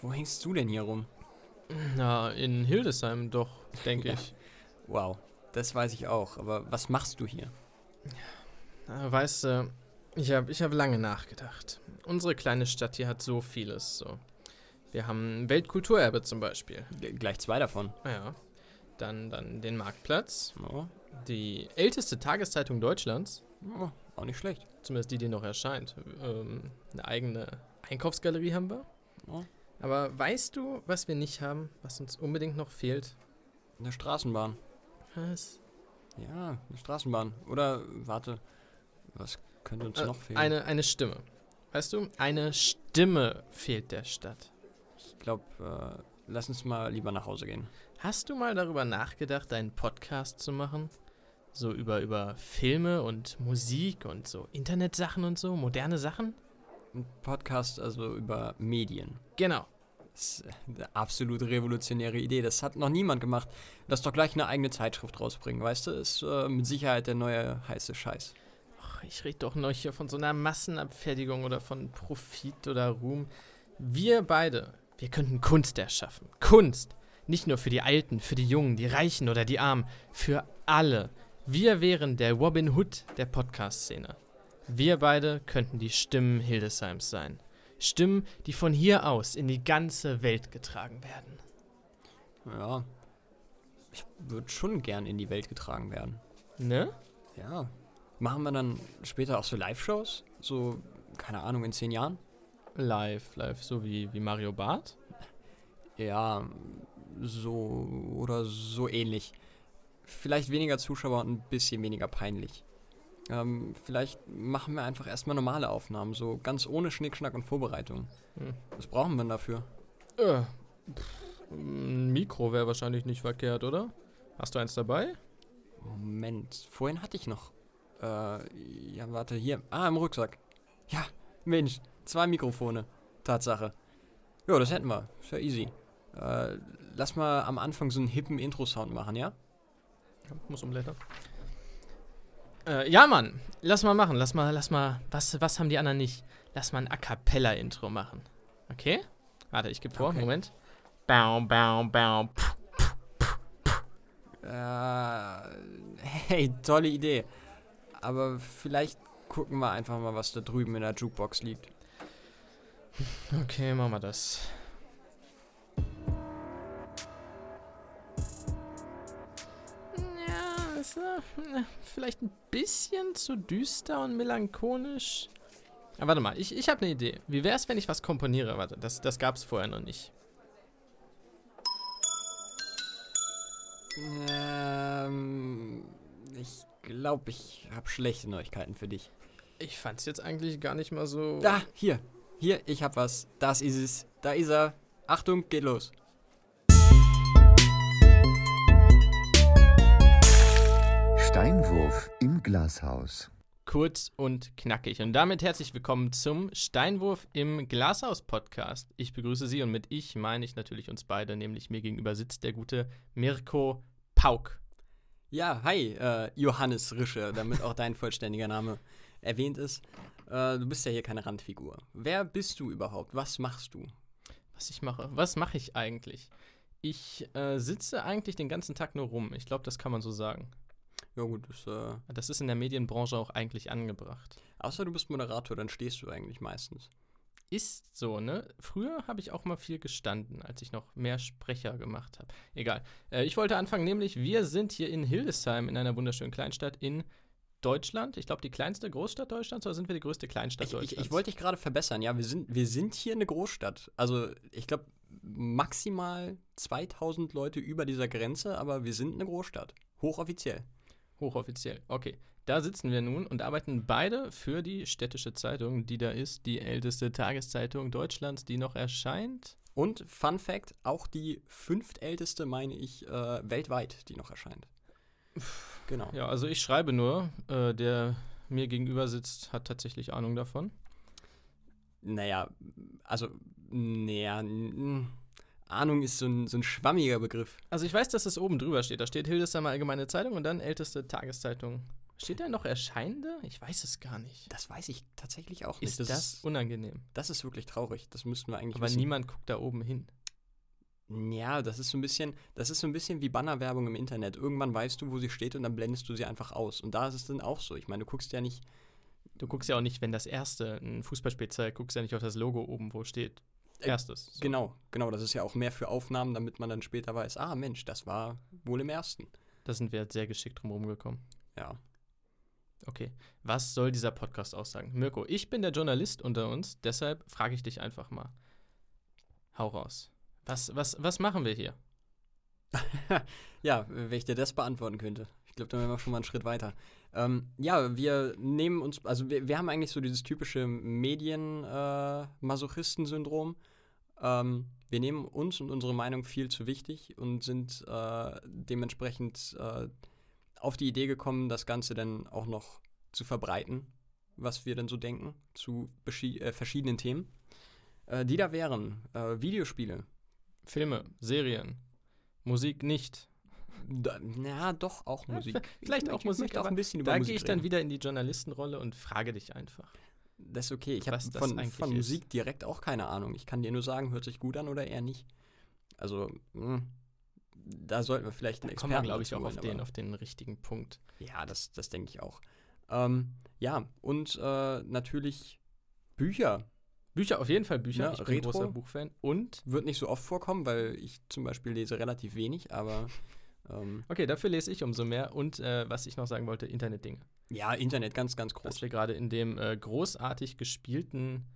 Wo hängst du denn hier rum? Na, in Hildesheim doch, denke Ja. ich. Wow, das weiß ich auch. Aber was machst du hier? Weißt du, ich habe ich hab lange nachgedacht. Unsere kleine Stadt hier hat so vieles. So. Wir haben ein Weltkulturerbe zum Beispiel. G gleich zwei davon. Ja. Dann, dann den Marktplatz. Oh, Die älteste Tageszeitung Deutschlands. oh, auch nicht schlecht. Zumindest die, die noch erscheint. Ähm, eine eigene Einkaufsgalerie haben wir. Oh, Aber weißt du, was wir nicht haben, was uns unbedingt noch fehlt? eine Straßenbahn. Was? Ja, eine Straßenbahn. Oder, warte, was könnte uns Äh, noch fehlen? Eine, eine Stimme. Weißt du, eine Stimme fehlt der Stadt. Ich glaube, äh, lass uns mal lieber nach Hause gehen. Hast du mal darüber nachgedacht, einen Podcast zu machen? So über, über Filme und Musik und so Internetsachen und so, moderne Sachen? Ein Podcast also über Medien. Genau. Das ist eine absolut revolutionäre Idee. Das hat noch niemand gemacht. Lass doch gleich eine eigene Zeitschrift rausbringen, weißt du? Ist äh, mit Sicherheit der neue heiße Scheiß. Ach, ich rede doch noch hier von so einer Massenabfertigung oder von Profit oder Ruhm. Wir beide, wir könnten Kunst erschaffen. Kunst. Nicht nur für die Alten, für die Jungen, die Reichen oder die Armen. Für alle. Wir wären der Robin Hood der Podcast-Szene. Wir beide könnten die Stimmen Hildesheims sein. Stimmen, die von hier aus in die ganze Welt getragen werden. Ja. Ich würde schon gern in die Welt getragen werden. Ne? Ja. Machen wir dann später auch so Live-Shows? So, keine Ahnung, in zehn Jahren? Live, live, so wie, wie Mario Barth. Ja, so oder so ähnlich. Vielleicht weniger Zuschauer und ein bisschen weniger peinlich. Ähm, vielleicht machen wir einfach erstmal normale Aufnahmen, so ganz ohne Schnickschnack und Vorbereitung. Hm. Was brauchen wir denn dafür? Äh, pff, ein Mikro wäre wahrscheinlich nicht verkehrt, oder? Hast du eins dabei? Moment, vorhin hatte ich noch. Äh, ja, warte, hier. Ah, im Rucksack. Ja, Mensch, zwei Mikrofone. Tatsache. Ja, das hätten wir. Ist ja easy. Äh, lass mal am Anfang so einen hippen Intro-Sound machen, ja? Ja, muss umblättern. Äh, ja, Mann. Lass mal machen. Lass mal, lass mal. Was, was haben die anderen nicht? Lass mal ein A Cappella-Intro machen. Okay? Warte, ich gebe vor. Okay. Moment. Bau, bau, bau. Puh. Äh, hey, tolle Idee. Aber vielleicht gucken wir einfach mal, was da drüben in der Jukebox liegt. Okay, machen wir das. Ist äh, vielleicht ein bisschen zu düster und melancholisch. Aber warte mal, ich, ich habe eine Idee. Wie wär's, wenn ich was komponiere? Warte, das, das gab's vorher noch nicht. Ähm, ich glaube, ich habe schlechte Neuigkeiten für dich. Ich fand's jetzt eigentlich gar nicht mal so. Da, hier. Hier, ich hab was. Das ist es. Da ist er. Achtung, geht los. Steinwurf im Glashaus. Kurz und knackig. Und damit herzlich willkommen zum Steinwurf im Glashaus Podcast. Ich begrüße Sie und mit ich meine ich natürlich uns beide, nämlich mir gegenüber sitzt der gute Mirko Pauk. Ja, hi, äh, Johannes Rische, damit auch dein vollständiger Name erwähnt ist. Äh, du bist ja hier keine Randfigur. Wer bist du überhaupt? Was machst du? Was ich mache? Was mache ich eigentlich? Ich äh, sitze eigentlich den ganzen Tag nur rum. Ich glaube, das kann man so sagen. Ja gut, das, äh, Das ist in der Medienbranche auch eigentlich angebracht. außer du bist Moderator, dann stehst du eigentlich meistens. Ist so, ne? Früher habe ich auch mal viel gestanden, als ich noch mehr Sprecher gemacht habe. Egal. Äh, ich wollte anfangen, nämlich wir sind hier in Hildesheim in einer wunderschönen Kleinstadt in Deutschland. Ich glaube, die kleinste Großstadt Deutschlands oder sind wir die größte Kleinstadt Ich, ich, Deutschlands? ich wollte dich gerade verbessern, ja, wir sind, wir sind hier eine Großstadt. Also ich glaube maximal 2000 Leute über dieser Grenze, aber wir sind eine Großstadt. Hochoffiziell. Hochoffiziell. Okay. Da sitzen wir nun und arbeiten beide für die städtische Zeitung, die da ist, die älteste Tageszeitung Deutschlands, die noch erscheint. Und Fun Fact, auch die fünftälteste, meine ich, äh, weltweit, die noch erscheint. Genau. Ja, also ich schreibe nur. Äh, der mir gegenüber sitzt, hat tatsächlich Ahnung davon. Naja, also, naja, Ahnung ist so ein, so ein schwammiger Begriff. Also ich weiß, dass es oben drüber steht. Da steht Hildesheimer Allgemeine Zeitung und dann älteste Tageszeitung Steht da noch Erscheinende? Ich weiß es gar nicht. Das weiß ich tatsächlich auch nicht. Ist das, ist, unangenehm? das ist wirklich traurig. Das müssten wir eigentlich Aber wissen. niemand guckt da oben hin. Ja, das ist so ein bisschen, das ist so ein bisschen wie Bannerwerbung im Internet. Irgendwann weißt du, wo sie steht und dann blendest du sie einfach aus. Und da ist es dann auch so. Ich meine, du guckst ja nicht, Du guckst ja auch nicht, wenn das erste ein Fußballspiel zeigt, guckst ja nicht auf das Logo oben, wo steht. Äh, Erstes. So. genau, genau, das ist ja auch mehr für Aufnahmen, damit man dann später weiß, ah Mensch, das war wohl im ersten. Da sind wir jetzt sehr geschickt drum rumgekommen. Ja. Okay. Was soll dieser Podcast aussagen? Mirko, ich bin der Journalist unter uns, deshalb frage ich dich einfach mal. Hau raus. Was, was, was machen wir hier? Ja, wenn ich dir das beantworten könnte. Ich glaube, dann wären wir schon mal einen Schritt weiter. Ähm, ja, wir nehmen uns, also wir, wir haben eigentlich so dieses typische Medien-Masochisten-Syndrom. Ähm, wir nehmen uns und unsere Meinung viel zu wichtig und sind äh, dementsprechend äh, auf die Idee gekommen, das Ganze dann auch noch zu verbreiten, was wir dann so denken, zu äh, verschiedenen Themen. Äh, die da wären äh, Videospiele, Filme, Serien, Musik nicht. Da, na, doch, auch Ja, Musik. vielleicht Ich auch Musik, auch ein bisschen über Da Musik gehe ich dann reden. wieder in die Journalistenrolle und frage dich einfach. Das ist okay. Ich habe von, von ist. Musik direkt auch keine Ahnung. Ich kann dir nur sagen, hört sich gut an oder eher nicht. Also, mh, da sollten wir vielleicht einen Da kommen wir, Experten glaube ich, auch auf den, auf den richtigen Punkt. Ja, das, das denke ich auch. Ähm, ja, und äh, natürlich Bücher. Bücher, auf jeden Fall Bücher. Ja, ich bin Retro. großer Buchfan. Und, Wird nicht so oft vorkommen, weil ich zum Beispiel lese relativ wenig, aber ähm, okay, dafür lese ich umso mehr. Und äh, was ich noch sagen wollte, Internetdinge. ja, Internet ganz, ganz groß. Was wir gerade in dem äh, großartig gespielten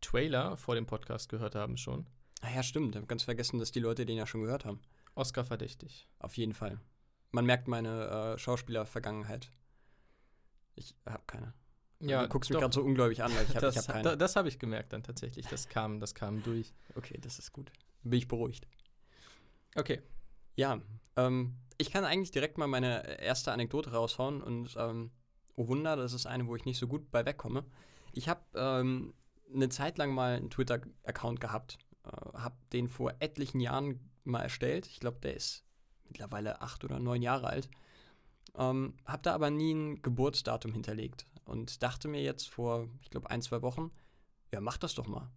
Trailer vor dem Podcast gehört haben schon. Ah ja, stimmt. Ich habe ganz vergessen, dass die Leute den ja schon gehört haben. Oscar verdächtig. Auf jeden Fall. Man merkt meine äh, Schauspieler-Vergangenheit. Ich habe keine. du guckst mich doch. gerade so ungläubig an, weil ich habe das hab keine. da, das habe ich gemerkt dann tatsächlich. Das kam, das kam durch. okay, das ist gut. Bin ich beruhigt. Okay. Ja, ähm, ich kann eigentlich direkt mal meine erste Anekdote raushauen und ähm, oh Wunder, das ist eine, wo ich nicht so gut bei wegkomme. Ich habe ähm, eine Zeit lang mal einen Twitter-Account gehabt, äh, habe den vor etlichen Jahren mal erstellt. Ich glaube, der ist mittlerweile acht oder neun Jahre alt. Ähm, habe da aber nie ein Geburtsdatum hinterlegt und dachte mir jetzt vor, ich glaube, ein, zwei Wochen, ja, mach das doch mal.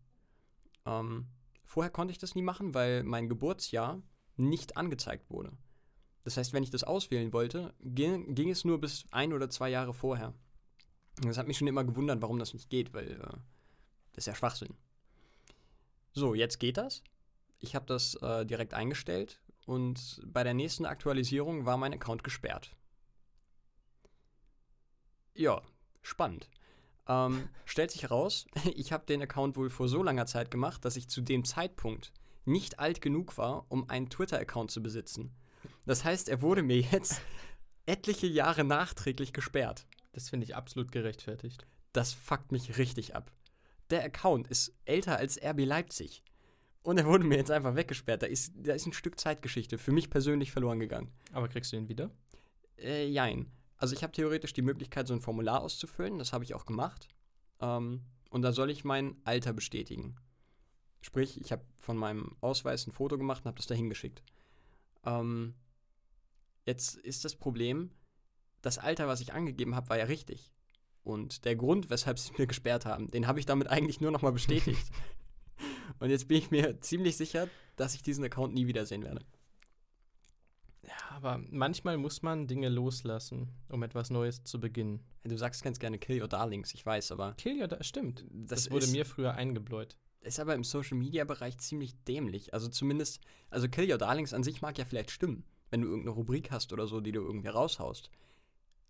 Ähm, vorher konnte ich das nie machen, weil mein Geburtsjahr nicht angezeigt wurde. Das heißt, wenn ich das auswählen wollte, ging, ging es nur bis ein oder zwei Jahre vorher. Und das hat mich schon immer gewundert, warum das nicht geht, weil äh, das ist ja Schwachsinn. So, jetzt geht das. Ich habe das äh, direkt eingestellt und bei der nächsten Aktualisierung war mein Account gesperrt. Ja, spannend. Ähm, stellt sich heraus, ich habe den Account wohl vor so langer Zeit gemacht, dass ich zu dem Zeitpunkt nicht alt genug war, um einen Twitter-Account zu besitzen. Das heißt, er wurde mir jetzt etliche Jahre nachträglich gesperrt. Das finde ich absolut gerechtfertigt. Das fuckt mich richtig ab. Der Account ist älter als RB Leipzig. Und er wurde mir jetzt einfach weggesperrt. Da ist, da ist ein Stück Zeitgeschichte für mich persönlich verloren gegangen. Aber kriegst du ihn wieder? Äh, jein. Also ich habe theoretisch die Möglichkeit, so ein Formular auszufüllen. Das habe ich auch gemacht. Ähm, und da soll ich mein Alter bestätigen. Sprich, ich habe von meinem Ausweis ein Foto gemacht und habe das dahin geschickt. Ähm, jetzt ist das Problem, das Alter, was ich angegeben habe, war ja richtig. Und der Grund, weshalb sie mir gesperrt haben, den habe ich damit eigentlich nur nochmal bestätigt. und jetzt bin ich mir ziemlich sicher, dass ich diesen Account nie wiedersehen werde. Ja, aber manchmal muss man Dinge loslassen, um etwas Neues zu beginnen. Du sagst ganz gerne Kill Your Darlings, ich weiß, aber Kill ja, da stimmt. das, Das, wurde mir früher eingebläut. Ist aber im Social Media Bereich ziemlich dämlich. Also zumindest, also Kill Your Darlings an sich mag ja vielleicht stimmen, wenn du irgendeine Rubrik hast oder so, die du irgendwie raushaust.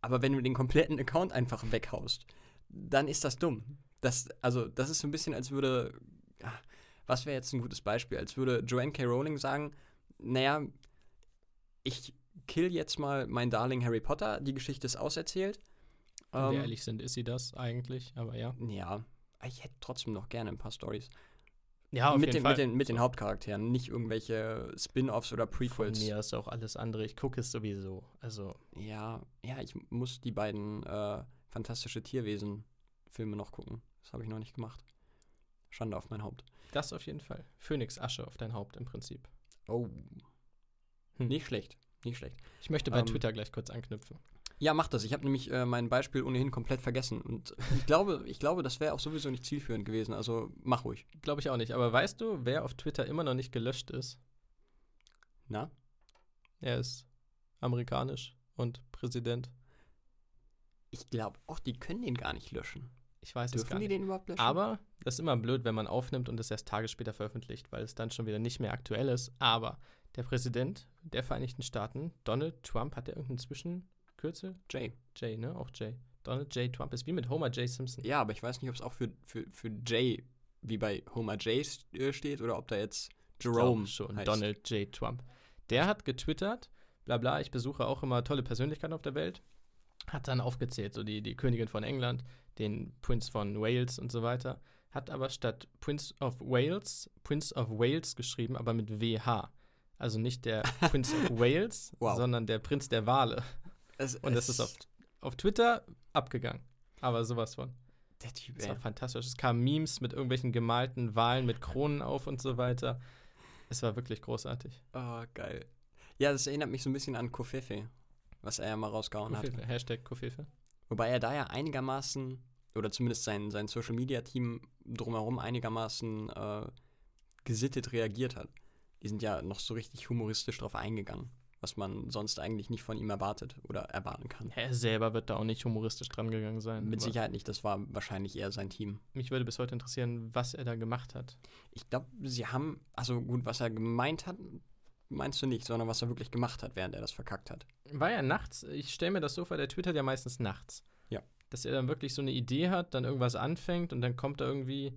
Aber wenn du den kompletten Account einfach weghaust, dann ist das dumm. Das, also, das ist so ein bisschen, als würde, ah, was wäre jetzt ein gutes Beispiel? Als würde Joanne K. Rowling sagen, naja, ich kill jetzt mal mein Darling Harry Potter, die Geschichte ist auserzählt. Wenn Ähm, wir ehrlich sind, ist sie das eigentlich, aber ja. Ja, ich hätte trotzdem noch gerne ein paar Stories. Ja, auf mit, jeden den, Fall. mit, den, mit den Hauptcharakteren, nicht irgendwelche Spin-offs oder Von Prequels. mir ist auch alles andere. Ich gucke es sowieso. Also, Ja, ja, ich muss die beiden äh, fantastische Tierwesen-Filme noch gucken. Das habe ich noch nicht gemacht. Schande auf mein Haupt. das auf jeden Fall. Phönix Asche auf dein Haupt im Prinzip. Oh. Hm. Nicht schlecht, nicht schlecht. Ich möchte bei Ähm, Twitter gleich kurz anknüpfen. Ja, mach das. Ich habe nämlich äh, mein Beispiel ohnehin komplett vergessen. Und ich glaube, ich glaube, das wäre auch sowieso nicht zielführend gewesen. Also mach ruhig. Glaube ich auch nicht. Aber weißt du, wer auf Twitter immer noch nicht gelöscht ist? Na? Er ist amerikanisch und Präsident. Ich glaube auch, die können den gar nicht löschen. Ich weiß es Dürfen gar die nicht. den überhaupt löschen? Aber das ist immer blöd, wenn man aufnimmt und es erst Tage später veröffentlicht, weil es dann schon wieder nicht mehr aktuell ist. Aber der Präsident der Vereinigten Staaten, Donald Trump, hat der irgendeinen Zwischenkürzel? Jay. Jay, ne? Auch Jay. Donald J. Trump ist wie mit Homer J. Simpson. Ja, aber ich weiß nicht, ob es auch für, für, für Jay wie bei Homer J äh, steht oder ob da jetzt Jerome Glaub schon, heißt. Donald J. Trump. Der hat getwittert, bla bla, ich besuche auch immer tolle Persönlichkeiten auf der Welt. Hat dann aufgezählt, so die, die Königin von England, den Prince von Wales und so weiter. Hat aber statt Prince of Wales, Prince of Wales geschrieben, aber mit WH. Also nicht der Prince of Wales, Wow. sondern der Prinz der Wale. Es, Und das ist auf, auf Twitter abgegangen. Aber sowas von. der Typ, ey. war fantastisch. Es kamen Memes mit irgendwelchen gemalten Walen mit Kronen auf und so weiter. Es war wirklich großartig. Oh, geil. Ja, das erinnert mich so ein bisschen an Kofefe, was er ja mal rausgehauen hat. Hashtag Kofefe. Wobei er da ja einigermaßen, oder zumindest sein, sein Social Media Team drumherum einigermaßen äh, gesittet reagiert hat. Die sind ja noch so richtig humoristisch drauf eingegangen, was man sonst eigentlich nicht von ihm erwartet oder erwarten kann. Er selber wird da auch nicht humoristisch dran gegangen sein. Mit Sicherheit nicht, das war wahrscheinlich eher sein Team. Mich würde bis heute interessieren, was er da gemacht hat. Ich glaube, sie haben, also gut, was er gemeint hat, meinst du nicht, sondern was er wirklich gemacht hat, während er das verkackt hat. War ja nachts, ich stelle mir das so vor, der twittert ja meistens nachts. Ja. Dass er dann wirklich so eine Idee hat, dann irgendwas anfängt und dann kommt er irgendwie.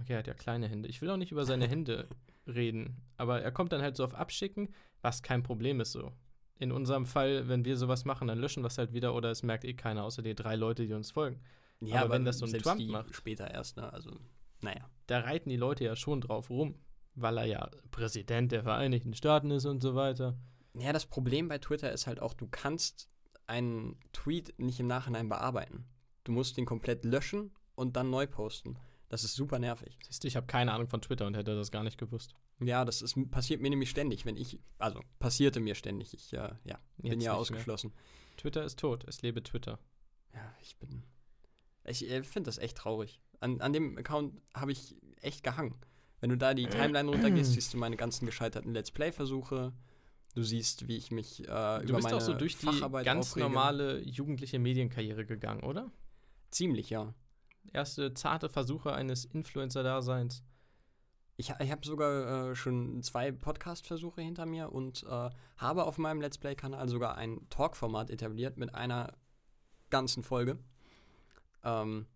Okay, er hat ja kleine Hände. Ich will auch nicht über seine Hände reden, aber er kommt dann halt so auf Abschicken, was kein Problem ist so. In unserem Fall, wenn wir sowas machen, dann löschen wir es halt wieder oder es merkt eh keiner, außer die drei Leute, die uns folgen. Ja, Aber wenn das so ein Trump macht- Später erst, ne? Also, naja. Da reiten die Leute ja schon drauf rum, weil er ja Präsident der Vereinigten Staaten ist und so weiter. Ja, das Problem bei Twitter ist halt auch, du kannst einen Tweet nicht im Nachhinein bearbeiten. Du musst ihn komplett löschen und dann neu posten. Das ist super nervig. Siehst du, ich habe keine Ahnung von Twitter und hätte das gar nicht gewusst. Ja, das ist, passiert mir nämlich ständig, wenn ich, also passierte mir ständig. Ich, äh, ja, bin Jetzt ja nicht mehr. ausgeschlossen. Twitter ist tot, es lebe Twitter. Ja, ich bin, ich äh, finde das echt traurig. An, an dem Account habe ich echt gehangen. Wenn du da die Timeline runtergehst, siehst du meine ganzen gescheiterten Let's Play-Versuche. Du siehst, wie ich mich äh, Du über bist meine auch so durch die Facharbeit ganz aufrege. normale jugendliche Medienkarriere gegangen, oder? Ziemlich, ja. Erste zarte Versuche eines Influencer-Daseins. Ich, ich habe sogar äh, schon zwei Podcast-Versuche hinter mir und äh, habe auf meinem Let's Play-Kanal sogar ein Talk-Format etabliert mit einer ganzen Folge. Ähm,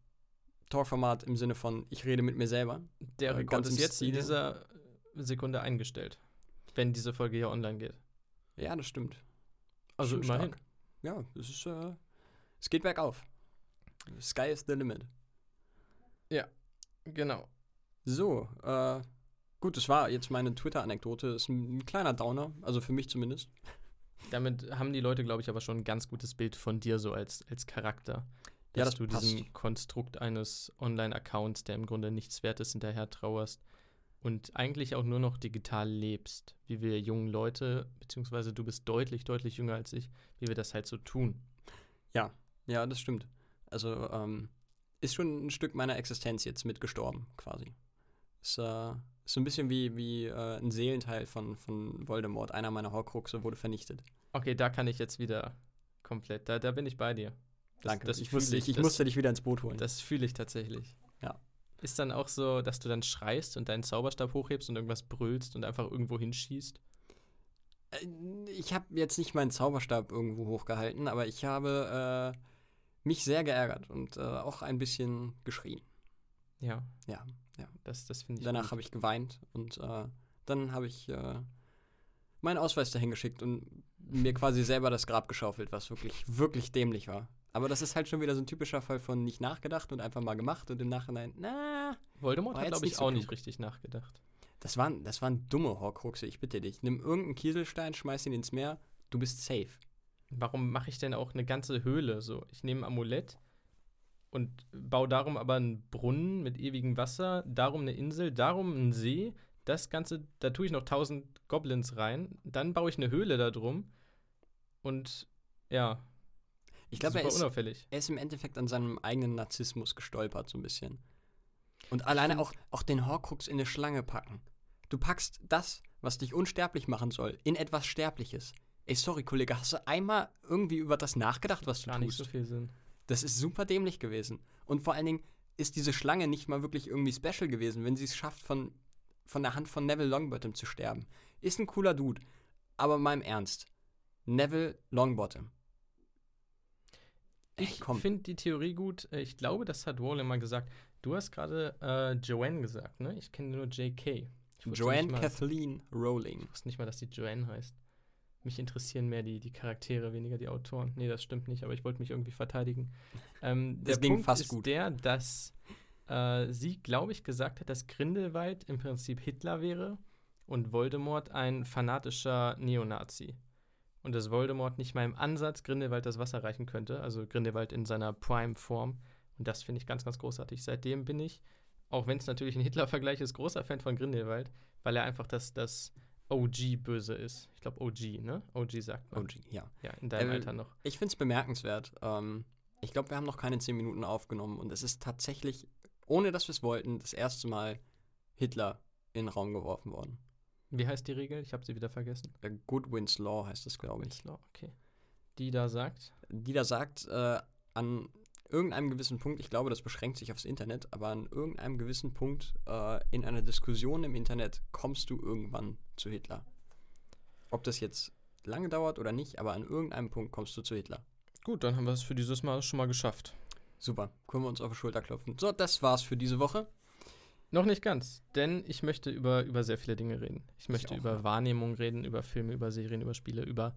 Talk-Format im Sinne von, ich rede mit mir selber. Der Äh, Rekord ist jetzt in dieser Sekunde eingestellt, wenn diese Folge hier online geht. Ja, das stimmt. Also Schon immerhin. stark. Ja, es ist, äh, es geht bergauf. Sky is the limit. Genau. So, äh, gut, das war jetzt meine Twitter-Anekdote. Ist ein, ein kleiner Downer, also für mich zumindest. Damit haben die Leute, glaube ich, aber schon ein ganz gutes Bild von dir so als, als Charakter. Ja, Dass das du passt. diesem Konstrukt eines Online-Accounts, der im Grunde nichts wert ist, hinterher trauerst und eigentlich auch nur noch digital lebst, wie wir jungen Leute, beziehungsweise du bist deutlich, deutlich jünger als ich, wie wir das halt so tun. Ja, das stimmt. Also, ähm, ist schon ein Stück meiner Existenz jetzt mitgestorben, quasi. Ist, äh, ist so ein bisschen wie, wie äh, ein Seelenteil von, von Voldemort. Einer meiner Horcruxe wurde vernichtet. Okay, da kann ich jetzt wieder komplett, da, da bin ich bei dir. Das, Danke. Das ich, musste, ich, ich das, musste dich wieder ins Boot holen. Das fühle ich tatsächlich. Ja. Ist dann auch so, dass du dann schreist und deinen Zauberstab hochhebst und irgendwas brüllst und einfach irgendwo hinschießt? Äh, ich habe jetzt nicht meinen Zauberstab irgendwo hochgehalten, aber ich habe äh, mich sehr geärgert und äh, auch ein bisschen geschrien. Ja. Ja, ja. Das, das finde ich. Danach habe ich geweint und äh, dann habe ich äh, meinen Ausweis dahin geschickt und mir quasi selber das Grab geschaufelt, was wirklich, wirklich dämlich war. Aber das ist halt schon wieder so ein typischer Fall von nicht nachgedacht und einfach mal gemacht und im Nachhinein, na, Voldemort hat, glaube ich, so auch nicht richtig nachgedacht. das waren, das waren dumme Horcruxe, ich bitte dich. Nimm irgendeinen Kieselstein, schmeiß ihn ins Meer, du bist safe. Warum mache ich denn auch eine ganze Höhle so? Ich nehme ein Amulett und baue darum aber einen Brunnen mit ewigem Wasser, darum eine Insel, darum einen See. Das Ganze, da tue ich noch tausend Goblins rein. Dann baue ich eine Höhle da drum. Und ja, Ich glaube, er ist, unauffällig. er ist im Endeffekt an seinem eigenen Narzissmus gestolpert, so ein bisschen. Und alleine auch, auch den Horcrux in eine Schlange packen. Du packst das, was dich unsterblich machen soll, in etwas Sterbliches. Ey, sorry, Kollege, hast du einmal irgendwie über das nachgedacht, was du Gar tust? nicht so viel Sinn. Das ist super dämlich gewesen. Und vor allen Dingen ist diese Schlange nicht mal wirklich irgendwie special gewesen, wenn sie es schafft, von, von der Hand von Neville Longbottom zu sterben. Ist ein cooler Dude. Aber mal im Ernst. Neville Longbottom. Ich finde die Theorie gut. Äh, Ich glaube, das hat Rowling mal gesagt. Du hast gerade äh, Joanne gesagt, ne? Ich kenne nur JK. Joanne mal, Kathleen Rowling. Ich wusste nicht mal, dass die Joanne heißt. Mich interessieren mehr die, die Charaktere, weniger die Autoren. Nee, das stimmt nicht, aber ich wollte mich irgendwie verteidigen. Ähm, Das der ging Punkt fast ist gut. der, dass äh, sie, glaube ich, gesagt hat, dass Grindelwald im Prinzip Hitler wäre und Voldemort ein fanatischer Neonazi. Und dass Voldemort nicht mal im Ansatz Grindelwald das Wasser reichen könnte, also Grindelwald in seiner Prime-Form. Und das finde ich ganz, ganz großartig. Seitdem bin ich, auch wenn es natürlich ein Hitler-Vergleich ist, großer Fan von Grindelwald, weil er einfach das, das OG-Böse ist. Ich glaube OG, ne? OG sagt man. OG, ja. Ja, in deinem Ähm, Alter noch. Ich finde es bemerkenswert. Ähm, ich glaube, wir haben noch keine 10 Minuten aufgenommen und es ist tatsächlich, ohne dass wir es wollten, das erste Mal Hitler in den Raum geworfen worden. Wie heißt die Regel? Ich habe sie wieder vergessen. Äh, Goodwin's Law heißt es, glaube ich. Winslow, okay. Die da sagt, Die da sagt, äh, an irgendeinem gewissen Punkt, ich glaube, das beschränkt sich aufs Internet, aber an irgendeinem gewissen Punkt äh, in einer Diskussion im Internet kommst du irgendwann zu Hitler. Ob das jetzt lange dauert oder nicht, aber an irgendeinem Punkt kommst du zu Hitler. gut, dann haben wir es für dieses Mal schon mal geschafft. Super, können wir uns auf die Schulter klopfen. So, das war's für diese Woche. Noch nicht ganz, denn ich möchte über, über sehr viele Dinge reden. Ich möchte auch, über. Wahrnehmung reden, über Filme, über Serien, über Spiele, über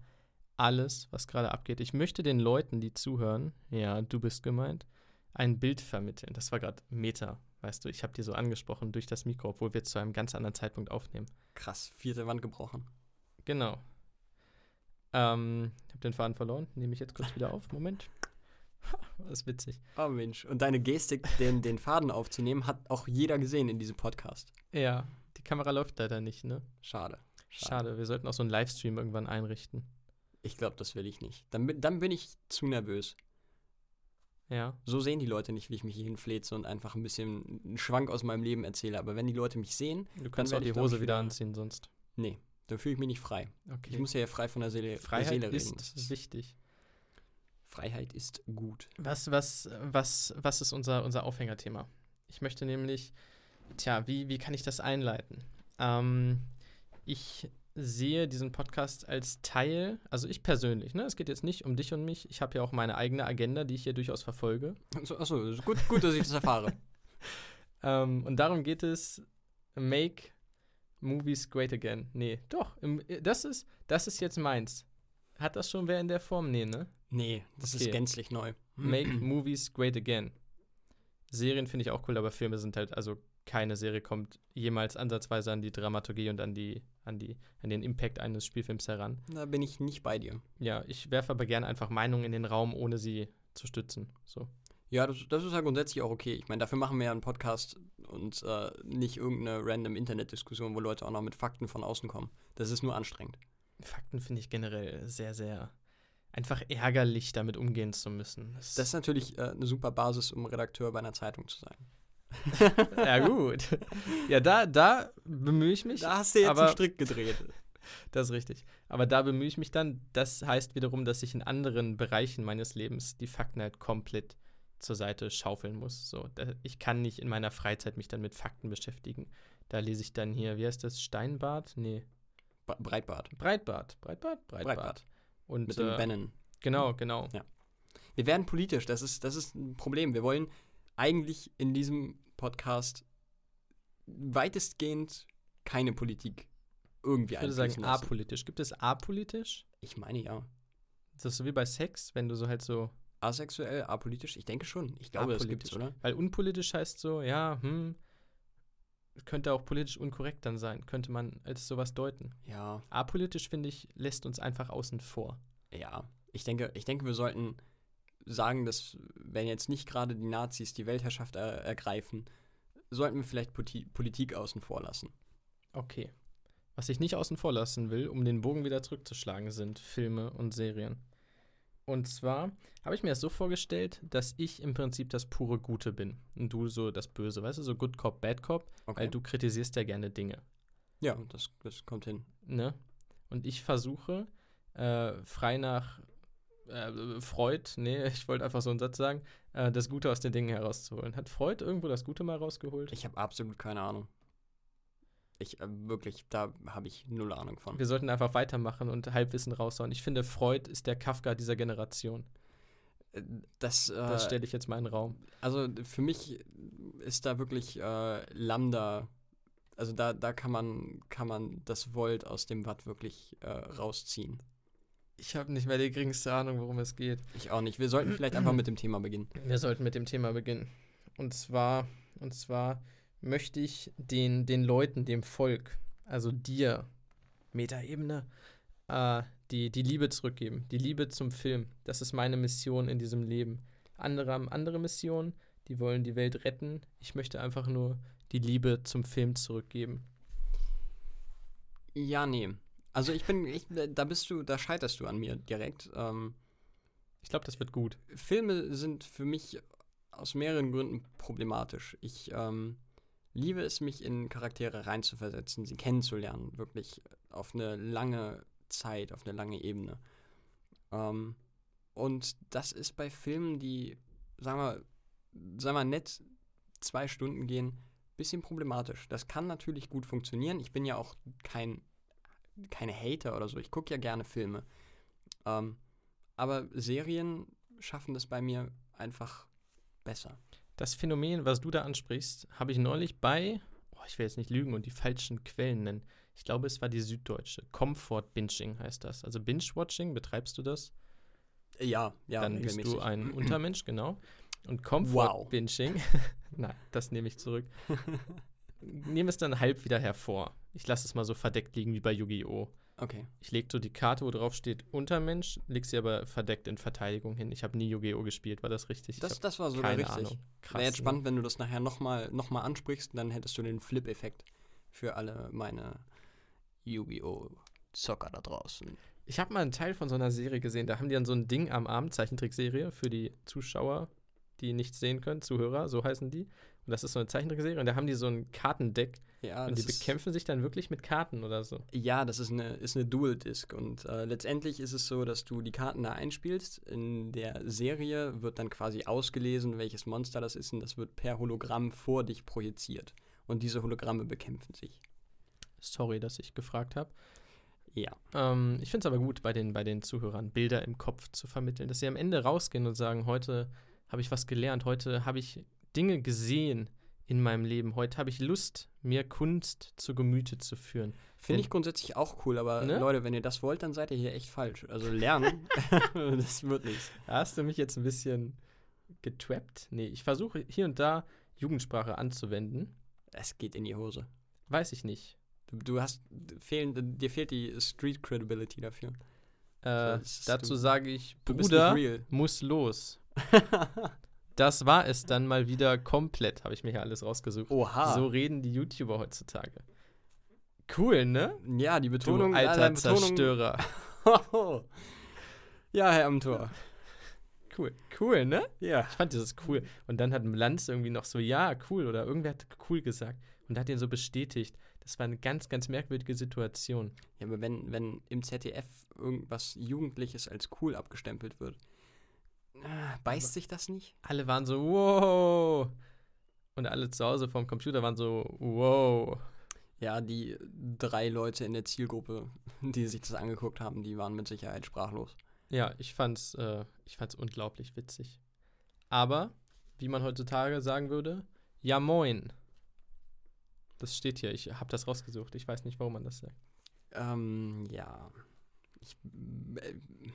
alles, was gerade abgeht. Ich möchte den Leuten, die zuhören, ja, du bist gemeint, ein Bild vermitteln. Das war gerade Meta, weißt du. Ich habe dir so angesprochen durch das Mikro, obwohl wir zu einem ganz anderen Zeitpunkt aufnehmen. Krass, vierte Wand gebrochen. Genau. Ähm, ich habe den Faden verloren. Nehme ich jetzt kurz wieder auf. Moment. Ha, Das ist witzig. Oh Mensch, und deine Gestik, den, den Faden aufzunehmen, hat auch jeder gesehen in diesem Podcast. Ja, die Kamera läuft leider nicht, ne? Schade. Schade. Wir sollten auch so einen Livestream irgendwann einrichten. Ich glaube, das will ich nicht. Dann, bin- dann bin ich zu nervös. Ja. So sehen die Leute nicht, wie ich mich hier hinfleze und einfach ein bisschen einen Schwank aus meinem Leben erzähle. Aber wenn die Leute mich sehen, Du kannst auch werde die Hose wieder wieder- anziehen sonst. nee, dann fühle ich mich nicht frei. Okay. Ich muss ja frei von der Seele, der Freiheit Seele reden. ist Das ist, wichtig. Freiheit ist gut. Was, was, was, was ist unser, unser Aufhängerthema? Ich möchte nämlich, tja, wie, wie kann ich das einleiten? Ähm, ich sehe diesen Podcast als Teil, also ich persönlich, ne? Es geht jetzt nicht um dich und mich. Ich habe ja auch meine eigene Agenda, die ich hier durchaus verfolge. Achso, achso gut, gut, dass ich das erfahre. Ähm, und darum geht es, make movies great again. Nee, doch, im, das, ist, das ist jetzt meins. Hat das schon wer in der Form? Nee, ne? Nee, das Okay. ist gänzlich neu. Make movies great again. Serien finde ich auch cool, aber Filme sind halt, also keine Serie kommt jemals ansatzweise an die Dramaturgie und an die, an die, an den Impact eines Spielfilms heran. Da bin ich nicht bei dir. Ja, ich werfe aber gerne einfach Meinungen in den Raum, ohne sie zu stützen. So. Ja, das, das ist ja grundsätzlich auch okay. Ich meine, dafür machen wir ja einen Podcast und äh, nicht irgendeine random Internetdiskussion, wo Leute auch noch mit Fakten von außen kommen. Das ist nur anstrengend. Fakten finde ich generell sehr, sehr einfach ärgerlich, damit umgehen zu müssen. Das, Das ist natürlich äh, eine super Basis, um Redakteur bei einer Zeitung zu sein. ja, gut. Ja, da, da bemühe ich mich. Da hast du jetzt aber- einen Strick gedreht. Das ist richtig. Aber da bemühe ich mich dann. Das heißt wiederum, dass ich in anderen Bereichen meines Lebens die Fakten halt komplett zur Seite schaufeln muss. So, da, ich kann nicht in meiner Freizeit mich dann mit Fakten beschäftigen. Da lese ich dann hier, wie heißt das? Steinbart? Nee. Bre- Breitbart. Breitbart. Breitbart? Breitbart. Breitbart. Und Mit dem äh, Bannon. genau, genau. Wir werden politisch, das ist, das ist ein Problem. Wir wollen eigentlich in diesem Podcast weitestgehend keine Politik irgendwie Ich würde sagen lassen. apolitisch. Gibt es apolitisch? Ich meine ja. Das ist so wie bei Sex, wenn du so halt so. Asexuell, apolitisch? Ich denke schon. Ich glaube, das gibt's, oder? Weil unpolitisch heißt so, ja, hm. Könnte auch politisch unkorrekt dann sein. Könnte man als sowas deuten. Ja, Apolitisch, finde ich, lässt uns einfach außen vor. ja. Ich denke, ich denke, wir sollten sagen, dass wenn jetzt nicht gerade die Nazis die Weltherrschaft er ergreifen, sollten wir vielleicht Poti Politik außen vor lassen. Okay. Was ich nicht außen vor lassen will, um den Bogen wieder zurückzuschlagen, sind Filme und Serien. Und zwar habe ich mir das so vorgestellt, dass ich im Prinzip das pure Gute bin und du so das Böse, weißt du, so Good Cop, Bad Cop, Okay. weil du kritisierst ja gerne Dinge, ja, das, das kommt hin. ne? Und ich versuche, äh, frei nach äh, Freud, nee, ich wollte einfach so einen Satz sagen, äh, das Gute aus den Dingen herauszuholen. Hat Freud irgendwo das Gute mal rausgeholt? Ich habe absolut keine Ahnung. Ich, äh, wirklich, da habe ich null Ahnung von. Wir sollten einfach weitermachen und Halbwissen raushauen. Ich finde, Freud ist der Kafka dieser Generation. Äh, Das, äh, Das stelle ich jetzt mal in den Raum. also für mich ist da wirklich Lambda, also da, da kann man, kann man das Volt aus dem Watt wirklich äh, rausziehen. Ich habe nicht mehr die geringste Ahnung, worum es geht. Ich auch nicht. Wir sollten vielleicht einfach mit dem Thema beginnen. Wir sollten mit dem Thema beginnen. Und zwar, und zwar möchte ich den, den Leuten, dem Volk, also dir, Metaebene, äh, die, die Liebe zurückgeben. Die Liebe zum Film. Das ist meine Mission in diesem Leben. Andere haben andere Missionen, die wollen die Welt retten. Ich möchte einfach nur die Liebe zum Film zurückgeben. Ja, nee. Also ich bin, ich, da bist du, da scheiterst du an mir direkt. Ähm, Ich glaube, das wird gut. Filme sind für mich aus mehreren Gründen problematisch. Ich ähm, liebe es, mich in Charaktere reinzuversetzen, sie kennenzulernen, wirklich auf eine lange Zeit, auf eine lange Ebene. Ähm, und das ist bei Filmen, die, sagen wir, sagen wir nett zwei Stunden gehen, bisschen problematisch. Das kann natürlich gut funktionieren. Ich bin ja auch kein, keine Hater oder so. Ich gucke ja gerne Filme. Ähm, aber Serien schaffen das bei mir einfach besser. Das Phänomen, was du da ansprichst, habe ich neulich bei, oh, ich will jetzt nicht lügen und die falschen Quellen nennen. Ich glaube, es war die Süddeutsche. Comfort Binging heißt das. Also Binge-Watching, betreibst du das? Ja, ja, Dann bist du ein Untermensch, genau. Und Comfort Wow. Binging, nein, das nehme ich zurück. Nehme es dann halb wieder hervor. Ich lasse es mal so verdeckt liegen wie bei Yu-Gi-Oh! Okay. Ich lege so die Karte, wo drauf steht Untermensch, leg sie aber verdeckt in Verteidigung hin. Ich habe nie Yu-Gi-Oh! gespielt, war das richtig? Ich Das, das war sogar keine richtig. Ahnung. Krass. Wäre jetzt ne? spannend, wenn du das nachher nochmal noch mal ansprichst, dann hättest du den Flip-Effekt für alle meine Yu-Gi-Oh! Zocker da draußen. Ich habe mal einen Teil von so einer Serie gesehen, da haben die dann so ein Ding am Arm, Zeichentrickserie für die Zuschauer, die nichts sehen können, Zuhörer, so heißen die. Und das ist so eine Zeichentrickserie und da haben die so ein Kartendeck Ja, und die bekämpfen sich dann wirklich mit Karten oder so. ja, das ist eine, ist eine Dual-Disc und äh, letztendlich ist es so, dass du die Karten da einspielst. In der Serie wird dann quasi ausgelesen, welches Monster das ist und das wird per Hologramm vor dich projiziert. Und diese Hologramme bekämpfen sich. Sorry, dass ich gefragt habe. Ja. Ähm, ich finde es aber gut, bei den, bei den Zuhörern Bilder im Kopf zu vermitteln, dass sie am Ende rausgehen und sagen, heute habe ich was gelernt, heute habe ich Dinge gesehen in meinem Leben, heute habe ich Lust, mir Kunst zu Gemüte zu führen. Finde ich grundsätzlich auch cool, aber Ne? Leute, wenn ihr das wollt, dann seid ihr hier echt falsch. Also lernen, das wird nichts. Hast du mich jetzt ein bisschen getrappt. Nee, ich versuche hier und da Jugendsprache anzuwenden. Es geht in die Hose. Weiß ich nicht. Du, du hast, fehlen, dir fehlt die Street Credibility dafür. Äh, ist- dazu sage ich, Du bist Bruder muss los. Das war es dann mal wieder komplett, habe ich mir hier alles rausgesucht. Oha. So reden die YouTuber heutzutage. Cool, ne? ja, die Betonung. du alter Betonung- Zerstörer. ja, Herr Amtor. Cool. Cool, ne? Ja. Ich fand das cool. Und dann hat Lanz irgendwie noch so, ja, cool. Oder irgendwer hat cool gesagt. Und hat ihn so bestätigt. Das war eine ganz, ganz merkwürdige Situation. Ja, aber wenn, wenn im ZDF irgendwas Jugendliches als cool abgestempelt wird, beißt sich das nicht? Alle waren so, wow. Und alle zu Hause vorm Computer waren so, wow. Ja, die drei Leute in der Zielgruppe, die sich das angeguckt haben, die waren mit Sicherheit sprachlos. Ja, ich fand's, äh, ich fand's unglaublich witzig. Aber, wie man heutzutage sagen würde, ja moin. Das steht hier, ich habe das rausgesucht. Ich weiß nicht, warum man das sagt. Ähm, ja. Ich, äh, ich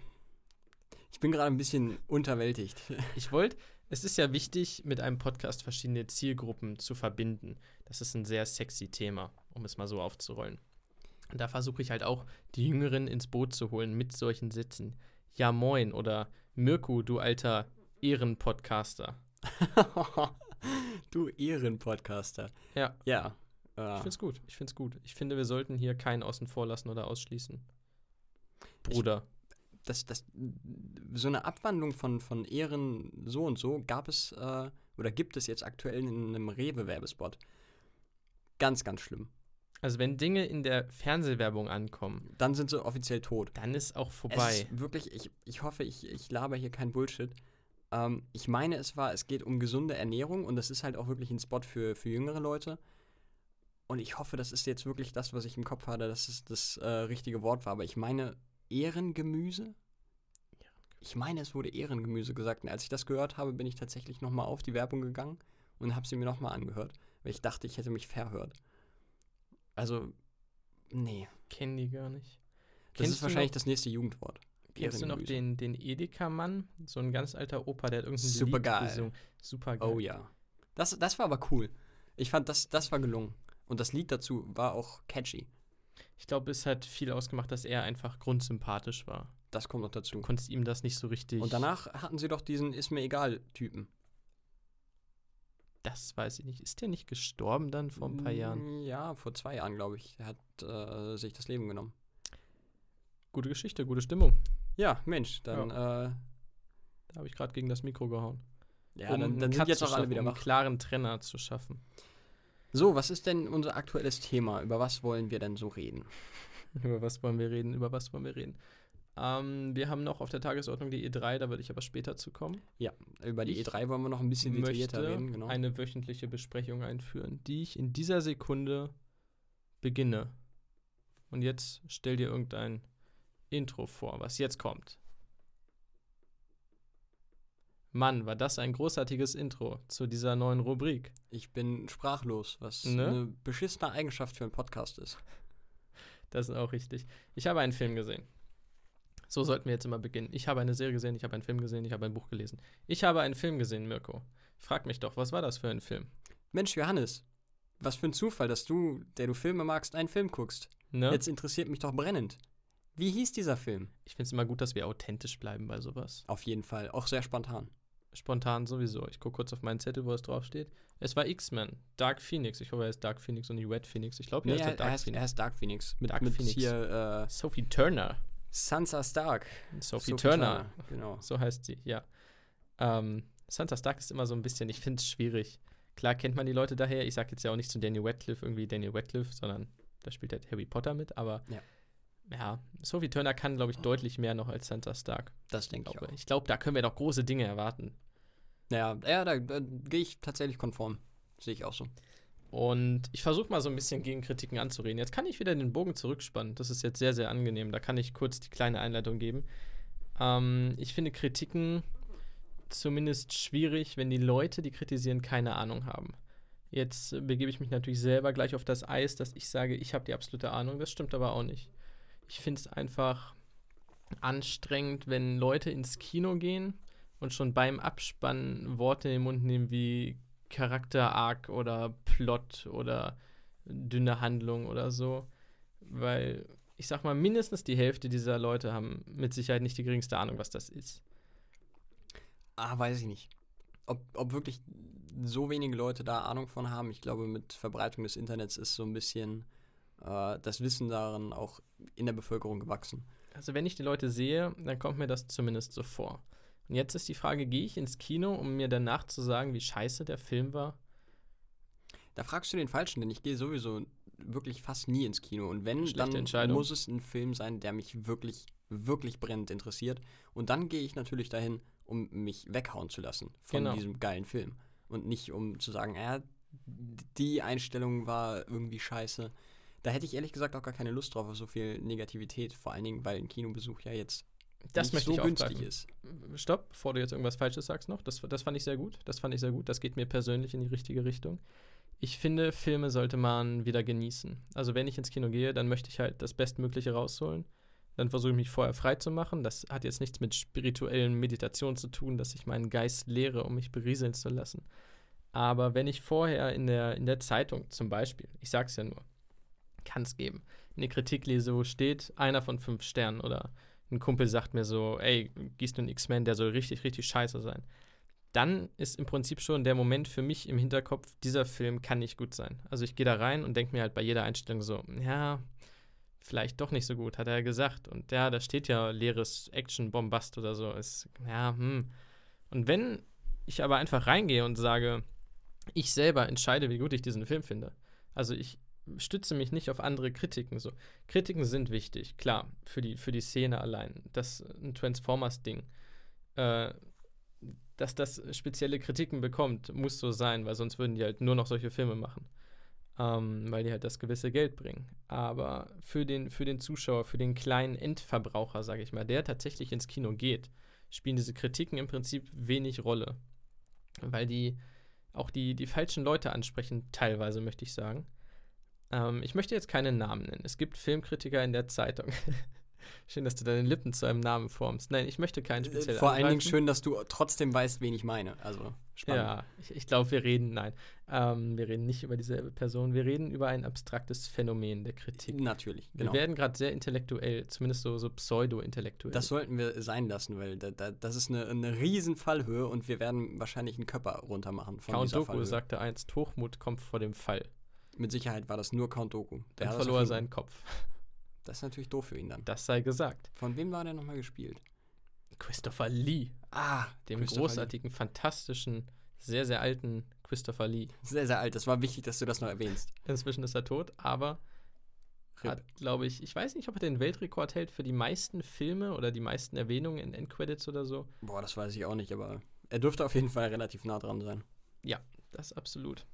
bin gerade ein bisschen unterwältigt. Ich wollte, es ist ja wichtig, mit einem Podcast verschiedene Zielgruppen zu verbinden. Das ist ein sehr sexy Thema, um es mal so aufzurollen. Und da versuche ich halt auch, die Jüngeren ins Boot zu holen mit solchen Sätzen. Ja moin oder Mirko, du alter Ehrenpodcaster. du Ehrenpodcaster. Ja. Ja. Äh, Ich find's gut, ich find's gut. Ich finde, wir sollten hier keinen außen vor lassen oder ausschließen. Bruder. Das, das, so eine Abwandlung von, von Ehren so und so gab es äh, oder gibt es jetzt aktuell in einem Rewe-Werbespot. Ganz, ganz schlimm. Also wenn Dinge in der Fernsehwerbung ankommen, Dann sind sie offiziell tot. dann ist auch Es vorbei. ist wirklich, ich, ich hoffe, ich, ich laber hier kein Bullshit. Ähm, ich meine, es war, es geht um gesunde Ernährung und das ist halt auch wirklich ein Spot für, für jüngere Leute. Und ich hoffe, das ist jetzt wirklich das, was ich im Kopf hatte, dass es das äh, richtige Wort war. Aber ich meine, Ehrengemüse? Ich meine, es wurde Ehrengemüse gesagt. Und als ich das gehört habe, bin ich tatsächlich nochmal auf die Werbung gegangen und habe sie mir nochmal angehört, weil ich dachte, ich hätte mich verhört. Also, nee. Kennen die gar nicht. Das Kennst ist wahrscheinlich noch- das nächste Jugendwort. Kennst du noch den, den Edeka-Mann? So ein ganz alter Opa, der hat irgendein Supergeil. Lied gesungen. Super geil. Oh ja. Das, das war aber cool. Ich fand, das, das war gelungen. Und das Lied dazu war auch catchy. Ich glaube, es hat viel ausgemacht, dass er einfach grundsympathisch war. Das kommt noch dazu. Du konntest ihm das nicht so richtig. Und danach hatten sie doch diesen Ist mir egal Typen. Das weiß ich nicht. Ist der nicht gestorben dann vor ein paar Jahren? Mm, Ja, vor zwei Jahren, glaube ich. Er hat äh, sich das Leben genommen. Gute Geschichte, gute Stimmung. Ja, Mensch, dann, äh, Da habe ich gerade gegen das Mikro gehauen. ja, um dann, dann sind jetzt auch alle wieder um einen klaren Trenner zu schaffen. So, was ist denn unser aktuelles Thema? Über was wollen wir denn so reden? Über was wollen wir reden? Über was wollen wir reden? Ähm, wir haben noch auf der Tagesordnung die E3, da würde ich aber später zu kommen. Über die Ich E3 wollen wir noch ein bisschen detaillierter reden, genau. eine wöchentliche Besprechung einführen, die ich in dieser Sekunde beginne. Und jetzt stell dir irgendein Intro vor, was jetzt kommt. Mann, war das ein großartiges Intro zu dieser neuen Rubrik. Ich bin sprachlos, was Ne? eine beschissene Eigenschaft für einen Podcast ist. Das ist auch richtig. Ich habe einen Film gesehen. So sollten wir jetzt immer beginnen. Ich habe eine Serie gesehen, ich habe einen Film gesehen, ich habe ein Buch gelesen. Ich habe einen Film gesehen, Mirko. Frag mich doch, was war das für ein Film? Mensch, Johannes, was für ein Zufall, dass du, der du Filme magst, einen Film guckst. Ne? Jetzt interessiert mich doch brennend. Wie hieß dieser Film? Ich finde es immer gut, dass wir authentisch bleiben bei sowas. Auf jeden Fall, auch sehr spontan. Spontan sowieso. Ich gucke kurz auf meinen Zettel, wo es draufsteht. Es war X-Men. Dark Phoenix. Ich hoffe, er ist Dark Phoenix und nicht Red Phoenix. Ich glaube, Nee, er ist er, er, heißt, er heißt Dark Phoenix. Mit, Dark mit Phoenix. hier äh, Sophie Turner. Sansa Stark. Sophie, Turner. Genau. So heißt sie, ja. Ähm, Sansa Stark ist immer so ein bisschen, ich finde es schwierig. Klar kennt man die Leute daher. Ich sage jetzt ja auch nicht zu Daniel Radcliffe irgendwie Daniel Radcliffe, sondern da spielt halt Harry Potter mit. Aber Ja. Ja, Sophie Turner kann, glaube ich, deutlich mehr noch als Sansa Stark. Das denke ich glaube. auch. Ich glaube, da können wir doch große Dinge erwarten. Ja, ja da, da gehe ich tatsächlich konform. Sehe ich auch so. Und ich versuche mal so ein bisschen gegen Kritiken anzureden. Jetzt kann ich wieder den Bogen zurückspannen. Das ist jetzt sehr, sehr angenehm. Da kann ich kurz die kleine Einleitung geben. Ähm, ich finde Kritiken zumindest schwierig, wenn die Leute, die kritisieren, keine Ahnung haben. Jetzt äh, begebe ich mich natürlich selber gleich auf das Eis, dass ich sage, ich habe die absolute Ahnung. Das stimmt aber auch nicht. Ich finde es einfach anstrengend, wenn Leute ins Kino gehen und schon beim Abspannen Worte in den Mund nehmen wie Charakter-Arc oder Plot oder dünne Handlung oder so. Weil ich sag mal, mindestens die Hälfte dieser Leute haben mit Sicherheit nicht die geringste Ahnung, was das ist. Ah, weiß ich nicht. Ob, ob wirklich so wenige Leute da Ahnung von haben. Ich glaube, mit Verbreitung des Internets ist so ein bisschen äh, das Wissen darin auch in der Bevölkerung gewachsen. Also wenn ich die Leute sehe, dann kommt mir das zumindest so vor. Und jetzt ist die Frage, gehe ich ins Kino, um mir danach zu sagen, wie scheiße der Film war? Da fragst du den Falschen, denn ich gehe sowieso wirklich fast nie ins Kino. Und wenn, Schlechte dann muss es ein Film sein, der mich wirklich, wirklich brennend interessiert. Und dann gehe ich natürlich dahin, um mich weghauen zu lassen von Genau. diesem geilen Film. Und nicht um zu sagen, ja, die Einstellung war irgendwie scheiße. Da hätte ich ehrlich gesagt auch gar keine Lust drauf auf so viel Negativität. Vor allen Dingen, weil ein Kinobesuch ja jetzt Das möchte so ich günstig aufgreifen. ist. Stopp, bevor du jetzt irgendwas Falsches sagst noch. Das, das fand ich sehr gut. Das fand ich sehr gut. Das geht mir persönlich in die richtige Richtung. Ich finde, Filme sollte man wieder genießen. Also wenn ich ins Kino gehe, dann möchte ich halt das Bestmögliche rausholen. Dann versuche ich mich vorher frei zu machen. Das hat jetzt nichts mit spirituellen Meditation zu tun, dass ich meinen Geist lehre, um mich berieseln zu lassen. Aber wenn ich vorher in der, in der Zeitung zum Beispiel, ich sag's ja nur, kann es geben, eine Kritik lese, wo steht, einer von fünf Sternen oder ein Kumpel sagt mir so, ey, gießt du X-Men, der soll richtig, richtig scheiße sein. Dann ist im Prinzip schon der Moment für mich im Hinterkopf, dieser Film kann nicht gut sein. Also ich gehe da rein und denke mir halt bei jeder Einstellung so, ja, vielleicht doch nicht so gut, hat er gesagt. Und ja, da steht ja leeres Action-Bombast oder so. Ist, ja, hm. Und wenn ich aber einfach reingehe und sage, ich selber entscheide, wie gut ich diesen Film finde. Also ich stütze mich nicht auf andere Kritiken. So. Kritiken sind wichtig, klar, für die, für die Szene allein. Das ein Transformers-Ding. Äh, dass das spezielle Kritiken bekommt, muss so sein, weil sonst würden die halt nur noch solche Filme machen. Ähm, weil die halt das gewisse Geld bringen. Aber für den, für den Zuschauer, für den kleinen Endverbraucher, sage ich mal, der tatsächlich ins Kino geht, spielen diese Kritiken im Prinzip wenig Rolle. Weil die auch die, die falschen Leute ansprechen, teilweise möchte ich sagen. Ähm, ich möchte jetzt keine Namen nennen. Es gibt Filmkritiker in der Zeitung. schön, dass du deine Lippen zu einem Namen formst. Nein, ich möchte keinen speziellen. Vor allen Dingen schön, dass du trotzdem weißt, wen ich meine. Also spannend. Ja, ich, ich glaube, wir reden, nein, ähm, wir reden nicht über dieselbe Person. Wir reden über ein abstraktes Phänomen der Kritik. Natürlich, genau. Wir werden gerade sehr intellektuell, zumindest so, so pseudo-intellektuell. Das sollten wir sein lassen, weil da, da, das ist eine, eine riesen Fallhöhe und wir werden wahrscheinlich einen Körper runter machen. Von Count Doku Fallhöhe. sagte einst, Hochmut kommt vor dem Fall. Mit Sicherheit war das nur Count Doku. Der Dann verlor er seinen Kopf. Das ist natürlich doof für ihn dann. Das sei gesagt. Von wem war der nochmal gespielt? Christopher Lee. Ah, dem großartigen, Lee. fantastischen, sehr, sehr alten Christopher Lee. Sehr, sehr alt. Das war wichtig, dass du das noch erwähnst. Inzwischen ist er tot, aber Rip. hat, glaube ich, ich weiß nicht, ob er den Weltrekord hält für die meisten Filme oder die meisten Erwähnungen in Endcredits oder so. Boah, das weiß ich auch nicht, aber er dürfte auf jeden Fall relativ nah dran sein. Ja, das absolut.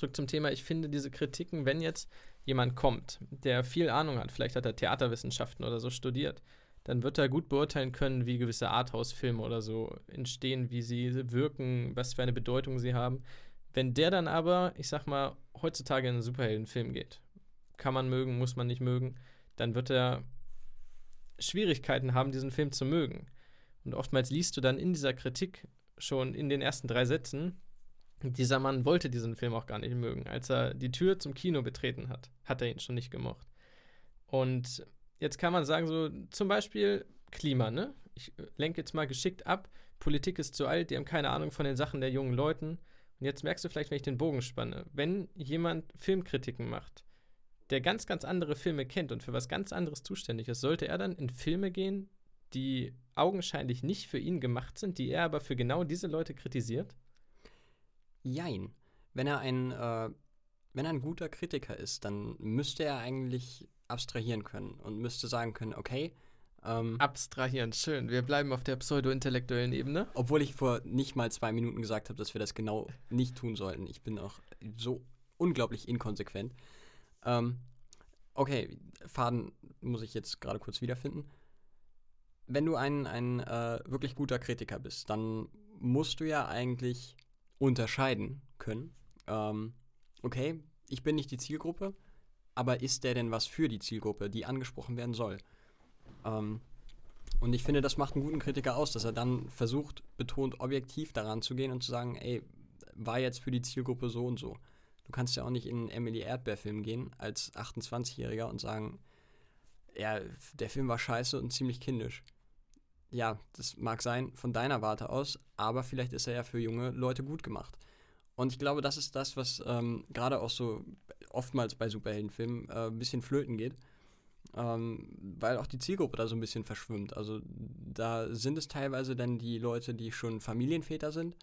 Zurück zum Thema, ich finde diese Kritiken, wenn jetzt jemand kommt, der viel Ahnung hat, vielleicht hat er Theaterwissenschaften oder so studiert, dann wird er gut beurteilen können, wie gewisse Arthouse-Filme oder so entstehen, wie sie wirken, was für eine Bedeutung sie haben. Wenn der dann aber, ich sag mal, heutzutage in einen Superheldenfilm geht, kann man mögen, muss man nicht mögen, dann wird er Schwierigkeiten haben, diesen Film zu mögen. Und oftmals liest du dann in dieser Kritik schon in den ersten drei Sätzen, dieser Mann wollte diesen Film auch gar nicht mögen. Als er die Tür zum Kino betreten hat, hat er ihn schon nicht gemocht. Und jetzt kann man sagen, so zum Beispiel Klima, ne? Ich lenke jetzt mal geschickt ab. Politik ist zu alt, die haben keine Ahnung von den Sachen der jungen Leuten. Und jetzt merkst du vielleicht, wenn ich den Bogen spanne, wenn jemand Filmkritiken macht, der ganz, ganz andere Filme kennt und für was ganz anderes zuständig ist, sollte er dann in Filme gehen, die augenscheinlich nicht für ihn gemacht sind, die er aber für genau diese Leute kritisiert? Jein. Wenn er ein, äh, wenn er ein guter Kritiker ist, dann müsste er eigentlich abstrahieren können und müsste sagen können, okay. Ähm, abstrahieren, schön. Wir bleiben auf der pseudo-intellektuellen Ebene. Obwohl ich vor nicht mal zwei Minuten gesagt habe, dass wir das genau nicht tun sollten. Ich bin auch so unglaublich inkonsequent. Ähm, okay, Faden muss ich jetzt gerade kurz wiederfinden. Wenn du ein, ein äh, wirklich guter Kritiker bist, dann musst du ja eigentlich unterscheiden können. Ähm, okay, ich bin nicht die Zielgruppe, aber ist der denn was für die Zielgruppe, die angesprochen werden soll? Ähm, und ich finde, das macht einen guten Kritiker aus, dass er dann versucht, betont objektiv daran zu gehen und zu sagen, ey, war jetzt für die Zielgruppe so und so. Du kannst ja auch nicht in einen Emily Erdbeer-Film gehen als 28-Jähriger und sagen, ja, der Film war scheiße und ziemlich kindisch ja, das mag sein von deiner Warte aus, aber vielleicht ist er ja für junge Leute gut gemacht. Und ich glaube, das ist das, was ähm, gerade auch so oftmals bei Superheldenfilmen äh, ein bisschen flöten geht, ähm, weil auch die Zielgruppe da so ein bisschen verschwimmt. Also da sind es teilweise dann die Leute, die schon Familienväter sind,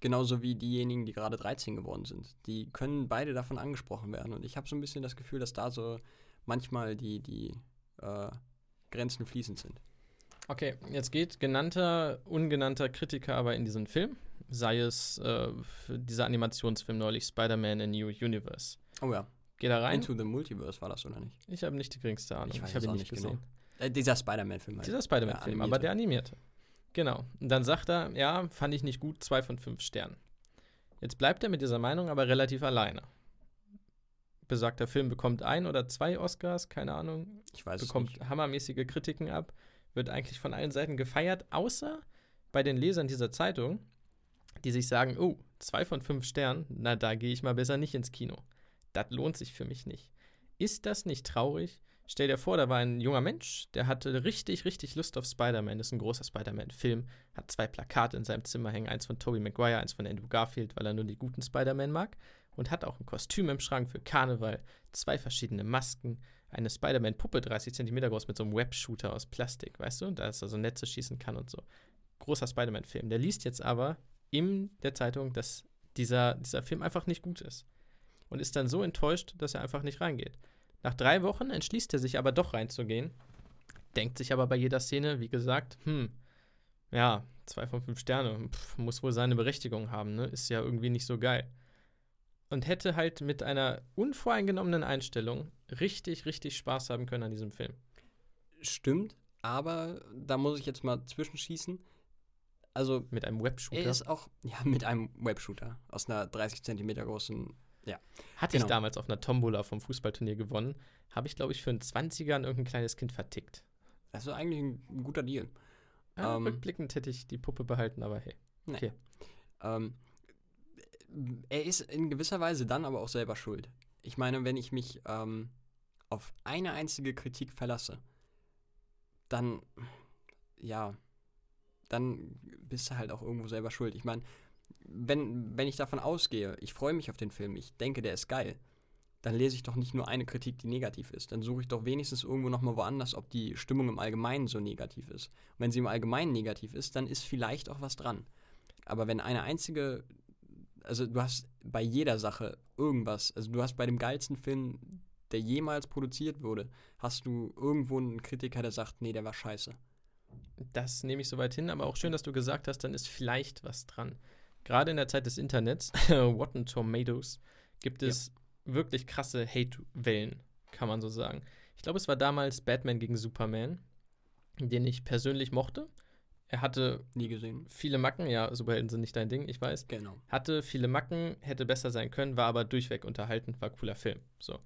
genauso wie diejenigen, die gerade 13 geworden sind. Die können beide davon angesprochen werden. Und ich habe so ein bisschen das Gefühl, dass da so manchmal die, die äh, Grenzen fließend sind. Okay, jetzt geht genannter, ungenannter Kritiker aber in diesen Film, sei es äh, dieser Animationsfilm neulich Spider-Man in New Universe. Oh ja. Geht da rein? Into the Multiverse war das, oder nicht? Ich habe nicht die geringste Ahnung. Ich, ich habe ihn nicht gesehen. Genau. Äh, dieser Spider-Man-Film halt. Dieser Spider-Man-Film, aber der animierte. Genau. Und dann sagt er, ja, fand ich nicht gut, zwei von fünf Sternen. Jetzt bleibt er mit dieser Meinung aber relativ alleine. Besagter Film bekommt ein oder zwei Oscars, keine Ahnung. Ich weiß bekommt es nicht. hammermäßige Kritiken ab wird eigentlich von allen Seiten gefeiert, außer bei den Lesern dieser Zeitung, die sich sagen, oh, zwei von fünf Sternen, na da gehe ich mal besser nicht ins Kino. Das lohnt sich für mich nicht. Ist das nicht traurig? Stell dir vor, da war ein junger Mensch, der hatte richtig, richtig Lust auf Spider-Man. Das ist ein großer Spider-Man-Film. Hat zwei Plakate in seinem Zimmer hängen: eins von Tobey Maguire, eins von Andrew Garfield, weil er nur die guten Spider-Man mag. Und hat auch ein Kostüm im Schrank für Karneval, zwei verschiedene Masken, eine Spider-Man-Puppe 30 Zentimeter groß mit so einem Web-Shooter aus Plastik, weißt du? Da ist er so Netze schießen kann und so. Großer Spider-Man-Film. Der liest jetzt aber in der Zeitung, dass dieser, dieser Film einfach nicht gut ist. Und ist dann so enttäuscht, dass er einfach nicht reingeht. Nach drei Wochen entschließt er sich aber doch reinzugehen. Denkt sich aber bei jeder Szene, wie gesagt, hm, ja, zwei von fünf Sterne, pf, muss wohl seine Berechtigung haben, ne? Ist ja irgendwie nicht so geil. Und hätte halt mit einer unvoreingenommenen Einstellung richtig, richtig Spaß haben können an diesem Film. Stimmt, aber da muss ich jetzt mal zwischenschießen. Also, Mit einem Webshooter. er ist auch, ja, mit einem Webshooter aus einer 30 Zentimeter großen, ja. Hatte ich genau. damals auf einer Tombola vom Fußballturnier gewonnen. Habe ich, glaube ich, für einen 20er an irgendein kleines Kind vertickt. Das ist eigentlich ein, guter Deal. Ja, Ähm. rückblickend hätte ich die Puppe behalten, aber hey. Okay. Ähm, er ist in gewisser Weise dann aber auch selber schuld. Ich meine, wenn ich mich ähm, auf eine einzige Kritik verlasse, dann, ja, dann bist du halt auch irgendwo selber schuld. Ich meine, wenn, wenn ich davon ausgehe, ich freue mich auf den Film, ich denke, der ist geil, dann lese ich doch nicht nur eine Kritik, die negativ ist. Dann suche ich doch wenigstens irgendwo nochmal woanders, ob die Stimmung im Allgemeinen so negativ ist. Und wenn sie im Allgemeinen negativ ist, dann ist vielleicht auch was dran. Aber wenn eine einzige, also du hast bei jeder Sache irgendwas, also du hast bei dem geilsten Film, der jemals produziert wurde, hast du irgendwo einen Kritiker, der sagt, nee, der war scheiße. Das nehme ich soweit hin, aber auch schön, dass du gesagt hast, dann ist vielleicht was dran. Gerade in der Zeit des Internets, Rotten Tomatoes, gibt es wirklich krasse Hate-Wellen, kann man so sagen. Ich glaube, es war damals Batman gegen Superman, den ich persönlich mochte. Er hatte Nie gesehen. viele Macken, ja, Superhelden sind nicht dein Ding, ich weiß. Genau. Hatte viele Macken, hätte besser sein können, war aber durchweg unterhaltend, war cooler Film. So.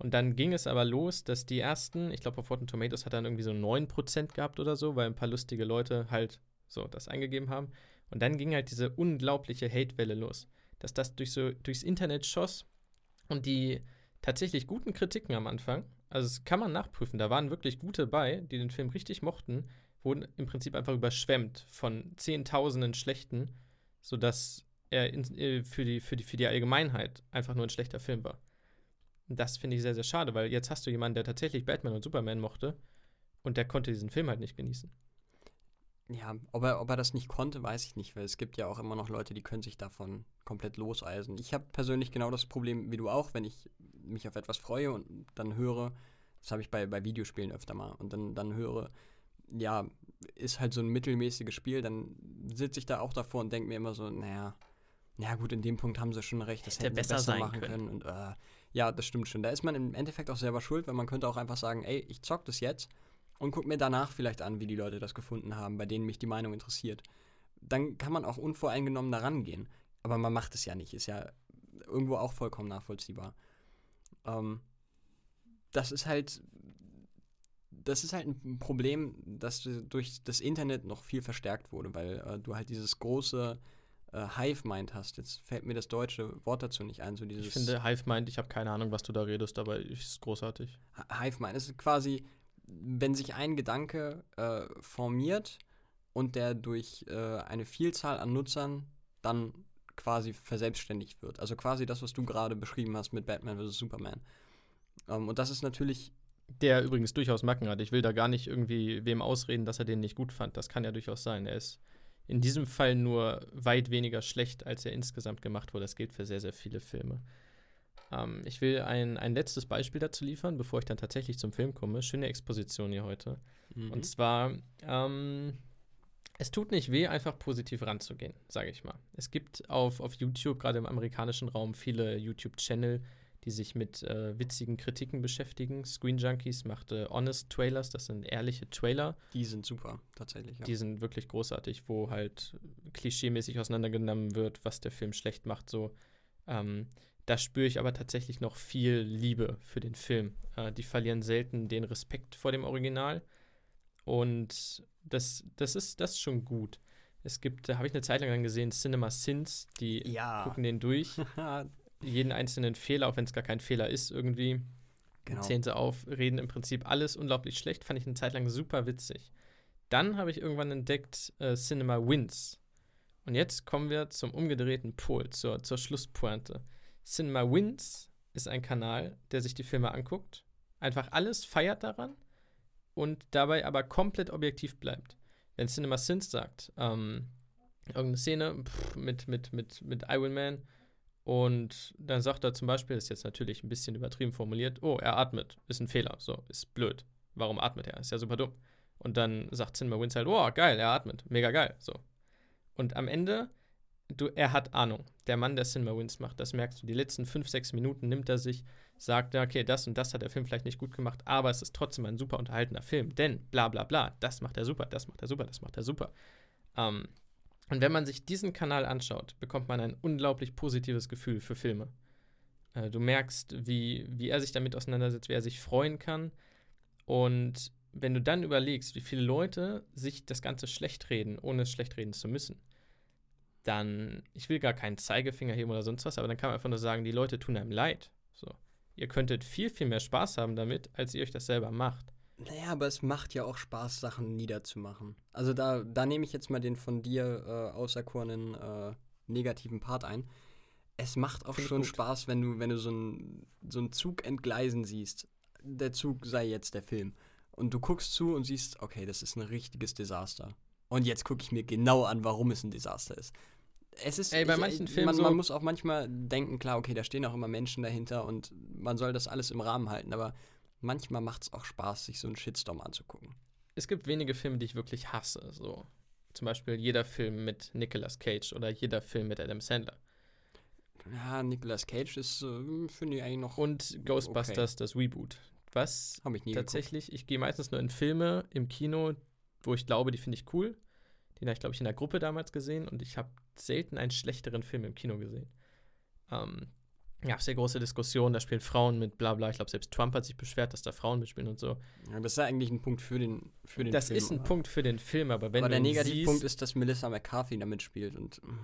Und dann ging es aber los, dass die ersten, ich glaube, auf Rotten Tomatoes hat dann irgendwie so 9% gehabt oder so, weil ein paar lustige Leute halt so das eingegeben haben. Und dann ging halt diese unglaubliche Hate-Welle los, dass das durch so, durchs Internet schoss und die tatsächlich guten Kritiken am Anfang, also das kann man nachprüfen, da waren wirklich gute bei, die den Film richtig mochten, wurden im Prinzip einfach überschwemmt von Zehntausenden schlechten, sodass er in, äh, für, die, für, die, für die Allgemeinheit einfach nur ein schlechter Film war. Das finde ich sehr, sehr schade, weil jetzt hast du jemanden, der tatsächlich Batman und Superman mochte und der konnte diesen Film halt nicht genießen. Ja, ob er, ob er das nicht konnte, weiß ich nicht, weil es gibt ja auch immer noch Leute, die können sich davon komplett loseisen. Ich habe persönlich genau das Problem wie du auch, wenn ich mich auf etwas freue und dann höre, das habe ich bei, bei Videospielen öfter mal, und dann, dann höre, ja, ist halt so ein mittelmäßiges Spiel, dann sitze ich da auch davor und denke mir immer so, naja, ja gut, in dem Punkt haben sie schon recht, das Hätte hätten besser besser sein machen können. können. Und äh, ja, das stimmt schon. Da ist man im Endeffekt auch selber schuld, weil man könnte auch einfach sagen, ey, ich zock das jetzt und guck mir danach vielleicht an, wie die Leute das gefunden haben, bei denen mich die Meinung interessiert. Dann kann man auch unvoreingenommen daran gehen. Aber man macht es ja nicht, ist ja irgendwo auch vollkommen nachvollziehbar. Ähm, das ist halt, das ist halt ein Problem, das durch das Internet noch viel verstärkt wurde, weil äh, du halt dieses große äh, Hive-Mind hast. Jetzt fällt mir das deutsche Wort dazu nicht ein. So dieses Ich finde, Hive meint, ich habe keine Ahnung, was du da redest, aber es ist großartig. Hive-Mind ist quasi, wenn sich ein Gedanke äh, formiert und der durch äh, eine Vielzahl an Nutzern dann quasi verselbstständigt wird. Also quasi das, was du gerade beschrieben hast mit Batman vs. Superman. Ähm, und das ist natürlich, Der übrigens durchaus Macken hat. Ich will da gar nicht irgendwie wem ausreden, dass er den nicht gut fand. Das kann ja durchaus sein. Er ist in diesem Fall nur weit weniger schlecht, als er insgesamt gemacht wurde. Das gilt für sehr, sehr viele Filme. Ähm, ich will ein, ein letztes Beispiel dazu liefern, bevor ich dann tatsächlich zum Film komme. Schöne Exposition hier heute. mhm. Und zwar, ähm, es tut nicht weh, einfach positiv ranzugehen, sage ich mal. Es gibt auf, auf YouTube, gerade im amerikanischen Raum, viele YouTube-Channel, die sich mit äh, witzigen Kritiken beschäftigen. Screen Junkies macht äh, Honest Trailers, das sind ehrliche Trailer, die sind super, tatsächlich. Ja. die sind wirklich großartig, wo halt klischeemäßig auseinandergenommen wird, was der Film schlecht macht. So, ähm, da spüre ich aber tatsächlich noch viel Liebe für den Film. Äh, die verlieren selten den Respekt vor dem Original. Und das, das, ist, das ist schon gut. Es gibt, da habe ich eine Zeit lang gesehen, Cinema Sins, die ja. gucken den durch, jeden einzelnen Fehler, auch wenn es gar kein Fehler ist, irgendwie genau. zählen sie auf, reden im Prinzip alles unglaublich schlecht, fand ich eine Zeit lang super witzig. Dann habe ich irgendwann entdeckt äh, Cinema Wins. Und jetzt kommen wir zum umgedrehten Pol, zur, zur Schlusspointe. Cinema Wins ist ein Kanal, der sich die Filme anguckt einfach alles feiert daran und dabei aber komplett objektiv bleibt. Wenn Cinema Sins sagt, ähm, irgendeine Szene pff, mit, mit, mit, mit Iron Man und dann sagt er zum Beispiel, ist jetzt natürlich ein bisschen übertrieben formuliert, oh, er atmet, ist ein Fehler, so, ist blöd. Warum atmet er? Ist ja super dumm. Und dann sagt Cinema Wins halt, oh, geil, er atmet, mega geil, so. Und am Ende, du, er hat Ahnung. Der Mann, der Cinema Wins macht, das merkst du. Die letzten fünf, sechs Minuten nimmt er sich, sagt, okay, das und das hat der Film vielleicht nicht gut gemacht, aber es ist trotzdem ein super unterhaltener Film, denn bla bla bla, das macht er super, das macht er super, das macht er super. Ähm, und wenn man sich diesen Kanal anschaut, bekommt man ein unglaublich positives Gefühl für Filme. Äh, du merkst, wie, wie er sich damit auseinandersetzt, wie er sich freuen kann. Und wenn du dann überlegst, wie viele Leute sich das Ganze schlecht reden, ohne es schlecht reden zu müssen, dann, ich will gar keinen Zeigefinger heben oder sonst was, aber dann kann man einfach nur sagen, die Leute tun einem leid. So. Ihr könntet viel, viel mehr Spaß haben damit, als ihr euch das selber macht. Naja, aber es macht ja auch Spaß, Sachen niederzumachen. Also da, da nehme ich jetzt mal den von dir äh, auserkorenen äh, negativen Part ein. Es macht auch Find ich schon gut. Spaß, wenn du, wenn du so einen so einen Zug entgleisen siehst. Der Zug sei jetzt der Film. Und du guckst zu und siehst, okay, das ist ein richtiges Desaster. Und jetzt gucke ich mir genau an, warum es ein Desaster ist. Es ist, Ey, bei manchen Filmen man, so- man muss auch manchmal denken, klar, okay, da stehen auch immer Menschen dahinter und man soll das alles im Rahmen halten, aber manchmal macht es auch Spaß, sich so einen Shitstorm anzugucken. Es gibt wenige Filme, die ich wirklich hasse. So. Zum Beispiel jeder Film mit Nicolas Cage oder jeder Film mit Adam Sandler. Ja, Nicolas Cage ist, äh, finde ich eigentlich noch. Und Ghostbusters, das Reboot. Was Habe ich nie tatsächlich, ich gehe meistens nur in Filme im Kino, wo ich glaube, die finde ich cool. Den habe ich, glaube ich, in der Gruppe damals gesehen und ich habe selten einen schlechteren Film im Kino gesehen. Ähm, gab es ja große Diskussionen, da spielen Frauen mit, bla bla. Ich glaube, selbst Trump hat sich beschwert, dass da Frauen mitspielen und so. Ja, das ist ja eigentlich ein Punkt für den, für den das Film. ist ein aber- Punkt für den Film, aber wenn aber der Negativpunkt ist, dass Melissa McCarthy da mitspielt. Und, mm,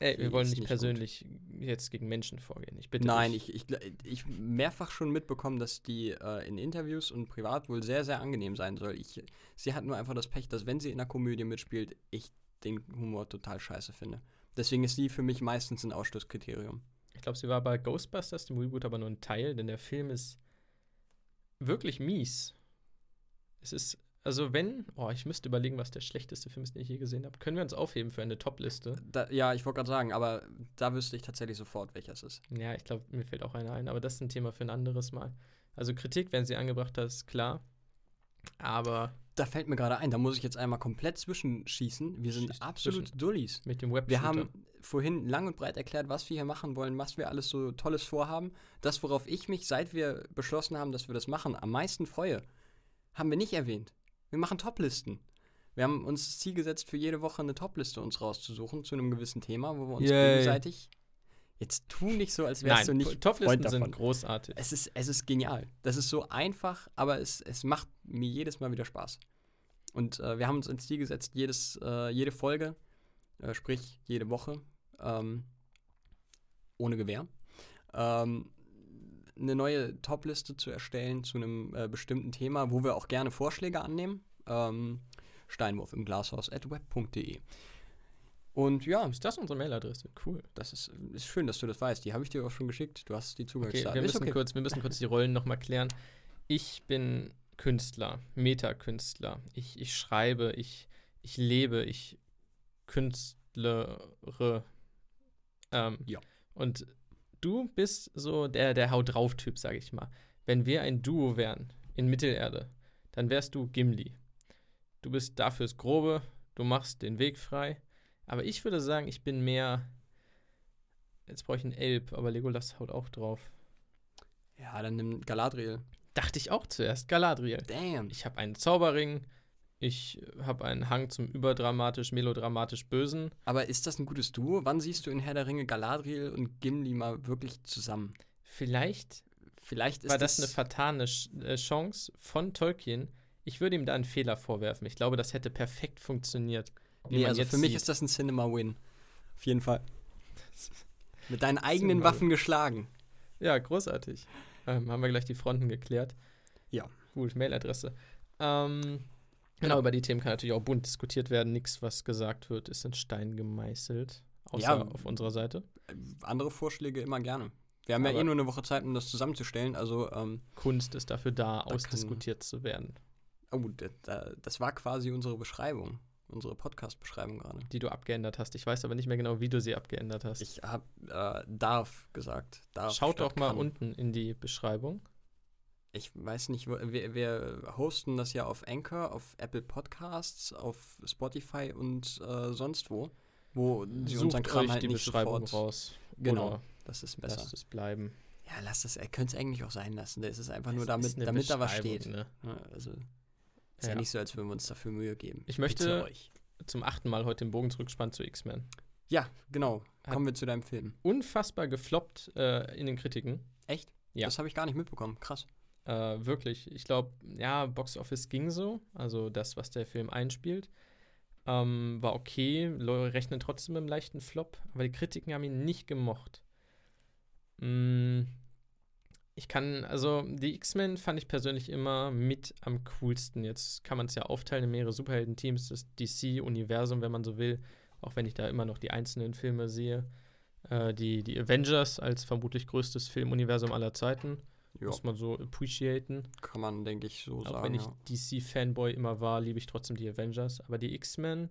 ey, wir wollen nicht persönlich jetzt gegen Menschen vorgehen. Ich bitte nein, ich, ich, ich mehrfach schon mitbekommen, dass die äh, in Interviews und privat wohl sehr, sehr angenehm sein soll. Ich, sie hat nur einfach das Pech, dass wenn sie in einer Komödie mitspielt, ich den Humor total scheiße finde. Deswegen ist sie für mich meistens ein Ausschlusskriterium. Ich glaube, sie war bei Ghostbusters, dem Reboot, aber nur ein Teil, denn der Film ist wirklich mies. Es ist, also wenn, oh, ich müsste überlegen, was der schlechteste Film ist, den ich je gesehen habe. Können wir uns aufheben für eine Top-Liste? Ja, ich wollte gerade sagen, aber da wüsste ich tatsächlich sofort, welcher es ist. Ja, ich glaube, mir fällt auch einer ein, aber das ist ein Thema für ein anderes Mal. Also Kritik, wenn sie angebracht hat, ist klar. Aber Da fällt mir gerade ein, da muss ich jetzt einmal komplett zwischenschießen. Wir sind Schieß absolut. Dullis. mit dem Web Wir haben vorhin lang und breit erklärt, was wir hier machen wollen, was wir alles so Tolles vorhaben. Das, worauf ich mich, seit wir beschlossen haben, dass wir das machen, am meisten freue, haben wir nicht erwähnt. Wir machen Toplisten. Wir haben uns das Ziel gesetzt, für jede Woche eine Topliste uns rauszusuchen zu einem gewissen Thema, wo wir uns Yay. gegenseitig. Jetzt tu nicht so, als wärst Nein, du nicht Top-Listen sind großartig. Es ist, es ist genial. Das ist so einfach, aber es, es macht mir jedes Mal wieder Spaß. Und äh, wir haben uns ins Ziel gesetzt, jedes, äh, jede Folge, äh, sprich jede Woche, ähm, ohne Gewehr, ähm, eine neue Topliste zu erstellen zu einem äh, bestimmten Thema, wo wir auch gerne Vorschläge annehmen. Ähm, Steinwurf im Glashaus at web.de. Und ja, Ist das unsere Mailadresse? Cool. das ist, ist schön, dass du das weißt. Die habe ich dir auch schon geschickt. Du hast die Okay, Zugangsdaten. wir Ist müssen, kurz, wir müssen kurz die Rollen nochmal klären. Ich bin Künstler, Metakünstler. Ich, ich schreibe, ich, ich lebe, ich künstlere. Ähm, Ja. Und du bist so der, der Haut drauf Typ, sage ich mal. Wenn wir ein Duo wären in Mittelerde, dann wärst du Gimli. Du bist dafür's Grobe, du machst den Weg frei. Aber ich würde sagen, ich bin mehr. Jetzt brauche ich einen Elb, aber Legolas haut auch drauf. Ja, dann nimm Galadriel. Dachte ich auch zuerst, Galadriel. Damn. Ich habe einen Zauberring, ich habe einen Hang zum überdramatisch, melodramatisch Bösen. Aber ist das ein gutes Duo? Wann siehst du in Herr der Ringe Galadriel und Gimli mal wirklich zusammen? Vielleicht Vielleicht ist war das eine vertane äh, Chance von Tolkien. Ich würde ihm da einen Fehler vorwerfen. Ich glaube, das hätte perfekt funktioniert. Nee, also für mich sieht. ist das ein Cinema-Win. Auf jeden Fall. Mit deinen eigenen. Waffen geschlagen. Ja, großartig. Ähm, haben wir gleich die Fronten geklärt. Ja. Gut, Mailadresse. Ähm, genau, über die Themen kann natürlich auch bunt diskutiert werden. Nichts, was gesagt wird, ist in Stein gemeißelt. Außer Ja. auf unserer Seite. Äh, Andere Vorschläge immer gerne. Wir haben ja Aber- eh nur eine Woche Zeit, um das zusammenzustellen. Also, ähm, Kunst ist dafür da, kann- ausdiskutiert zu werden, oh, das war quasi unsere Beschreibung. Unsere Podcast-Beschreibung gerade. die du abgeändert hast. Ich weiß aber nicht mehr genau, wie du sie abgeändert hast. Ich habe äh, darf gesagt. Darf Schaut doch mal kann. unten in die Beschreibung. Ich weiß nicht, wir, wir hosten das ja auf Anchor, auf Apple Podcasts, auf Spotify und äh, sonst wo, wo sie Sucht unseren Kram halt die nicht Beschreibung sofort. raus. Genau, Oder das ist besser. lasst es bleiben. Ja, lass das, er könnte es eigentlich auch sein lassen. Das ist einfach nur Es damit, damit da was steht. Ne? Ja, also ist ja. Ja. nicht so, als würden wir uns dafür Mühe geben. Ich möchte-. Zum achten Mal heute den Bogen zurückspannen zu X-Men. Ja, genau. Hat- Kommen wir zu deinem Film. Unfassbar gefloppt äh, in den Kritiken. Echt? Ja. Das habe ich gar nicht mitbekommen. Krass. Äh, wirklich. Ich glaube, ja, Box Office ging so. Also das, was der Film einspielt. Ähm, war okay. Leute rechnen trotzdem mit einem leichten Flop. Aber die Kritiken haben ihn nicht gemocht. Mm, ich kann, also die X-Men fand ich persönlich immer mit am coolsten. Jetzt kann man es ja aufteilen in mehrere Superhelden-Teams, das DC-Universum, wenn man so will. Auch wenn ich da immer noch die einzelnen Filme sehe. Äh, die, die Avengers als vermutlich größtes Filmuniversum aller Zeiten. Ja, Muss man so appreciaten. kann man, denke ich, so Auch sagen. wenn ich ja. DC-Fanboy immer war, liebe ich trotzdem die Avengers. Aber die X-Men,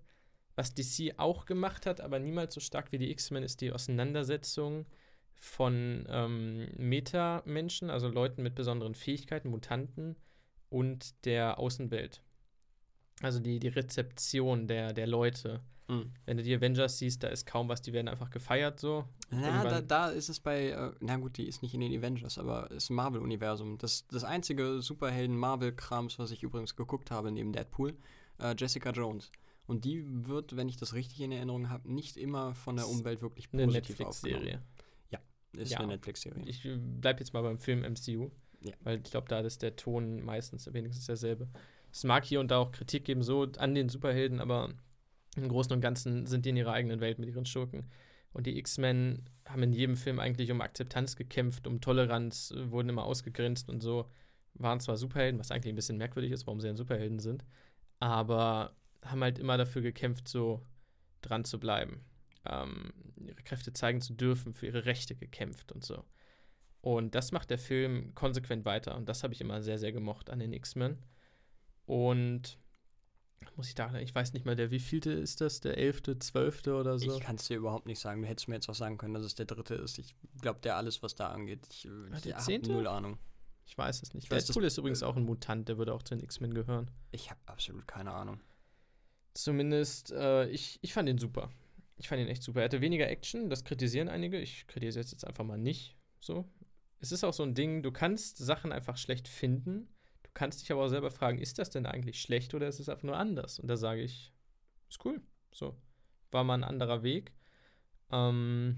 was DC auch gemacht hat, aber niemals so stark wie die X-Men, ist die Auseinandersetzung von ähm, Meta-Menschen, also Leuten mit besonderen Fähigkeiten, Mutanten und der Außenwelt. Also die, die Rezeption der, der Leute. Mhm. Wenn du die Avengers siehst, da ist kaum was, die werden einfach gefeiert so. Na, da, da ist es bei, äh, na gut, die ist nicht in den Avengers, aber ist im Marvel-Universum. Das, das einzige Superhelden-Marvel-Krams, was ich übrigens geguckt habe neben Deadpool, äh, Jessica Jones. Und die wird, wenn ich das richtig in Erinnerung habe, nicht immer von der Ist Umwelt wirklich Eine positiv aufgenommen. Netflix-Serie. Ist Ja. eine Netflix-Serie. Ich äh, bleib jetzt mal beim Film MCU, Ja. weil ich glaube, da ist der Ton meistens wenigstens derselbe. Es mag hier und da auch Kritik geben, so an den Superhelden, aber im Großen und Ganzen sind die in ihrer eigenen Welt mit ihren Schurken. Und die X-Men haben in jedem Film eigentlich um Akzeptanz gekämpft, um Toleranz, äh, wurden immer ausgegrenzt und so. Waren zwar Superhelden, was eigentlich ein bisschen merkwürdig ist, warum sie ein Superhelden sind, aber haben halt immer dafür gekämpft, so dran zu bleiben. Ähm, ihre Kräfte zeigen zu dürfen, für ihre Rechte gekämpft und so. Und das macht der Film konsequent weiter. Und das habe ich immer sehr, sehr gemocht an den X-Men. Und muss ich da, ich weiß nicht mal, der wievielte ist das? Der elfte, zwölfte oder so? Ich kann es dir überhaupt nicht sagen. Du hättest mir jetzt auch sagen können, dass es der dritte ist. Ich glaube, der alles, was da angeht. Ich, äh, Ah, ich habe zehnte? null Ahnung. Ich weiß es nicht. Deadpool ist übrigens auch ein Mutant, der würde auch zu den X-Men gehören. Ich habe absolut keine Ahnung. Zumindest, äh, ich, ich fand ihn super. Ich fand ihn echt super. Er hatte weniger Action, das kritisieren einige. Ich kritisiere es jetzt einfach mal nicht. So. Es ist auch so ein Ding, du kannst Sachen einfach schlecht finden. Du kannst dich aber auch selber fragen, ist das denn eigentlich schlecht oder ist es einfach nur anders? Und da sage ich, ist cool. So. War mal ein anderer Weg. Ähm,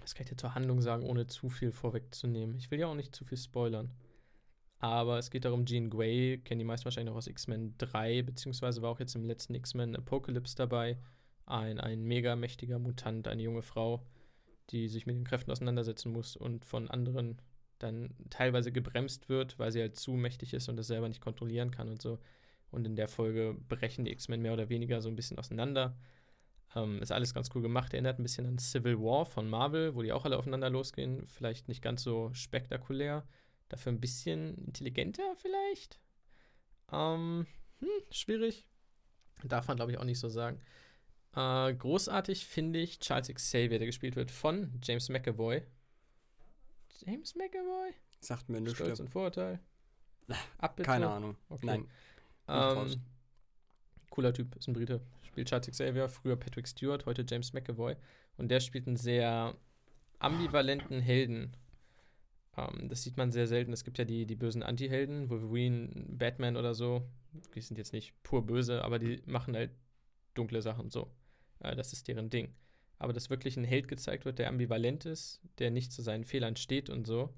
das kann ich dir zur Handlung sagen, ohne zu viel vorwegzunehmen. Ich will ja auch nicht zu viel spoilern. Aber es geht darum, Jean Grey, kennen die meisten wahrscheinlich noch aus X-Men 3, beziehungsweise war auch jetzt im letzten X-Men Apocalypse dabei. Ein, ein mega mächtiger Mutant, eine junge Frau, die sich mit den Kräften auseinandersetzen muss und von anderen dann teilweise gebremst wird, weil sie halt zu mächtig ist und das selber nicht kontrollieren kann und so. Und in der Folge brechen die X-Men mehr oder weniger so ein bisschen auseinander. Ähm, ist alles ganz cool gemacht. Erinnert ein bisschen an Civil War von Marvel, wo die auch alle aufeinander losgehen. Vielleicht nicht ganz so spektakulär. Dafür ein bisschen intelligenter vielleicht. Ähm, hm, schwierig. Darf man, glaube ich, auch nicht so sagen. Äh, großartig finde ich Charles Xavier, der gespielt wird von James McAvoy. James McAvoy? Sagt mir nichts. Stolz und Vorurteil. Ab bitte. Keine Ahnung. Okay. Nein. Ähm, cooler Typ, ist ein Brite. Spielt Charles Xavier, früher Patrick Stewart, heute James McAvoy. Und der spielt einen sehr ambivalenten Helden. Ähm, das sieht man sehr selten. Es gibt ja die, die bösen Anti-Helden, Wolverine, Batman oder so. Die sind jetzt nicht pur böse, aber die machen halt dunkle Sachen so. Äh, das ist deren Ding. Aber dass wirklich ein Held gezeigt wird, der ambivalent ist, der nicht zu seinen Fehlern steht und so.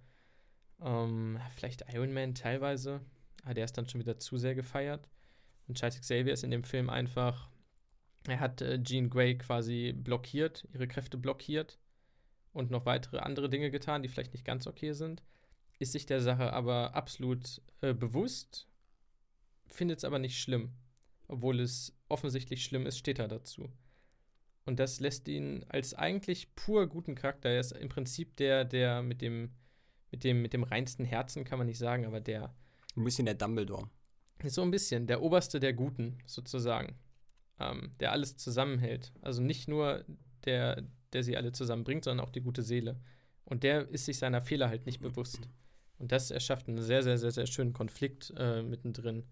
Ähm, vielleicht Iron Man teilweise. Aber der ist dann schon wieder zu sehr gefeiert. Und Charles Xavier ist in dem Film einfach, er hat äh, Jean Grey quasi blockiert, ihre Kräfte blockiert und noch weitere andere Dinge getan, die vielleicht nicht ganz okay sind. Ist sich der Sache aber absolut äh, bewusst, findet es aber nicht schlimm. Obwohl es offensichtlich schlimm ist, steht er dazu. Und das lässt ihn als eigentlich pur guten Charakter. Er ist im Prinzip der, der mit dem, mit dem, mit dem reinsten Herzen, kann man nicht sagen, aber der. Ein bisschen der Dumbledore. So ein bisschen, der Oberste der Guten, sozusagen. Ähm, der alles zusammenhält. Also nicht nur der, der sie alle zusammenbringt, sondern auch die gute Seele. Und der ist sich seiner Fehler halt nicht bewusst. Und das erschafft einen sehr, sehr, sehr, sehr schönen Konflikt äh, mittendrin.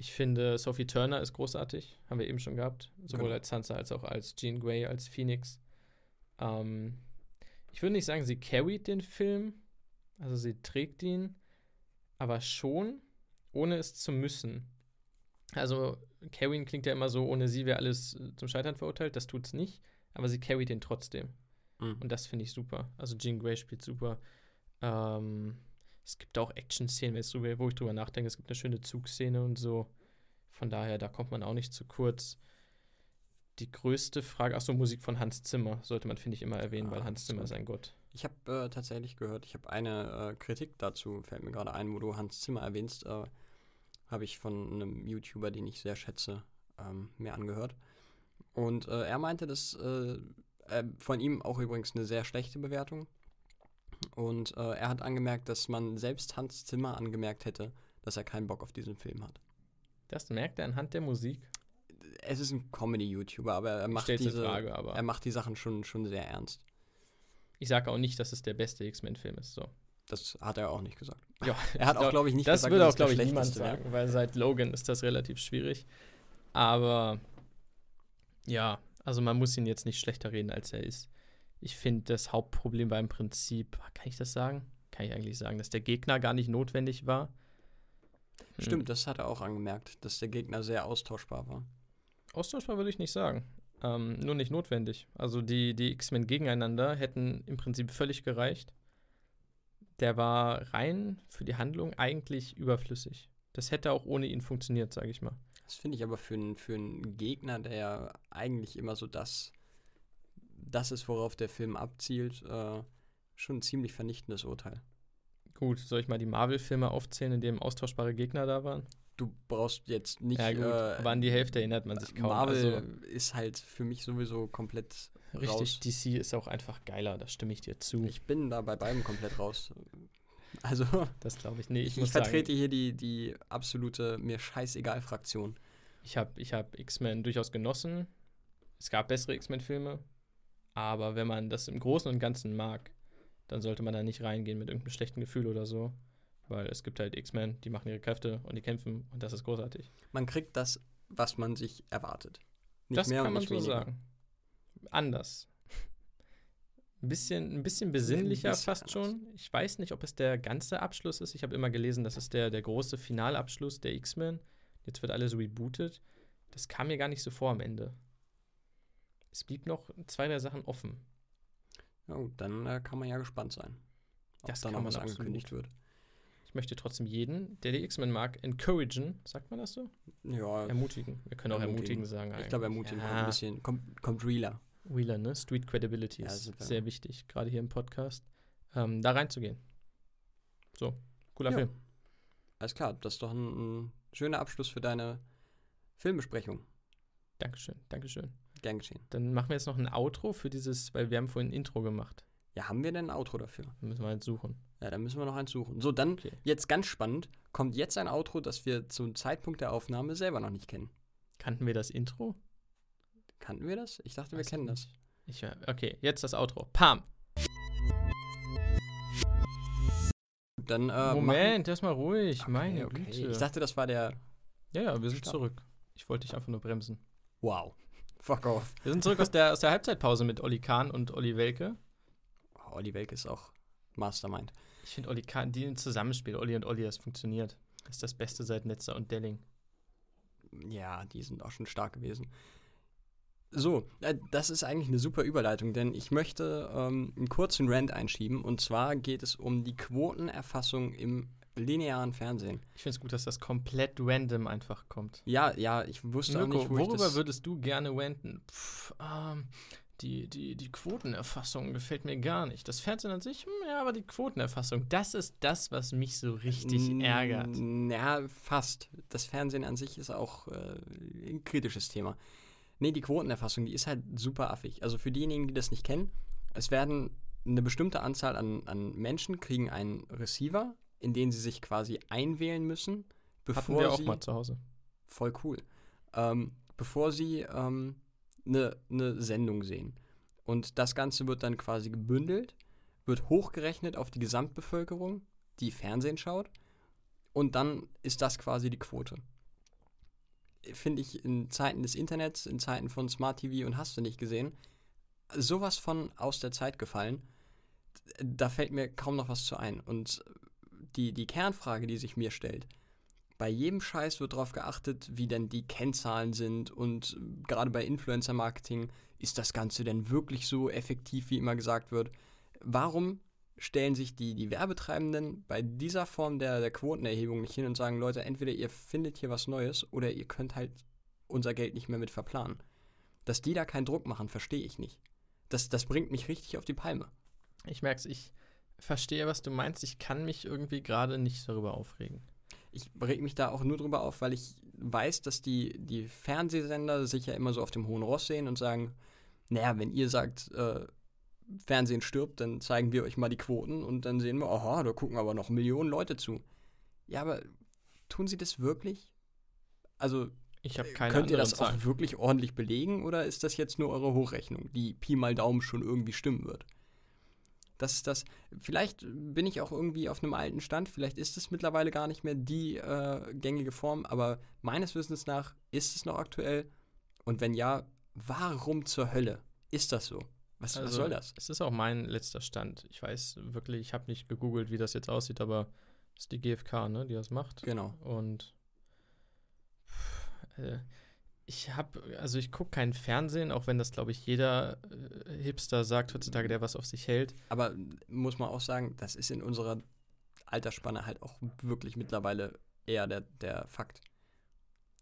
Ich finde, Sophie Turner ist großartig. Haben wir eben schon gehabt. Sowohl Genau. als Sansa als auch als Jean Grey, als Phoenix. Ähm, ich würde nicht sagen, sie carried den Film. Also sie trägt ihn. Aber schon, ohne es zu müssen. Also, carryen klingt ja immer so, ohne sie wäre alles äh, zum Scheitern verurteilt. Das tut's nicht. Aber sie carried den trotzdem. Mhm. Und das finde ich super. Also Jean Grey spielt super. Ähm, es gibt auch Action-Szenen, wo ich drüber nachdenke. Es gibt eine schöne Zugszene und so. Von daher, da kommt man auch nicht zu kurz. Die größte Frage, achso, Musik von Hans Zimmer sollte man, finde ich, immer erwähnen, Ah, weil Hans Zimmer ist ein Gott. Ich habe äh, tatsächlich gehört, ich habe eine äh, Kritik dazu, fällt mir gerade ein, wo du Hans Zimmer erwähnst, äh, habe ich von einem YouTuber, den ich sehr schätze, ähm, mir angehört. Und äh, er meinte, dass äh, äh, von ihm auch übrigens eine sehr schlechte Bewertung. Und äh, er hat angemerkt, dass man selbst Hans Zimmer angemerkt hätte, dass er keinen Bock auf diesen Film hat. Das merkt er anhand der Musik. Es ist ein Comedy-YouTuber, aber er macht, diese, Frage, aber er macht die Sachen schon, schon sehr ernst. ich sage auch nicht, dass es der beste X-Men-Film ist. So. Das hat er auch nicht gesagt. Ja, Er hat auch, glaub- glaube ich, nicht das gesagt, würde dass auch, glaube ich, niemand wäre. sagen, weil seit Logan ist das relativ schwierig. Aber ja, also man muss ihn jetzt nicht schlechter reden, als er ist. Ich finde, das Hauptproblem war im Prinzip, kann ich das sagen? Kann ich eigentlich sagen, dass der Gegner gar nicht notwendig war. Hm. Stimmt, das hat er auch angemerkt, dass der Gegner sehr austauschbar war. Austauschbar würde ich nicht sagen. Ähm, nur nicht notwendig. Also die, die X-Men gegeneinander hätten im Prinzip völlig gereicht. Der war rein für die Handlung eigentlich überflüssig. Das hätte auch ohne ihn funktioniert, sage ich mal. Das finde ich aber für einen für einen Gegner, der ja eigentlich immer so das, das ist, worauf der Film abzielt, äh, schon ein ziemlich vernichtendes Urteil. Gut, soll ich mal die Marvel-Filme aufzählen, in denen austauschbare Gegner da waren? Du brauchst jetzt nicht. ja, gut, äh, an die Hälfte erinnert man sich kaum. Marvel Also, ist halt für mich sowieso komplett richtig, raus. DC ist auch einfach geiler, da stimme ich dir zu. Ich bin da bei beidem komplett raus. Also, das glaube ich. Nee, ich, ich vertrete sagen, hier die, die absolute mir scheißegal Fraktion. ich habe ich hab X-Men durchaus genossen. Es gab bessere X-Men-Filme. Aber wenn man das im Großen und Ganzen mag, dann sollte man da nicht reingehen mit irgendeinem schlechten Gefühl oder so. Weil es gibt halt X-Men, die machen ihre Kräfte und die kämpfen und das ist großartig. Man kriegt das, was man sich erwartet. Nicht das mehr kann und man nicht so weniger. sagen. Anders. Ein bisschen, ein bisschen besinnlicher bisschen fast anders. schon. Ich weiß nicht, ob es der ganze Abschluss ist. Ich habe immer gelesen, das ist der, der große Finalabschluss der X-Men. Jetzt wird alles rebootet. Das kam mir gar nicht so vor am Ende. Es blieb noch zwei, drei Sachen offen. Ja gut, dann äh, kann man ja gespannt sein. Ob Das da noch was angekündigt wird. Ich möchte trotzdem jeden, der die X-Men mag, encouragen. Sagt man das so? Ja, Ermutigen. Wir können auch ermutigen, Ermutigen. sagen. ich glaube, eigentlich. ermutigen Ja. kommt ein bisschen, kommt, kommt realer. Wheeler, ne? Street Credibility Ja, ist sehr wichtig, gerade hier im Podcast. Ähm, da reinzugehen. So, cooler Ja. Film. Alles klar, das ist doch ein, ein schöner Abschluss für deine Filmbesprechung. Dankeschön, Dankeschön. Gern geschehen. Dann machen wir jetzt noch ein Outro für dieses, weil wir haben vorhin ein Intro gemacht. Ja, haben wir denn ein Outro dafür? Müssen wir jetzt suchen. Ja, dann müssen wir noch eins suchen. So, dann Okay. jetzt ganz spannend, kommt jetzt ein Outro, das wir zum Zeitpunkt der Aufnahme selber noch nicht kennen. Kannten wir das Intro? Kannten wir das? Ich dachte, wir ich kennen das. Ich, okay, jetzt das Outro. Pam! Dann, äh, Moment, erstmal ruhig. machen- Meine okay, okay. Güte. Ich dachte, das war der. ja, ja, wir sind Start. zurück. Ich wollte dich einfach nur bremsen. Wow. Fuck off. Wir sind zurück aus der, aus der Halbzeitpause mit Olli Kahn und Olli Welke. Oh, Olli Welke ist auch Mastermind. Ich finde Olli Kahn, die im Zusammenspiel, Olli und Olli, das funktioniert. Das ist das Beste seit Netzer und Delling. Ja, die sind auch schon stark gewesen. So, äh, das ist eigentlich eine super Überleitung, denn ich möchte ähm, einen kurzen Rant einschieben. Und zwar geht es um die Quotenerfassung im linearen Fernsehen. Ich finde es gut, dass das komplett random einfach kommt. Ja, ja, ich wusste auch Mirko, nicht, wo worüber würdest du gerne ranten? Pff, ähm, die, die, die Quotenerfassung gefällt mir gar nicht. Das Fernsehen an sich, hm, ja, aber die Quotenerfassung, das ist das, was mich so richtig N- ärgert. Ja, fast. Das Fernsehen an sich ist auch äh, ein kritisches Thema. Nee, die Quotenerfassung, die ist halt super affig. Also für diejenigen, die das nicht kennen, es werden eine bestimmte Anzahl an, an Menschen kriegen einen Receiver, in den sie sich quasi einwählen müssen, bevor Hatten wir auch sie mal zu Hause. voll cool, ähm, bevor sie ähm, eine ne Sendung sehen. Und das Ganze wird dann quasi gebündelt, wird hochgerechnet auf die Gesamtbevölkerung, die Fernsehen schaut, und dann ist das quasi die Quote. Finde ich in Zeiten des Internets, in Zeiten von Smart TV und hast du nicht gesehen, sowas von aus der Zeit gefallen. Da fällt mir kaum noch was zu ein. Und die, die Kernfrage, die sich mir stellt, bei jedem Scheiß wird darauf geachtet, wie denn die Kennzahlen sind und gerade bei Influencer-Marketing, ist das Ganze denn wirklich so effektiv, wie immer gesagt wird? Warum stellen sich die, die Werbetreibenden bei dieser Form der, der Quotenerhebung nicht hin und sagen, Leute, entweder ihr findet hier was Neues oder ihr könnt halt unser Geld nicht mehr mit verplanen. Dass die da keinen Druck machen, verstehe ich nicht. Das, das bringt mich richtig auf die Palme. Ich merke es, ich verstehe, was du meinst. Ich kann mich irgendwie gerade nicht darüber aufregen. Ich reg mich da auch nur drüber auf, weil ich weiß, dass die, die Fernsehsender sich ja immer so auf dem hohen Ross sehen und sagen, naja, wenn ihr sagt, äh, Fernsehen stirbt, dann zeigen wir euch mal die Quoten und dann sehen wir, aha, da gucken aber noch Millionen Leute zu. Ja, aber tun sie das wirklich? Also Ich habe keine könnt ihr das Zahlen. auch wirklich ordentlich belegen oder ist das jetzt nur eure Hochrechnung, die Pi mal Daumen schon irgendwie stimmen wird? Das ist das. Vielleicht bin ich auch irgendwie auf einem alten Stand. Vielleicht ist es mittlerweile gar nicht mehr die äh, gängige Form. Aber meines Wissens nach ist es noch aktuell. Und wenn ja, warum zur Hölle ist das so? Was, was Also, soll das? Es ist auch mein letzter Stand. Ich weiß wirklich, ich habe nicht gegoogelt, wie das jetzt aussieht, aber es ist die GfK, ne, die das macht. Genau. Und pff, äh, ich habe, also ich gucke kein Fernsehen, auch wenn das, glaube ich, jeder äh, Hipster sagt heutzutage, der was auf sich hält. Aber muss man auch sagen, das ist in unserer Altersspanne halt auch wirklich mittlerweile eher der, der Fakt.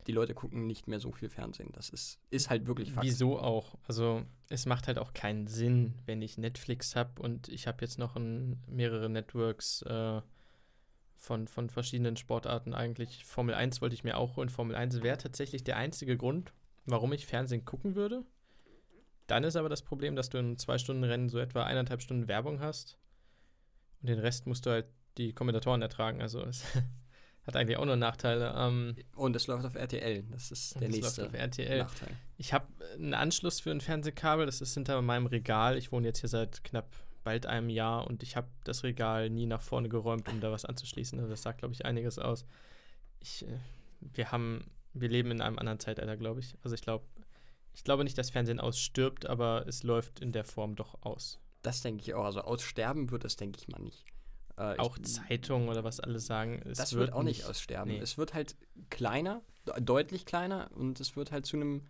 Die Leute gucken nicht mehr so viel Fernsehen. Das ist, ist halt wirklich Fakt. Wieso auch? Also es macht halt auch keinen Sinn, wenn ich Netflix habe und ich habe jetzt noch ein, mehrere Networks äh, von, von verschiedenen Sportarten eigentlich. Formel 1 wollte ich mir auch holen. Formel 1 wäre tatsächlich der einzige Grund, warum ich Fernsehen gucken würde. Dann ist aber das Problem, dass du in zwei Stunden Rennen so etwa eineinhalb Stunden Werbung hast und den Rest musst du halt die Kommentatoren ertragen. Also es hat eigentlich auch nur Nachteile. Ähm, Und es läuft auf RTL. Das ist der nächste läuft auf RTL. Nachteil. Ich habe einen Anschluss für ein Fernsehkabel, das ist hinter meinem Regal. Ich wohne jetzt hier seit knapp bald einem Jahr und ich habe das Regal nie nach vorne geräumt, um da was anzuschließen. Das sagt, glaube ich, einiges aus. Ich, äh, wir haben, wir leben in einem anderen Zeitalter, glaube ich. Also ich glaube, ich glaube nicht, dass Fernsehen ausstirbt, aber es läuft in der Form doch aus. Das denke ich auch. Also aussterben wird es, denke ich mal, nicht. Äh, Auch Zeitungen oder was alle sagen, das wird auch nicht aussterben. nee. Es wird halt kleiner, de- deutlich kleiner und es wird halt zu einem,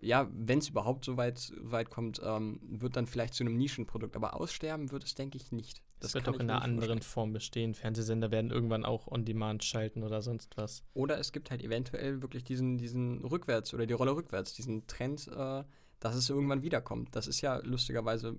ja, wenn es überhaupt so weit, weit kommt, ähm, wird dann vielleicht zu einem Nischenprodukt. Aber aussterben wird es, denke ich, nicht. Das wird kann doch in einer anderen. Form bestehen. Fernsehsender werden irgendwann auch On-Demand schalten oder sonst was. Oder es gibt halt eventuell wirklich diesen, diesen Rückwärts oder die Rolle rückwärts, diesen Trend, äh, dass es irgendwann wiederkommt. Das ist ja lustigerweise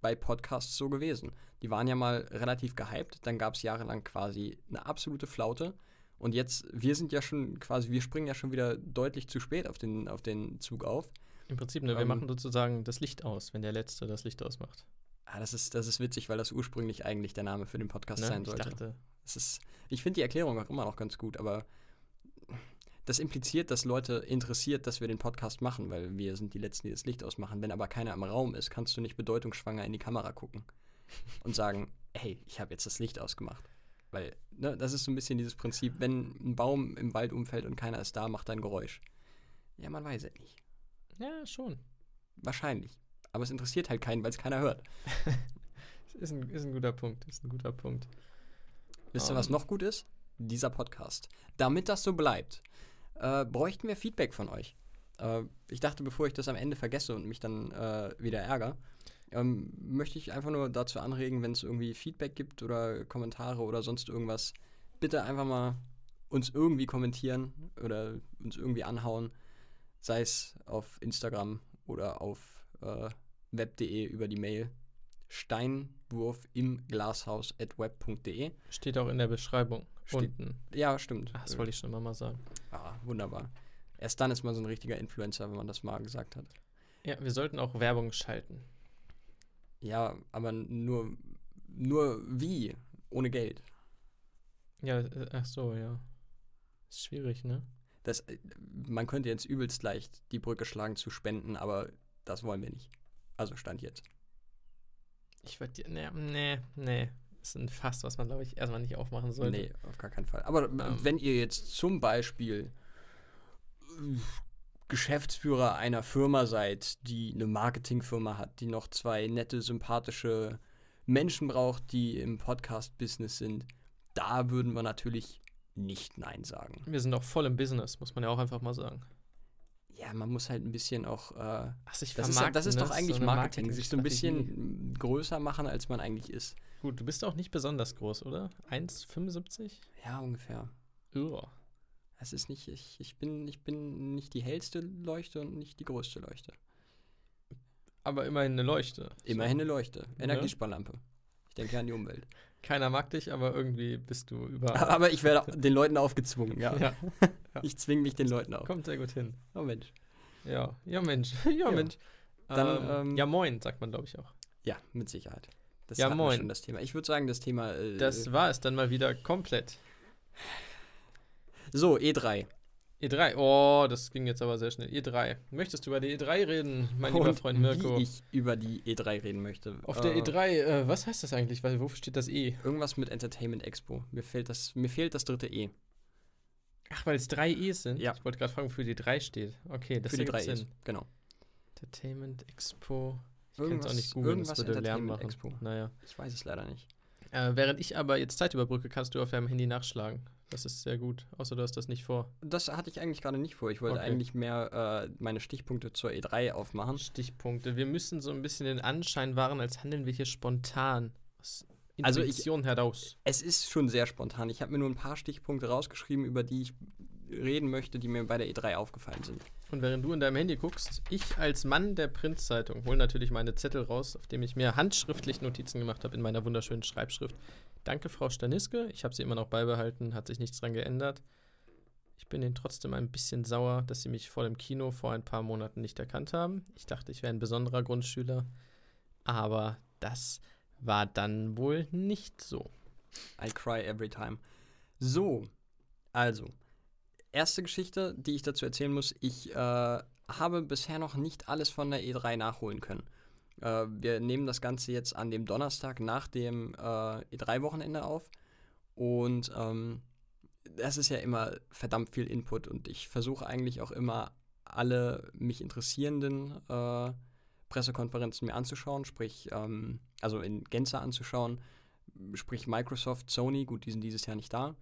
bei Podcasts so gewesen. Die waren ja mal relativ gehypt, dann gab es jahrelang quasi eine absolute Flaute. Und jetzt, wir sind ja schon quasi, wir springen ja schon wieder deutlich zu spät auf den, auf den Zug auf. Im Prinzip, ne, wir Ähm, machen sozusagen das Licht aus, wenn der Letzte das Licht ausmacht. Ah, das ist, das ist witzig, weil das ursprünglich eigentlich der Name für den Podcast Ne? sein Ich sollte. dachte, Es ist, ich finde die Erklärung auch immer noch ganz gut, aber das impliziert, dass Leute interessiert, dass wir den Podcast machen, weil wir sind die Letzten, die das Licht ausmachen. Wenn aber keiner im Raum ist, kannst du nicht bedeutungsschwanger in die Kamera gucken und sagen, hey, ich habe jetzt das Licht ausgemacht. Weil, ne, das ist so ein bisschen dieses Prinzip, wenn ein Baum im Wald umfällt und keiner ist da, macht er ein Geräusch. Ja, man weiß es nicht. ja, schon. Wahrscheinlich. Aber es interessiert halt keinen, weil es keiner hört. Ist ein, ist ein guter Punkt, ist ein guter Punkt. Wisst ihr, was Ähm. noch gut ist? Dieser Podcast. Damit das so bleibt, äh, bräuchten wir Feedback von euch. Äh, ich dachte, bevor ich das am Ende vergesse und mich dann äh, wieder ärgere, ähm, möchte ich einfach nur dazu anregen, wenn es irgendwie Feedback gibt oder Kommentare oder sonst irgendwas, bitte einfach mal uns irgendwie kommentieren oder uns irgendwie anhauen, sei es auf Instagram oder auf äh, web.de über die Mail steinwurf im Glashaus at web.de. Steht auch in der Beschreibung Steht- unten. Ja, stimmt. Ach, das wollte ich schon immer mal sagen. Ah, wunderbar. Erst dann ist man so ein richtiger Influencer, wenn man das mal gesagt hat. Ja, wir sollten auch Werbung schalten. Ja, aber nur, nur wie? Ohne Geld. Ja, äh, ach so, ja. Ist schwierig, ne? Das, äh, man könnte jetzt übelst leicht die Brücke schlagen zu spenden, aber das wollen wir nicht. Also stand jetzt. Ich würde dir, nee, nee, nee. Das ist ein Fass, was man, glaube ich, erstmal nicht aufmachen sollte. Nee, auf gar keinen Fall. Aber Ähm. wenn ihr jetzt zum Beispiel äh, Geschäftsführer einer Firma seid, die eine Marketingfirma hat, die noch zwei nette, sympathische Menschen braucht, die im Podcast-Business sind, da würden wir natürlich nicht Nein sagen. Wir sind auch voll im Business, muss man ja auch einfach mal sagen. Ja, man muss halt ein bisschen auch. Äh, Ach, sich das, ist, das ist doch ne? eigentlich So eine Marketing, sich so ein bisschen größer machen, als man eigentlich ist. Gut, du bist auch nicht besonders groß, oder? 1,75? Ja, ungefähr. Uah. Es ist nicht, ich, ich, bin, ich bin nicht die hellste Leuchte und nicht die größte Leuchte. Aber immerhin eine Leuchte. Immerhin eine Leuchte. Energiesparlampe. Ich denke an die Umwelt. Keiner mag dich, aber irgendwie bist du über. Aber ich werde den Leuten aufgezwungen, ja. ja, Ich zwinge mich den Leuten auf. kommt sehr gut hin. Oh Mensch. Ja, ja Mensch, ja, Ja. Mensch. Dann, ähm, ähm, ja moin, sagt man glaube ich auch. Ja, mit Sicherheit. Das Ja, moin. schon das Thema. Ich würde sagen, das Thema. Äh, Das war es dann mal wieder komplett. So, E E3. E3, oh, das ging jetzt aber sehr schnell. E3. Möchtest du über die E3 reden, mein lieber Und Freund Mirko? Wie ich über die E3 reden möchte. Auf der Äh, E3, äh, was heißt das eigentlich? Wofür steht das E? Irgendwas mit Entertainment Expo. Mir fehlt das, mir fehlt das dritte E. Ach, weil es drei E's sind? Ja. Ich wollte gerade fragen, wofür die 3 steht. Okay, das für die drei Sinn. E's. Genau. Entertainment Expo. Ich kann es auch nicht googeln, das würde Lärm machen. Expo. Naja. Ich weiß es leider nicht. Äh, während ich aber jetzt Zeit überbrücke, kannst du auf deinem Handy nachschlagen. Das ist sehr gut. Außer du hast das nicht vor. Das hatte ich eigentlich gerade nicht vor. Ich wollte Okay. eigentlich mehr äh, meine Stichpunkte zur E3 aufmachen. Stichpunkte. Wir müssen so ein bisschen den Anschein wahren, als handeln wir hier spontan. Aus Also ich- Intuition heraus. Es ist schon sehr spontan. Ich habe mir nur ein paar Stichpunkte rausgeschrieben, über die ich reden möchte, die mir bei der E3 aufgefallen sind. Und während du in deinem Handy guckst, ich als Mann der Printzeitung hole natürlich meine Zettel raus, auf dem ich mir handschriftlich Notizen gemacht habe in meiner wunderschönen Schreibschrift. Danke, Frau Staniske. Ich habe sie immer noch beibehalten, hat sich nichts dran geändert. Ich bin ihnen trotzdem ein bisschen sauer, dass sie mich vor dem Kino vor ein paar Monaten nicht erkannt haben. Ich dachte, ich wäre ein besonderer Grundschüler. Aber das war dann wohl nicht so. I cry every time. So, also, erste Geschichte, die ich dazu erzählen muss. Ich äh, habe bisher noch nicht alles von der E3 nachholen können. Äh, wir nehmen das Ganze jetzt an dem Donnerstag nach dem äh, E3-Wochenende auf. Und ähm, das ist ja immer verdammt viel Input und ich versuche eigentlich auch immer alle mich interessierenden äh, Pressekonferenzen mir anzuschauen, sprich, ähm, also in Gänze anzuschauen, sprich Microsoft, Sony, gut, die sind dieses Jahr nicht da,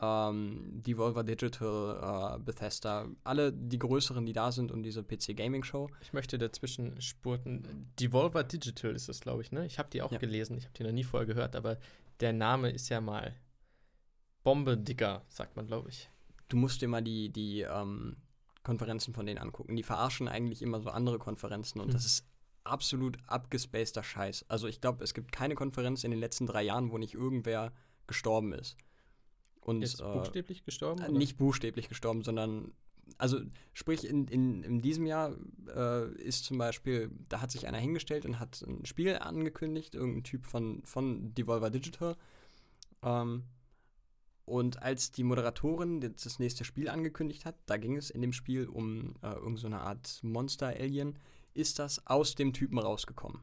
ähm, Devolver Digital, äh, Bethesda, alle die größeren, die da sind und diese PC Gaming Show. Ich möchte dazwischen spurten. Devolver Digital ist das, glaube ich, ne? Ich habe die auch Ja. gelesen, ich habe die noch nie vorher gehört, aber der Name ist ja mal Bombe dicker, sagt man, glaube ich. Du musst dir mal die, die ähm, Konferenzen von denen angucken. Die verarschen eigentlich immer so andere Konferenzen und Hm. das ist absolut abgespaceder Scheiß. Also ich glaube, es gibt keine Konferenz in den letzten drei Jahren, wo nicht irgendwer gestorben ist. Und Ist äh, buchstäblich gestorben? Äh? Nicht buchstäblich gestorben, sondern, also sprich, in, in, in diesem Jahr äh, ist zum Beispiel, da hat sich einer hingestellt und hat ein Spiel angekündigt, irgendein Typ von, von Devolver Digital. Ähm, und als die Moderatorin das das nächste Spiel angekündigt hat, da ging es in dem Spiel um äh, irgendeine so Art Monster-Alien, ist das aus dem Typen rausgekommen.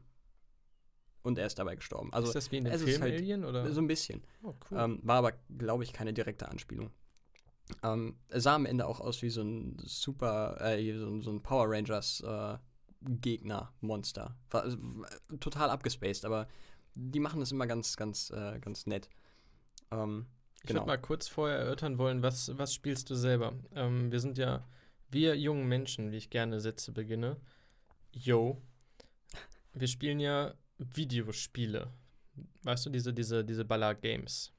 Und er ist dabei gestorben. Also ist das wie in dem Film halt Alien? Oder? so ein bisschen. oh, cool. Ähm, war aber, glaube ich, keine direkte Anspielung. Ähm, sah am Ende auch aus wie so ein Super, äh, so, ein- so ein Power Rangers äh, Gegner, Monster. War, also, war total abgespaced, aber die machen das immer ganz, ganz, äh, ganz nett. Ähm, ich genau. würde mal kurz vorher erörtern wollen, was, was spielst du selber? Ähm, wir sind ja, wir jungen Menschen, wie ich gerne Sätze beginne. Yo. Wir spielen ja Videospiele. Weißt du, diese, diese, diese Baller-Games.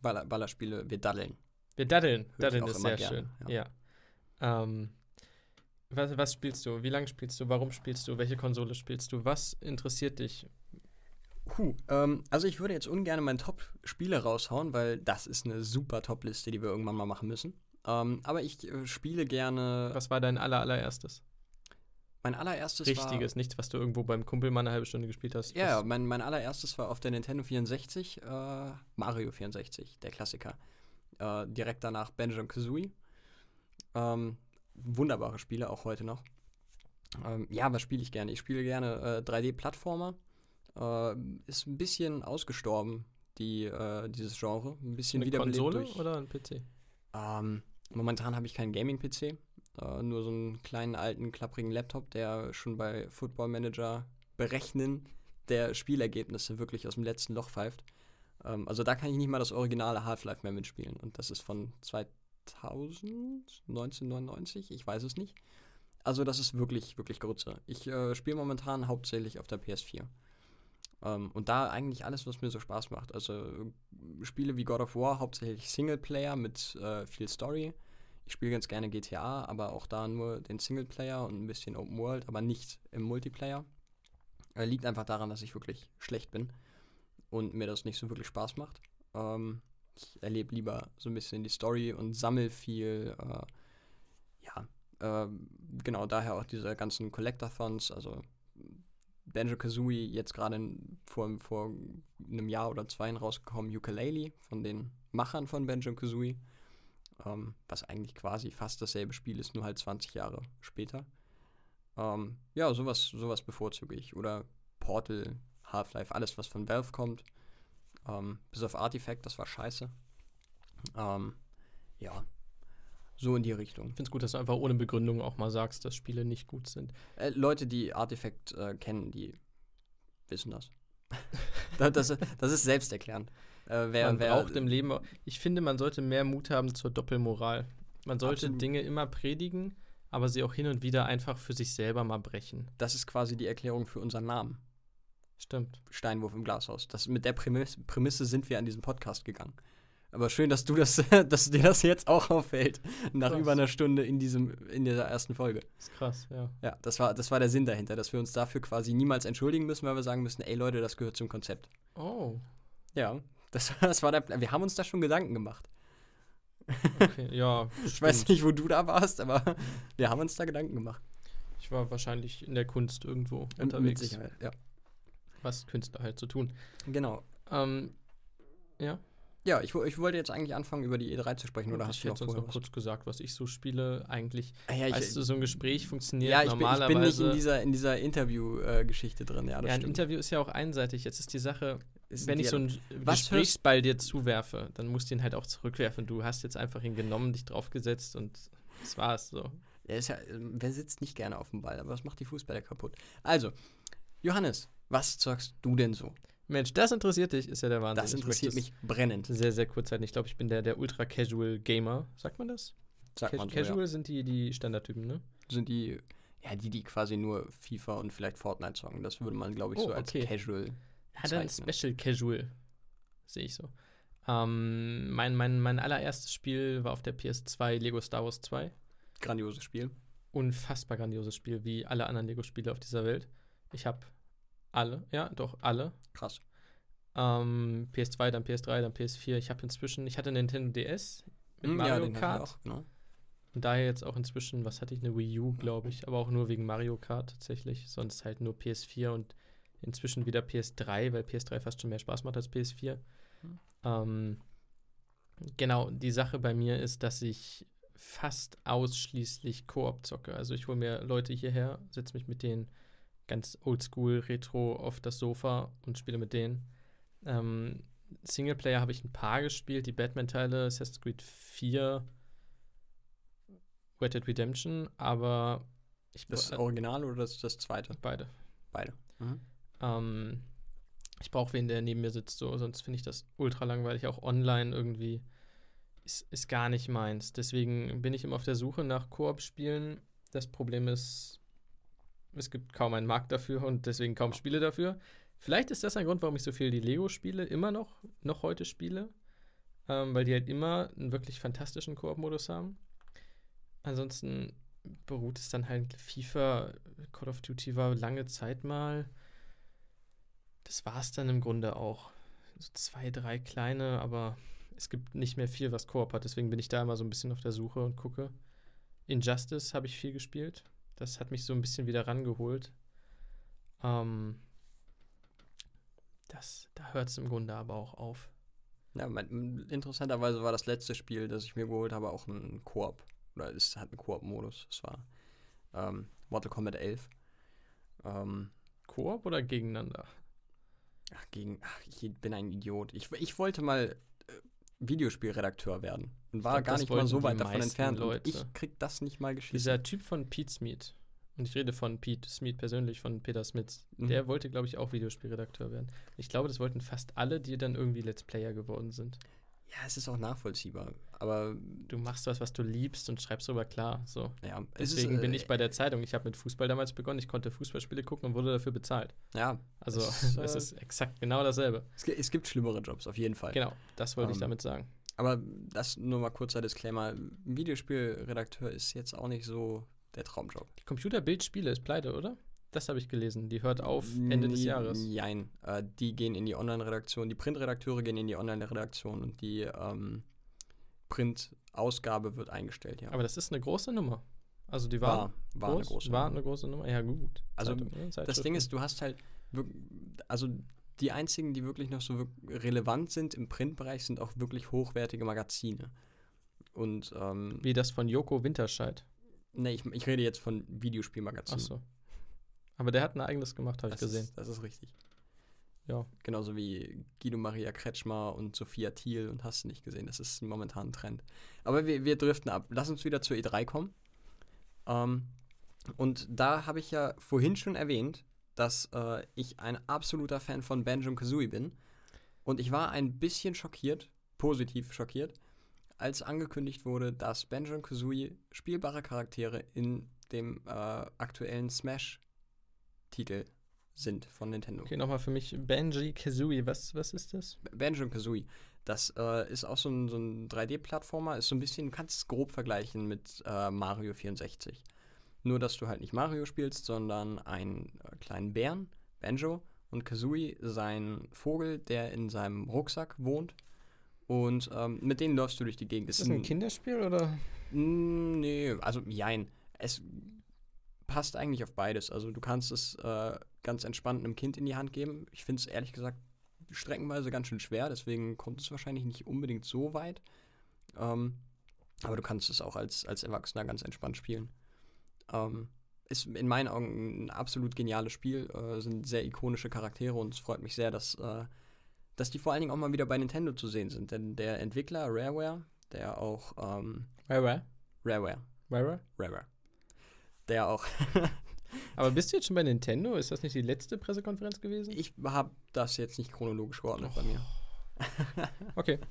Baller, Ballerspiele, wir daddeln. Wir daddeln. Hör Daddeln ist sehr gerne, schön. Ja. Ähm, was, was spielst du? Wie lange spielst du? Warum spielst du? Welche Konsole spielst du? Was interessiert dich? Puh, ähm, also ich würde jetzt ungern meinen Top-Spiele raushauen, weil das ist eine super Top-Liste, die wir irgendwann mal machen müssen. Ähm, aber ich äh, spiele gerne. Was war dein aller, allererstes? Mein allererstes Richtiges, nichts, was du irgendwo beim Kumpel mal eine halbe Stunde gespielt hast. war. Ja, mein, mein allererstes war auf der Nintendo 64, äh, Mario 64, der Klassiker. Äh, direkt danach Banjo Kazooie. Ähm, wunderbare Spiele, auch heute noch. Ähm, ja, was spiele ich gerne? Ich spiele gerne äh, 3D-Plattformer. Äh, ist ein bisschen ausgestorben, die, äh, dieses Genre. Ein bisschen eine wiederbelebt Konsole durch. oder ein PC? Ähm, momentan habe ich keinen Gaming-PC, äh, nur so einen kleinen alten klapprigen Laptop, der schon bei Football Manager berechnen der Spielergebnisse wirklich aus dem letzten Loch pfeift. Ähm, also da kann ich nicht mal das originale Half-Life mehr mitspielen und das ist von 2000, 1999, ich weiß es nicht. Also das ist wirklich, wirklich Grütze. Ich äh, spiele momentan hauptsächlich auf der PS4. Ähm, und da eigentlich alles, was mir so Spaß macht. Also äh, Spiele wie God of War, hauptsächlich Singleplayer mit äh, viel Story. Ich spiele ganz gerne GTA, aber auch da nur den Singleplayer und ein bisschen Open World, aber nicht im Multiplayer. Äh, liegt einfach daran, dass ich wirklich schlecht bin und mir das nicht so wirklich Spaß macht. Ähm, ich erlebe lieber so ein bisschen die Story und sammle viel. Äh, ja, ähm, genau daher auch diese ganzen Collectathons, also Banjo Kazooie, jetzt gerade vor, vor einem Jahr oder zwei rausgekommen, Ukulele von den Machern von Banjo Kazooie. Ähm, was eigentlich quasi fast dasselbe Spiel ist, nur halt 20 Jahre später. Ähm, ja, sowas, sowas bevorzuge ich. Oder Portal, Half-Life, alles, was von Valve kommt. Ähm, bis auf Artifact, das war scheiße. Ähm, ja, so in die Richtung. Ich finde es gut, dass du einfach ohne Begründung auch mal sagst, dass Spiele nicht gut sind. Äh, Leute, die Artifact äh, kennen, die wissen das. das, das, das ist selbsterklärend. Äh, wer, man wer, braucht im Leben, ich finde, man sollte mehr Mut haben zur Doppelmoral. Man sollte Absolut. Dinge immer predigen, aber sie auch hin und wieder einfach für sich selber mal brechen. das ist quasi die Erklärung für unseren Namen. Stimmt. Steinwurf im Glashaus. Das, mit der Prämisse, Prämisse sind wir an diesen Podcast gegangen. Aber schön, dass du das, dass dir das jetzt auch auffällt, nach Krass. über einer Stunde in diesem, in dieser ersten Folge. Ist krass, ja. Ja, das war, das war der Sinn dahinter, dass wir uns dafür quasi niemals entschuldigen müssen, weil wir sagen müssen, ey Leute, das gehört zum Konzept. Oh, Ja, das, das war der Plan. Wir haben uns da schon Gedanken gemacht. okay, ja. Ich weiß nicht, wo du da warst, aber wir haben uns da Gedanken gemacht. Ich war wahrscheinlich in der Kunst irgendwo Und unterwegs. Mit Sicherheit, ja. Was Künstler halt zu tun. Genau. Ähm, ja. Ja, ich, ich wollte jetzt eigentlich anfangen, über die E3 zu sprechen, oder ich hast du noch noch was? kurz gesagt, was ich so spiele. Eigentlich, Ah, ja, ich, weißt du, so ein Gespräch funktioniert ja, ich bin, ich normalerweise. bin nicht in dieser, in dieser Interview-Geschichte drin, ja, das ja, ein stimmt. Interview ist ja auch einseitig. Jetzt ist die Sache, Ist wenn ein ich so einen Was Gesprächsball dir zuwerfe, dann musst du ihn halt auch zurückwerfen. Du hast jetzt einfach ihn genommen, dich draufgesetzt und das war's so. Ja, ist ja, ähm, wer sitzt nicht gerne auf dem Ball, aber das macht die Fußballer kaputt. Also, Johannes, was zockst du denn so? Mensch, das interessiert dich, ist ja der Wahnsinn. Das interessiert mich brennend. Sehr, sehr kurz halten. Ich glaube, ich bin der, der Ultra-Casual-Gamer. Sagt man das? Sagt Ca man so, Casual ja. sind die, die Standardtypen, ne? Sind die, ja, die, die quasi nur FIFA und vielleicht Fortnite zocken. Das würde man, glaube ich, Oh, so als okay. Casual. Ja, dann bezeichnen. Special Casual. Sehe ich so. Ähm, mein, mein, mein allererstes Spiel war auf der PS2 Lego Star Wars 2. Grandioses Spiel. Unfassbar grandioses Spiel, wie alle anderen Lego-Spiele auf dieser Welt. Ich habe alle, ja, doch alle. Krass. Ähm, PS2, dann PS3, dann PS4. Ich habe inzwischen, ich hatte Nintendo DS mit Hm, Mario ich Kart. auch, genau. Und daher jetzt auch inzwischen, was hatte ich, eine Wii U, glaube ich, aber auch nur wegen Mario Kart tatsächlich. Sonst halt nur PS4 und inzwischen wieder PS3, weil PS3 fast schon mehr Spaß macht als PS4. Hm. Ähm, genau, die Sache bei mir ist, dass ich fast ausschließlich Koop zocke. Also ich hole mir Leute hierher, setze mich mit denen ganz oldschool, retro auf das Sofa und spiele mit denen. Ähm, Singleplayer habe ich ein paar gespielt, die Batman-Teile, Assassin's Creed 4, Red Dead Redemption, aber ich Das Original oder das, das zweite? beide. Beide. Mhm. Ähm, ich brauche wen, der neben mir sitzt, so, sonst finde ich das ultra langweilig. Auch online irgendwie ist, ist gar nicht meins. Deswegen bin ich immer auf der Suche nach Koop-Spielen. Das Problem ist, es gibt kaum einen Markt dafür und deswegen kaum Spiele dafür. Vielleicht ist das ein Grund, warum ich so viel die Lego-Spiele immer noch, noch heute spiele, ähm, weil die halt immer einen wirklich fantastischen Koop-Modus haben. Ansonsten beruht es dann halt FIFA, Call of Duty war lange Zeit mal. Das war es dann im Grunde auch. So zwei, drei kleine, aber es gibt nicht mehr viel, was Koop hat. Deswegen bin ich da immer so ein bisschen auf der Suche und gucke. Injustice habe ich viel gespielt. Das hat mich so ein bisschen wieder rangeholt. Ähm, das, da hört es im Grunde aber auch auf. Ja, mein, interessanterweise war das letzte Spiel, das ich mir geholt habe, auch ein Koop. Oder es hat einen Koop-Modus. Es war ähm, Mortal Kombat 11. Ähm, Koop oder gegeneinander? Ach, gegen, ach, ich bin ein Idiot. Ich, ich wollte mal Videospielredakteur werden und war glaub, gar nicht mal so weit davon entfernt. Und Leute. ich krieg das nicht mal geschissen. Dieser Typ von Pete Smith, und ich rede von Pete Smith persönlich, von Peter Smith, Mhm. der wollte, glaube ich, auch Videospielredakteur werden. Ich glaube, das wollten fast alle, die dann irgendwie Let's Player geworden sind. ja, es ist auch nachvollziehbar. Aber Du machst was, was du liebst und schreibst darüber klar. So. ja, es Deswegen ist, bin äh, ich bei der Zeitung. Ich habe mit Fußball damals begonnen. Ich konnte Fußballspiele gucken und wurde dafür bezahlt. Ja, Also Es ist, es äh, ist exakt genau dasselbe. es, es gibt schlimmere Jobs, auf jeden Fall. Genau, das wollte ich Ähm, damit sagen. Aber das nur mal kurzer Disclaimer. Videospielredakteur ist jetzt auch nicht so der Traumjob. Die Computerbildspiele ist pleite, oder? Das habe ich gelesen. Die hört auf Ende des Jahres. Jein. Äh, die gehen in die Online-Redaktion. Die Printredakteure gehen in die Online-Redaktion und die ähm, Print-Ausgabe wird eingestellt, ja. Aber das ist eine große Nummer. Also die war, war, war eine groß, große war Nummer. eine große Nummer. Ja, gut. Also, Zeitung, ja, Das. Ding ist, du hast halt, also die einzigen, die wirklich noch so relevant sind im Printbereich, sind auch wirklich hochwertige Magazine. Und, ähm, Wie das von Joko Winterscheid. ne, ich, ich rede jetzt von Videospielmagazinen. Ach so. Aber der hat ein eigenes gemacht, habe ich gesehen. Ist, das ist richtig. Ja. Genauso wie Guido Maria Kretschmer und Sophia Thiel und hast du nicht gesehen. Das ist momentan ein Trend. Aber wir, wir driften ab. Lass uns wieder zur E3 kommen. Ähm, und da habe ich ja vorhin schon erwähnt, dass äh, ich ein absoluter Fan von Banjo Kazooie bin. Und ich war ein bisschen schockiert, positiv schockiert, als angekündigt wurde, dass Banjo Kazooie spielbare Charaktere in dem äh, aktuellen Smash-Titel sind von Nintendo. Okay, nochmal für mich. Banji Kazooie, was, was ist das? Banjo Kazooie. Das äh, ist auch so ein, so ein 3D-Plattformer, ist so ein bisschen, du kannst es grob vergleichen mit äh, Mario 64. Nur, dass du halt nicht Mario spielst, sondern einen äh, kleinen Bären, Banjo, und Kazooie, sein Vogel, der in seinem Rucksack wohnt. Und ähm, mit denen läufst du durch die Gegend. Ist das ein Kinderspiel oder? Nee, also jein. Es passt eigentlich auf beides. Also du kannst es äh, ganz entspannt einem Kind in die Hand geben. Ich finde es ehrlich gesagt streckenweise ganz schön schwer, deswegen kommt es wahrscheinlich nicht unbedingt so weit. Ähm, aber du kannst es auch als, als Erwachsener ganz entspannt spielen. Ähm, ist in meinen Augen ein absolut geniales Spiel, äh, sind sehr ikonische Charaktere und es freut mich sehr, dass, äh, dass die vor allen Dingen auch mal wieder bei Nintendo zu sehen sind. Denn der Entwickler Rareware, der auch ähm, Rare, Rareware, Rare? Rareware. Der auch. Aber bist du jetzt schon bei Nintendo? Ist das nicht die letzte Pressekonferenz gewesen? ich habe das jetzt nicht chronologisch geordnet bei mir. Okay.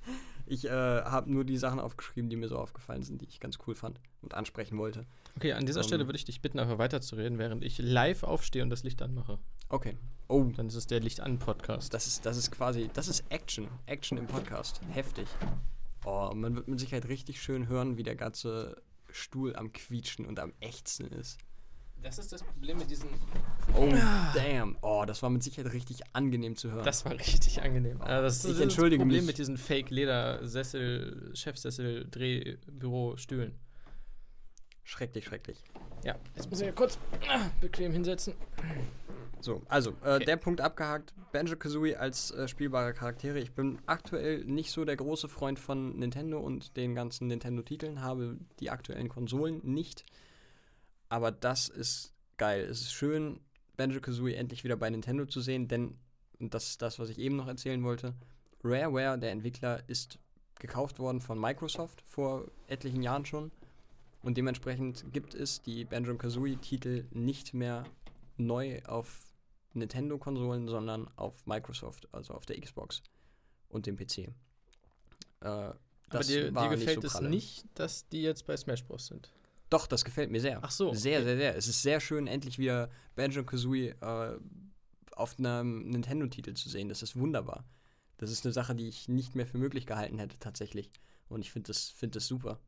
Ich äh, habe nur die Sachen aufgeschrieben, die mir so aufgefallen sind, die ich ganz cool fand und ansprechen wollte. Okay, an dieser Ähm. Stelle würde ich dich bitten, einfach weiterzureden, während ich live aufstehe und das Licht anmache. Okay. Oh, Dann ist es der Licht an Podcast. das ist, das ist quasi, das ist Action. Action im Podcast. Heftig. Oh, man wird mit Sicherheit richtig schön hören, wie der ganze Stuhl am Quietschen und am Ächzen ist. Das ist das Problem mit diesen. Oh, damn. Oh, das war mit Sicherheit richtig angenehm zu hören. Das war richtig angenehm. Äh, das Ich ist entschuldige das Problem mich. mit diesen Fake-Leder-Sessel, Chefsessel, Drehbüro-Stühlen. schrecklich, schrecklich. Ja, jetzt muss ich ja kurz bequem hinsetzen. So, also, äh, Okay. der Punkt abgehakt. Banjo Kazooie als äh, spielbare Charaktere. Ich bin aktuell nicht so der große Freund von Nintendo und den ganzen Nintendo-Titeln, habe die aktuellen Konsolen nicht. Aber das ist geil. Es ist schön, Banjo Kazooie endlich wieder bei Nintendo zu sehen, denn, und das ist das, was ich eben noch erzählen wollte, Rareware, der Entwickler, ist gekauft worden von Microsoft vor etlichen Jahren schon. Und dementsprechend gibt es die Banjo Kazooie-Titel nicht mehr neu auf Nintendo-Konsolen, sondern auf Microsoft, also auf der Xbox und dem PC. Äh, Aber das dir, war dir gefällt so es nicht, dass die jetzt bei Smash Bros. sind. Doch, das gefällt mir sehr. Ach so, Sehr, okay. sehr, sehr. Es ist sehr schön, endlich wieder Banjo Kazooie äh, auf einem Nintendo-Titel zu sehen. Das ist wunderbar. Das ist eine Sache, die ich nicht mehr für möglich gehalten hätte, tatsächlich. Und ich finde das, find das super.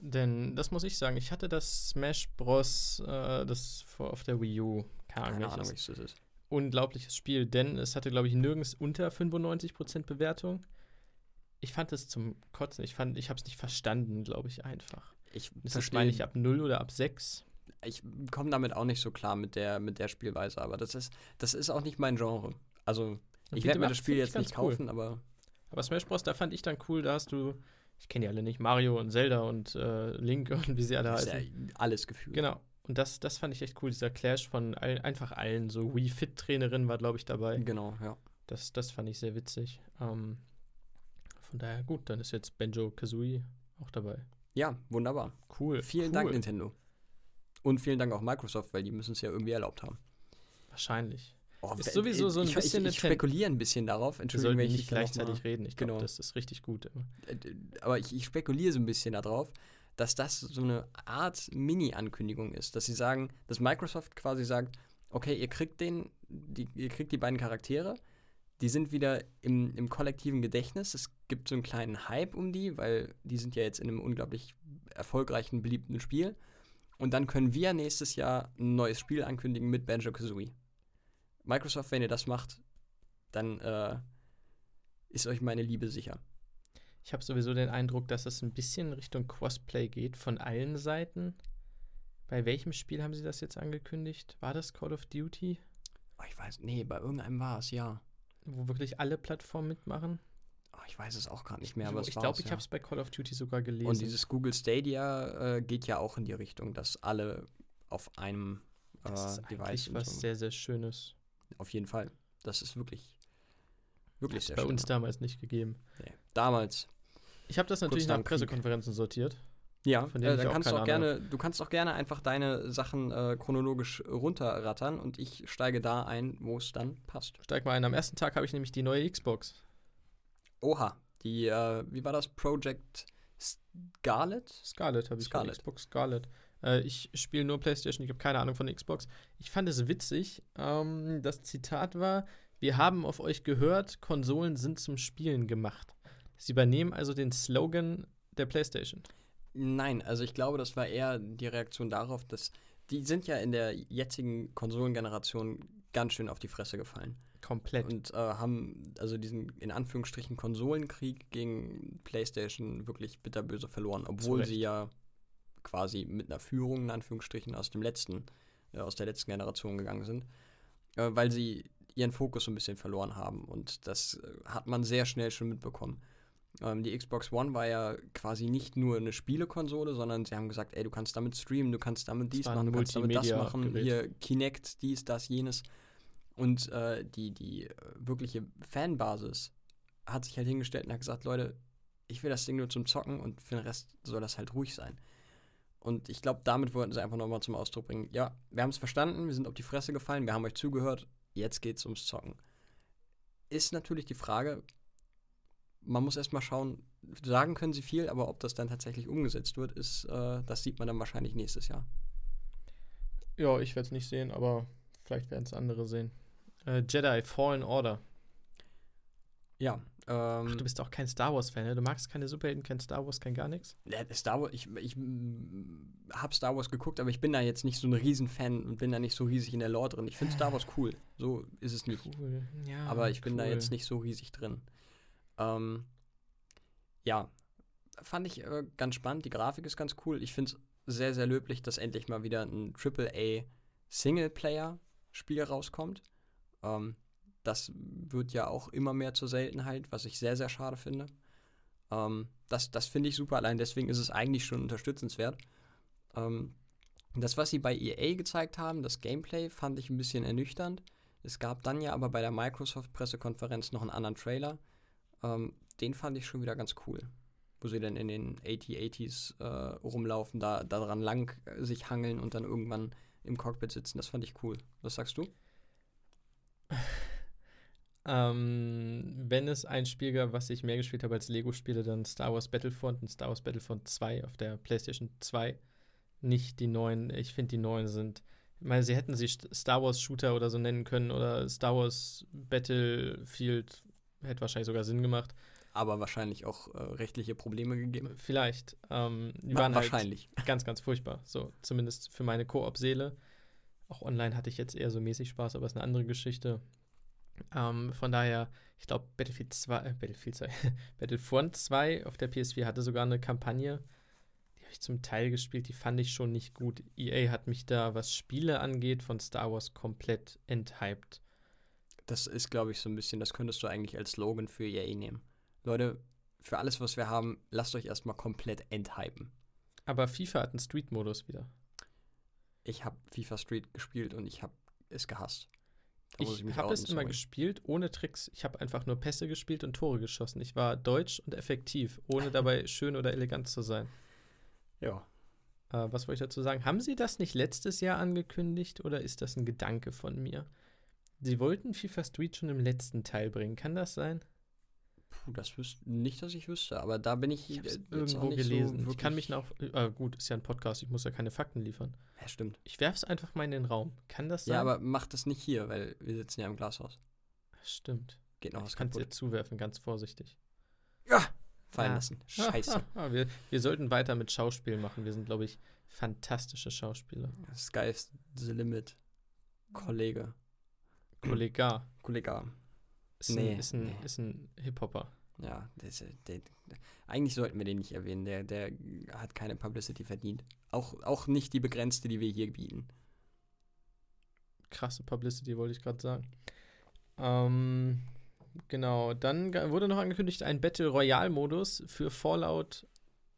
Denn das muss ich sagen, ich hatte das Smash Bros. Äh, das vor, auf der Wii U. Keine Ahnung, Keine Ahnung, welches. das ist. Unglaubliches Spiel, denn es hatte, glaube ich, nirgends unter 95% Bewertung. ich fand es zum Kotzen. Ich fand, ich habe es nicht verstanden, glaube ich, einfach. Ich Das ist, verstehe meine ich, ab 0 oder ab 6. ich komme damit auch nicht so klar mit der, mit der Spielweise, aber das ist, das ist auch nicht mein Genre. Also, ich werde mir das Spiel jetzt nicht kaufen, aber Aber Smash Bros., da fand ich dann cool, da hast du, ich kenne die alle nicht, Mario und Zelda und äh, Link und wie sie alle das ist heißen. ja alles gefühlt. Genau. Und das, das fand ich echt cool, dieser Clash von all, einfach allen. So Wii Fit Trainerin war, glaube ich, dabei. Genau, ja. Das, das fand ich sehr witzig. Ähm, von daher gut, dann ist jetzt Benjo Kazooie auch dabei. Ja, wunderbar. Cool. Vielen cool. Dank, Nintendo. Und vielen Dank auch Microsoft, weil die müssen es ja irgendwie erlaubt haben. Wahrscheinlich. Oh, Ist sowieso so ein ich, bisschen ich, ich spekuliere ein bisschen darauf. Entschuldigung, wenn ich nicht gleichzeitig reden. Ich glaube, Genau. das ist richtig gut. Äh, Aber ich, ich spekuliere so ein bisschen darauf, dass das so eine Art Mini-Ankündigung ist, dass sie sagen, dass Microsoft quasi sagt, okay, ihr kriegt den, die, ihr kriegt die beiden Charaktere, die sind wieder im, im kollektiven Gedächtnis. Es gibt so einen kleinen Hype um die, weil die sind ja jetzt in einem unglaublich erfolgreichen, beliebten Spiel. Und dann können wir nächstes Jahr ein neues Spiel ankündigen mit Banjo Kazooie. Microsoft, wenn ihr das macht, dann äh, ist euch meine Liebe sicher. Ich habe sowieso den Eindruck, dass es ein bisschen Richtung Crossplay geht von allen Seiten. Bei welchem Spiel haben sie das jetzt angekündigt? War das Call of Duty, Oh, ich weiß, nee, bei irgendeinem war es, ja. wo wirklich alle Plattformen mitmachen? Oh, ich weiß es auch gerade nicht mehr, aber ich glaube, ich ja. habe es bei Call of Duty sogar gelesen. Und dieses Google Stadia äh, geht ja auch in die Richtung, dass alle auf einem äh, das ist Device eigentlich sind. was sehr, sehr Schönes. Auf jeden Fall. Das ist wirklich, Das wirklich ist sehr bei schön. uns damals nicht gegeben. Nee. Damals. Ich habe das natürlich nach dem Krieg. Pressekonferenzen sortiert. Ja, Von äh, denen ich dann auch kannst du keine auch gerne, du kannst auch gerne einfach deine Sachen äh, chronologisch runterrattern und ich steige da ein, wo es dann passt. Steig mal ein. Am ersten Tag habe ich nämlich die neue Xbox. Oha, die, äh, wie war das? Project Scarlet? Scarlet habe ich Scarlet. Xbox Scarlet. Äh, ich spiele nur PlayStation, ich habe keine Ahnung von Xbox. Ich fand es witzig. Ähm, das Zitat war: Wir haben auf euch gehört, Konsolen sind zum Spielen gemacht. Sie übernehmen also den Slogan der PlayStation. Nein, also ich glaube, das war eher die Reaktion darauf, dass die sind ja in der jetzigen Konsolengeneration ganz schön auf die Fresse gefallen. Komplett. Und äh, haben also diesen in Anführungsstrichen Konsolenkrieg gegen PlayStation wirklich bitterböse verloren, obwohl sie ja quasi mit einer Führung in Anführungsstrichen aus dem letzten, äh, aus der letzten Generation gegangen sind, äh, weil sie ihren Fokus so ein bisschen verloren haben. Und das äh, hat man sehr schnell schon mitbekommen. Ähm, die Xbox One war ja quasi nicht nur eine Spielekonsole, sondern sie haben gesagt, ey, du kannst damit streamen, du kannst damit dies machen, du kannst damit das machen, hier Kinect, dies, das, jenes. Und äh, die, die äh, wirkliche Fanbasis hat sich halt hingestellt und hat gesagt, Leute, ich will das Ding nur zum Zocken und für den Rest soll das halt ruhig sein. Und ich glaube, damit wollten sie einfach nochmal zum Ausdruck bringen, ja, wir haben es verstanden, wir sind auf die Fresse gefallen, wir haben euch zugehört, jetzt geht's ums Zocken. Ist natürlich die Frage, man muss erstmal schauen, sagen können sie viel, aber ob das dann tatsächlich umgesetzt wird, ist, äh, das sieht man dann wahrscheinlich nächstes Jahr. Ja, ich werde es nicht sehen, aber vielleicht werden es andere sehen. Äh, Jedi Fallen Order. Ja, ähm, Ach, du bist auch kein Star Wars-Fan, ne? Du magst keine Superhelden, kein Star Wars, kein gar nichts? Ja, Star Wars, ich, ich habe Star Wars geguckt, aber ich bin da jetzt nicht so ein Riesenfan und bin da nicht so riesig in der Lore drin. Ich finde Star Wars cool, so ist es nicht. Cool. Ja, aber ich bin da cool. jetzt nicht so riesig drin. Ähm, ja, fand ich äh, ganz spannend. Die Grafik ist ganz cool. Ich finde es sehr, sehr löblich, dass endlich mal wieder ein AAA Singleplayer-Spiel rauskommt. Ähm, das wird ja auch immer mehr zur Seltenheit, was ich sehr, sehr schade finde. Ähm, das das finde ich super. Allein deswegen ist es eigentlich schon unterstützenswert. Ähm, das, was sie bei EA gezeigt haben, das Gameplay, fand ich ein bisschen ernüchternd. Es gab dann ja aber bei der Microsoft-Pressekonferenz noch einen anderen Trailer. Ähm, den fand ich schon wieder ganz cool. Wo sie dann in den 8080s äh, rumlaufen, da daran lang äh, sich hangeln und dann irgendwann im Cockpit sitzen. Das fand ich cool. Was sagst du? Ähm, wenn es ein Spiel gab, was ich mehr gespielt habe als Lego-Spiele, dann Star Wars Battlefront und Star Wars Battlefront 2 auf der PlayStation 2. Nicht die neuen. Ich finde, die neuen sind. Ich meine, sie hätten sie St- Star Wars Shooter oder so nennen können oder Star Wars Battlefield. Hätte wahrscheinlich sogar Sinn gemacht. Aber wahrscheinlich auch äh, rechtliche Probleme gegeben. Vielleicht. Ähm, die Wa- waren wahrscheinlich. halt ganz, ganz furchtbar. So, zumindest für meine Koop-Seele. Auch online hatte ich jetzt eher so mäßig Spaß, aber ist eine andere Geschichte. Ähm, von daher, ich glaube, Battlefield 2, äh, Battlefield 2, Battlefront 2 auf der PS4 hatte sogar eine Kampagne, die habe ich zum Teil gespielt, die fand ich schon nicht gut. EA hat mich da, was Spiele angeht, von Star Wars komplett enthyped. Das ist, glaube ich, so ein bisschen, das könntest du eigentlich als Slogan für EA nehmen. Leute, für alles, was wir haben, lasst euch erstmal komplett enthypen. Aber FIFA hat einen Street-Modus wieder. Ich habe FIFA Street gespielt und ich habe es gehasst. Da Ich mich habe es immer sorry. gespielt ohne Tricks. Ich habe einfach nur Pässe gespielt und Tore geschossen. Ich war deutsch und effektiv, ohne dabei schön oder elegant zu sein. Ja. Äh, was wollte ich dazu sagen? Haben Sie das nicht letztes Jahr angekündigt oder ist das ein Gedanke von mir? Sie wollten FIFA Street schon im letzten Teil bringen. Kann das sein? Puh, das wüsste nicht, dass ich wüsste, aber da bin ich, Ich äh, jetzt irgendwo auch nicht gelesen. So ich kann mich noch. Äh, gut, ist ja ein Podcast. Ich muss ja keine Fakten liefern. Ja, stimmt. Ich werfe es einfach mal in den Raum. Kann das sein? Ja, aber mach das nicht hier, weil wir sitzen ja im Glashaus. Stimmt. Geht noch was ich kann es dir zuwerfen, ganz vorsichtig. Ja! Fallen Ah. lassen. Scheiße. wir, wir sollten weiter mit Schauspielen machen. Wir sind, glaube ich, fantastische Schauspieler. Sky's the limit. Kollege. Kollega Kollege. ist Nee, ein, ist ein, nee. ein Hip-Hopper. Ja, ist, äh, der, eigentlich sollten wir den nicht erwähnen. Der, der hat keine Publicity verdient. Auch, auch nicht die begrenzte, die wir hier bieten. Krasse Publicity, wollte ich gerade sagen. Ähm, genau, dann wurde noch angekündigt ein Battle Royale-Modus für Fallout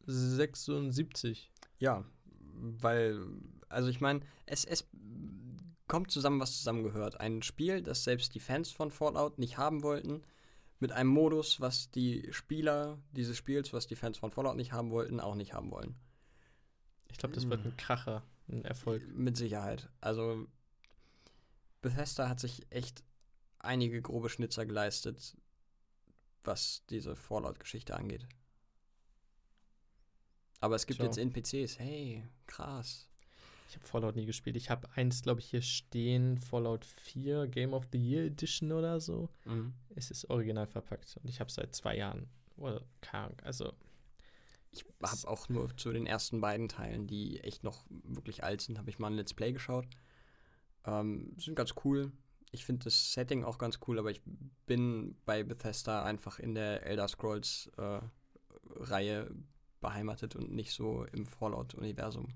76. Ja, weil, also ich meine, es, es kommt zusammen, was zusammengehört. Ein Spiel, das selbst die Fans von Fallout nicht haben wollten, mit einem Modus, was die Spieler dieses Spiels, was die Fans von Fallout nicht haben wollten, auch nicht haben wollen. Ich glaube, das wird ein Kracher, ein Erfolg. Mit Sicherheit. Also Bethesda hat sich echt einige grobe Schnitzer geleistet, was diese Fallout-Geschichte angeht. Aber es gibt Tja. jetzt NPCs. Hey, krass. Ich habe Fallout nie gespielt. Ich habe eins, glaube ich, hier stehen, Fallout 4 Game of the Year Edition oder so. Mhm. Es ist original verpackt und ich habe seit zwei Jahren. Oder krank. Also, Ich habe auch nur zu den ersten beiden Teilen, die echt noch wirklich alt sind, habe ich mal ein Let's Play geschaut. Ähm, sind ganz cool. Ich finde das Setting auch ganz cool, aber ich bin bei Bethesda einfach in der Elder Scrolls äh, Reihe beheimatet und nicht so im Fallout-Universum.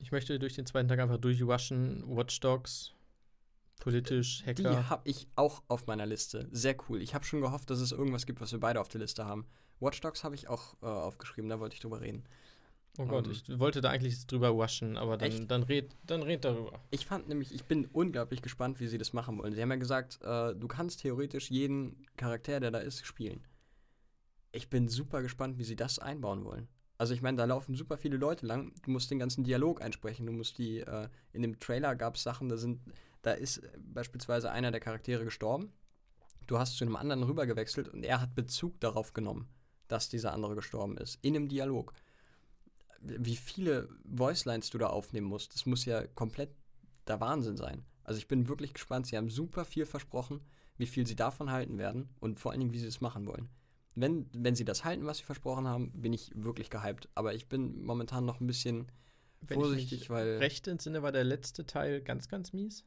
Ich möchte durch den zweiten Tag einfach durchwaschen. Watch Dogs, politisch, Die Hacker. habe ich auch auf meiner Liste. Sehr cool. Ich habe schon gehofft, dass es irgendwas gibt, was wir beide auf der Liste haben. Watch Dogs habe ich auch äh, aufgeschrieben, da wollte ich drüber reden. Oh Gott, Ähm, ich wollte da eigentlich drüber waschen, aber dann, Echt? dann, red, dann red darüber. Ich fand nämlich, ich bin unglaublich gespannt, wie sie das machen wollen. Sie haben ja gesagt, äh, du kannst theoretisch jeden Charakter, der da ist, spielen. Ich bin super gespannt, wie sie das einbauen wollen. Also ich meine, da laufen super viele Leute lang. Du musst den ganzen Dialog einsprechen. Du musst die, äh, in dem Trailer gab es Sachen, da sind, da ist äh, beispielsweise einer der Charaktere gestorben. Du hast zu einem anderen rübergewechselt und er hat Bezug darauf genommen, dass dieser andere gestorben ist. In einem Dialog. Wie viele Voicelines du da aufnehmen musst, das muss ja komplett der Wahnsinn sein. Also ich bin wirklich gespannt. Sie haben super viel versprochen, wie viel sie davon halten werden und vor allen Dingen, wie sie es machen wollen. Wenn, wenn sie das halten, was sie versprochen haben, bin ich wirklich gehypt. Aber ich bin momentan noch ein bisschen Wenn vorsichtig, ich weil recht entsinne, war der letzte Teil ganz, ganz mies.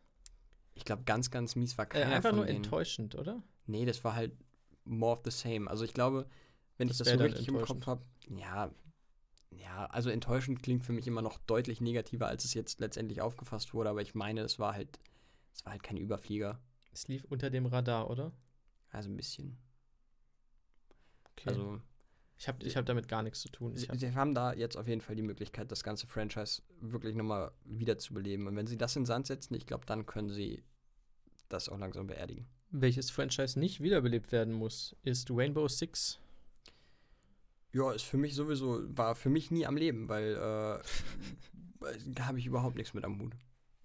ich glaube, ganz, ganz mies war Äh, keiner einfach von nur denen. enttäuschend, oder? Nee, das war halt more of the same. Also ich glaube, wenn Das ich das so richtig im Kopf habe, ja, ja, also enttäuschend klingt für mich immer noch deutlich negativer, als es jetzt letztendlich aufgefasst wurde, aber ich meine, es war halt, es war halt kein Überflieger. Es lief unter dem Radar, oder? Also ein bisschen. Okay. Also ich habe ich hab damit gar nichts zu tun. sie, sie haben da jetzt auf jeden Fall die Möglichkeit, das ganze Franchise wirklich nochmal wiederzubeleben. Und wenn sie das in den Sand setzen, ich glaube, dann können sie das auch langsam beerdigen. welches Franchise nicht wiederbelebt werden muss, ist Rainbow Six. Ja, ist für mich sowieso, war für mich nie am Leben, weil äh, da habe ich überhaupt nichts mit am Hut.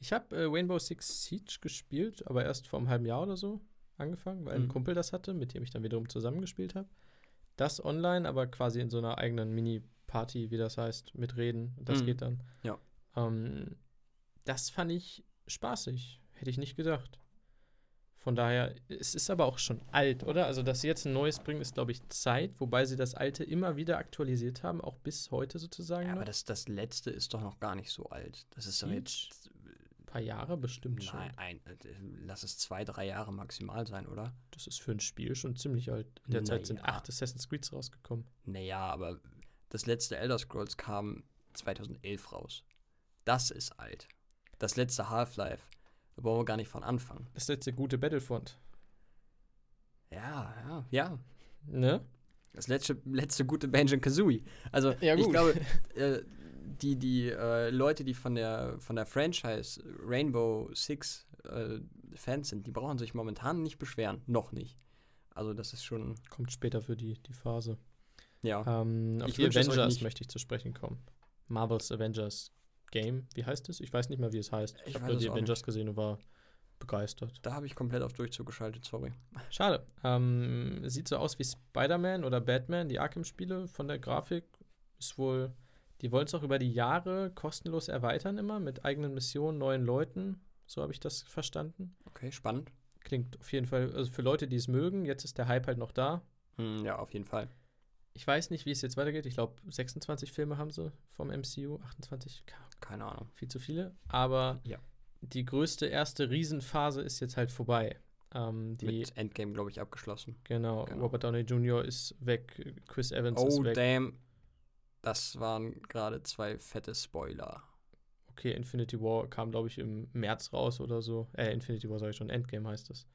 Ich habe äh, Rainbow Six Siege gespielt, aber erst vor einem halben Jahr oder so angefangen, weil Mhm. ein Kumpel das hatte, mit dem ich dann wiederum zusammengespielt habe. Das online, aber quasi in so einer eigenen Mini-Party, wie das heißt, mit Reden. Das Mhm. geht dann. Ja. Ähm, das fand ich spaßig. Hätte ich nicht gedacht. Von daher, es ist aber auch schon alt, oder? Also, dass sie jetzt ein neues bringen, ist, glaube ich, Zeit, wobei sie das alte immer wieder aktualisiert haben, auch bis heute sozusagen. Ja, aber das, das letzte ist doch noch gar nicht so alt. Das ist doch jetzt. Paar Jahre bestimmt schon. Nein, ein, äh, lass es zwei, drei Jahre maximal sein, oder? Das ist für ein Spiel schon ziemlich alt. In der Zeit sind Naja. acht Assassin's Creeds rausgekommen. Naja, aber das letzte Elder Scrolls kam 2011 raus. Das ist alt. Das letzte Half-Life. Da brauchen wir gar nicht von anfangen. Das letzte gute Battlefront. Ja, ja, ja. Ne? Das letzte, letzte gute Banjo Kazooie. Also, Ja, ich glaube, äh, die, die äh, Leute, die von der, von der Franchise Rainbow Six äh, Fans sind, die brauchen sich momentan nicht beschweren. Noch nicht. Also, das ist schon, Kommt später für die, die Phase. ja. Ähm, auf Ich die Avengers nicht. möchte ich zu sprechen kommen. Marvel's Avengers Game. Wie heißt es? Ich weiß nicht mehr, wie es heißt. Ich Ich habe nur die Avengers gesehen und war begeistert. Da habe ich komplett auf Durchzug geschaltet, sorry. Schade. Ähm, sieht so aus wie Spider-Man oder Batman, die Arkham-Spiele von der Grafik. Ist wohl. Die wollen es auch über die Jahre kostenlos erweitern, immer mit eigenen Missionen, neuen Leuten. So habe ich das verstanden. Okay, spannend. Klingt auf jeden Fall, also für Leute, die es mögen, jetzt ist der Hype halt noch da. Hm, ja, auf jeden Fall. Ich weiß nicht, wie es jetzt weitergeht. Ich glaube, 26 Filme haben sie vom MCU, 28, ka- Keine Ahnung. viel zu viele. Aber Ja. die größte erste Riesenphase ist jetzt halt vorbei. Ähm, die, Mit Endgame, glaube ich, abgeschlossen. genau, genau. Robert Downey Jr. ist weg, Chris Evans Oh, ist weg. damn. Das waren gerade zwei fette Spoiler. Okay, Infinity War kam, glaube ich, im März raus oder so. Äh, Infinity War sage ich schon, Endgame heißt es.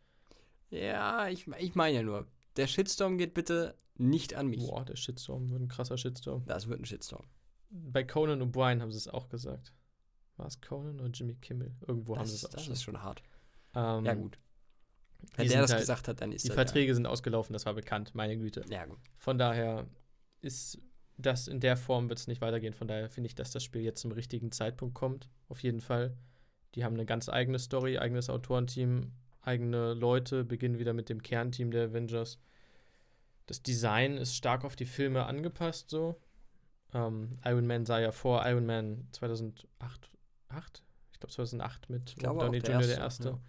Ja, ich, ich meine ja nur, der Shitstorm geht bitte nicht an mich. Boah, der Shitstorm wird ein krasser Shitstorm. Das wird ein Shitstorm. Bei Conan O'Brien haben sie es auch gesagt. War es Conan oder Jimmy Kimmel? Irgendwo haben sie Das, es auch das schon. ist schon hart. Ähm, ja, gut. Wenn der das halt- gesagt hat, dann ist Die das Verträge sind ausgelaufen, das war bekannt, meine Güte. Ja, ja gut. Von daher ist das in der Form wird es nicht weitergehen. Von daher finde ich, dass das Spiel jetzt zum richtigen Zeitpunkt kommt. Auf jeden Fall. Die haben eine ganz eigene Story, eigenes Autorenteam, eigene Leute, beginnen wieder mit dem Kernteam der Avengers. Das Design ist stark auf die Filme angepasst, so. Ähm, Iron Man sah ja vor Iron Man 2008, acht? ich glaube 2008 mit glaube Downey Jr., der erste, erste.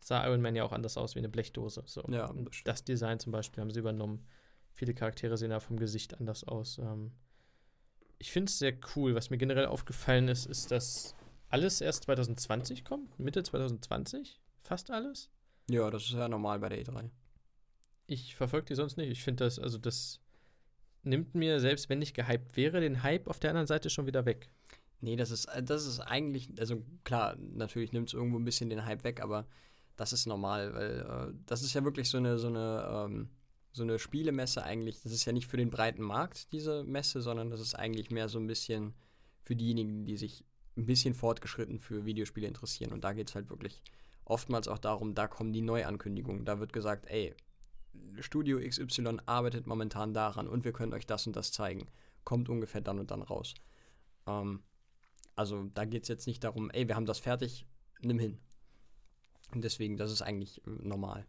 Sah Iron Man ja auch anders aus wie eine Blechdose. So. Ja, das Design zum Beispiel haben sie übernommen. Viele Charaktere sehen da vom Gesicht anders aus. Ähm, ich finde es sehr cool. Was mir generell aufgefallen ist, ist, dass alles erst 2020 kommt. Mitte 2020. Fast alles. Ja, das ist ja normal bei der E E3. Ich verfolge die sonst nicht. Ich finde das, also das nimmt mir, selbst wenn ich gehypt wäre, den Hype auf der anderen Seite schon wieder weg. Nee, das ist, das ist eigentlich, also klar, natürlich nimmt es irgendwo ein bisschen den Hype weg, aber das ist normal, weil äh, das ist ja wirklich so eine, so eine, ähm, so eine Spielemesse eigentlich. Das ist ja nicht für den breiten Markt, diese Messe, sondern das ist eigentlich mehr so ein bisschen für diejenigen, die sich ein bisschen fortgeschritten für Videospiele interessieren. Und da geht es halt wirklich oftmals auch darum, da kommen die Neuankündigungen. Da wird gesagt, ey, Studio XY arbeitet momentan daran und wir können euch das und das zeigen. Kommt ungefähr dann und dann raus. Ähm, also da geht es jetzt nicht darum, ey, wir haben das fertig, nimm hin. Und deswegen, das ist eigentlich äh, normal.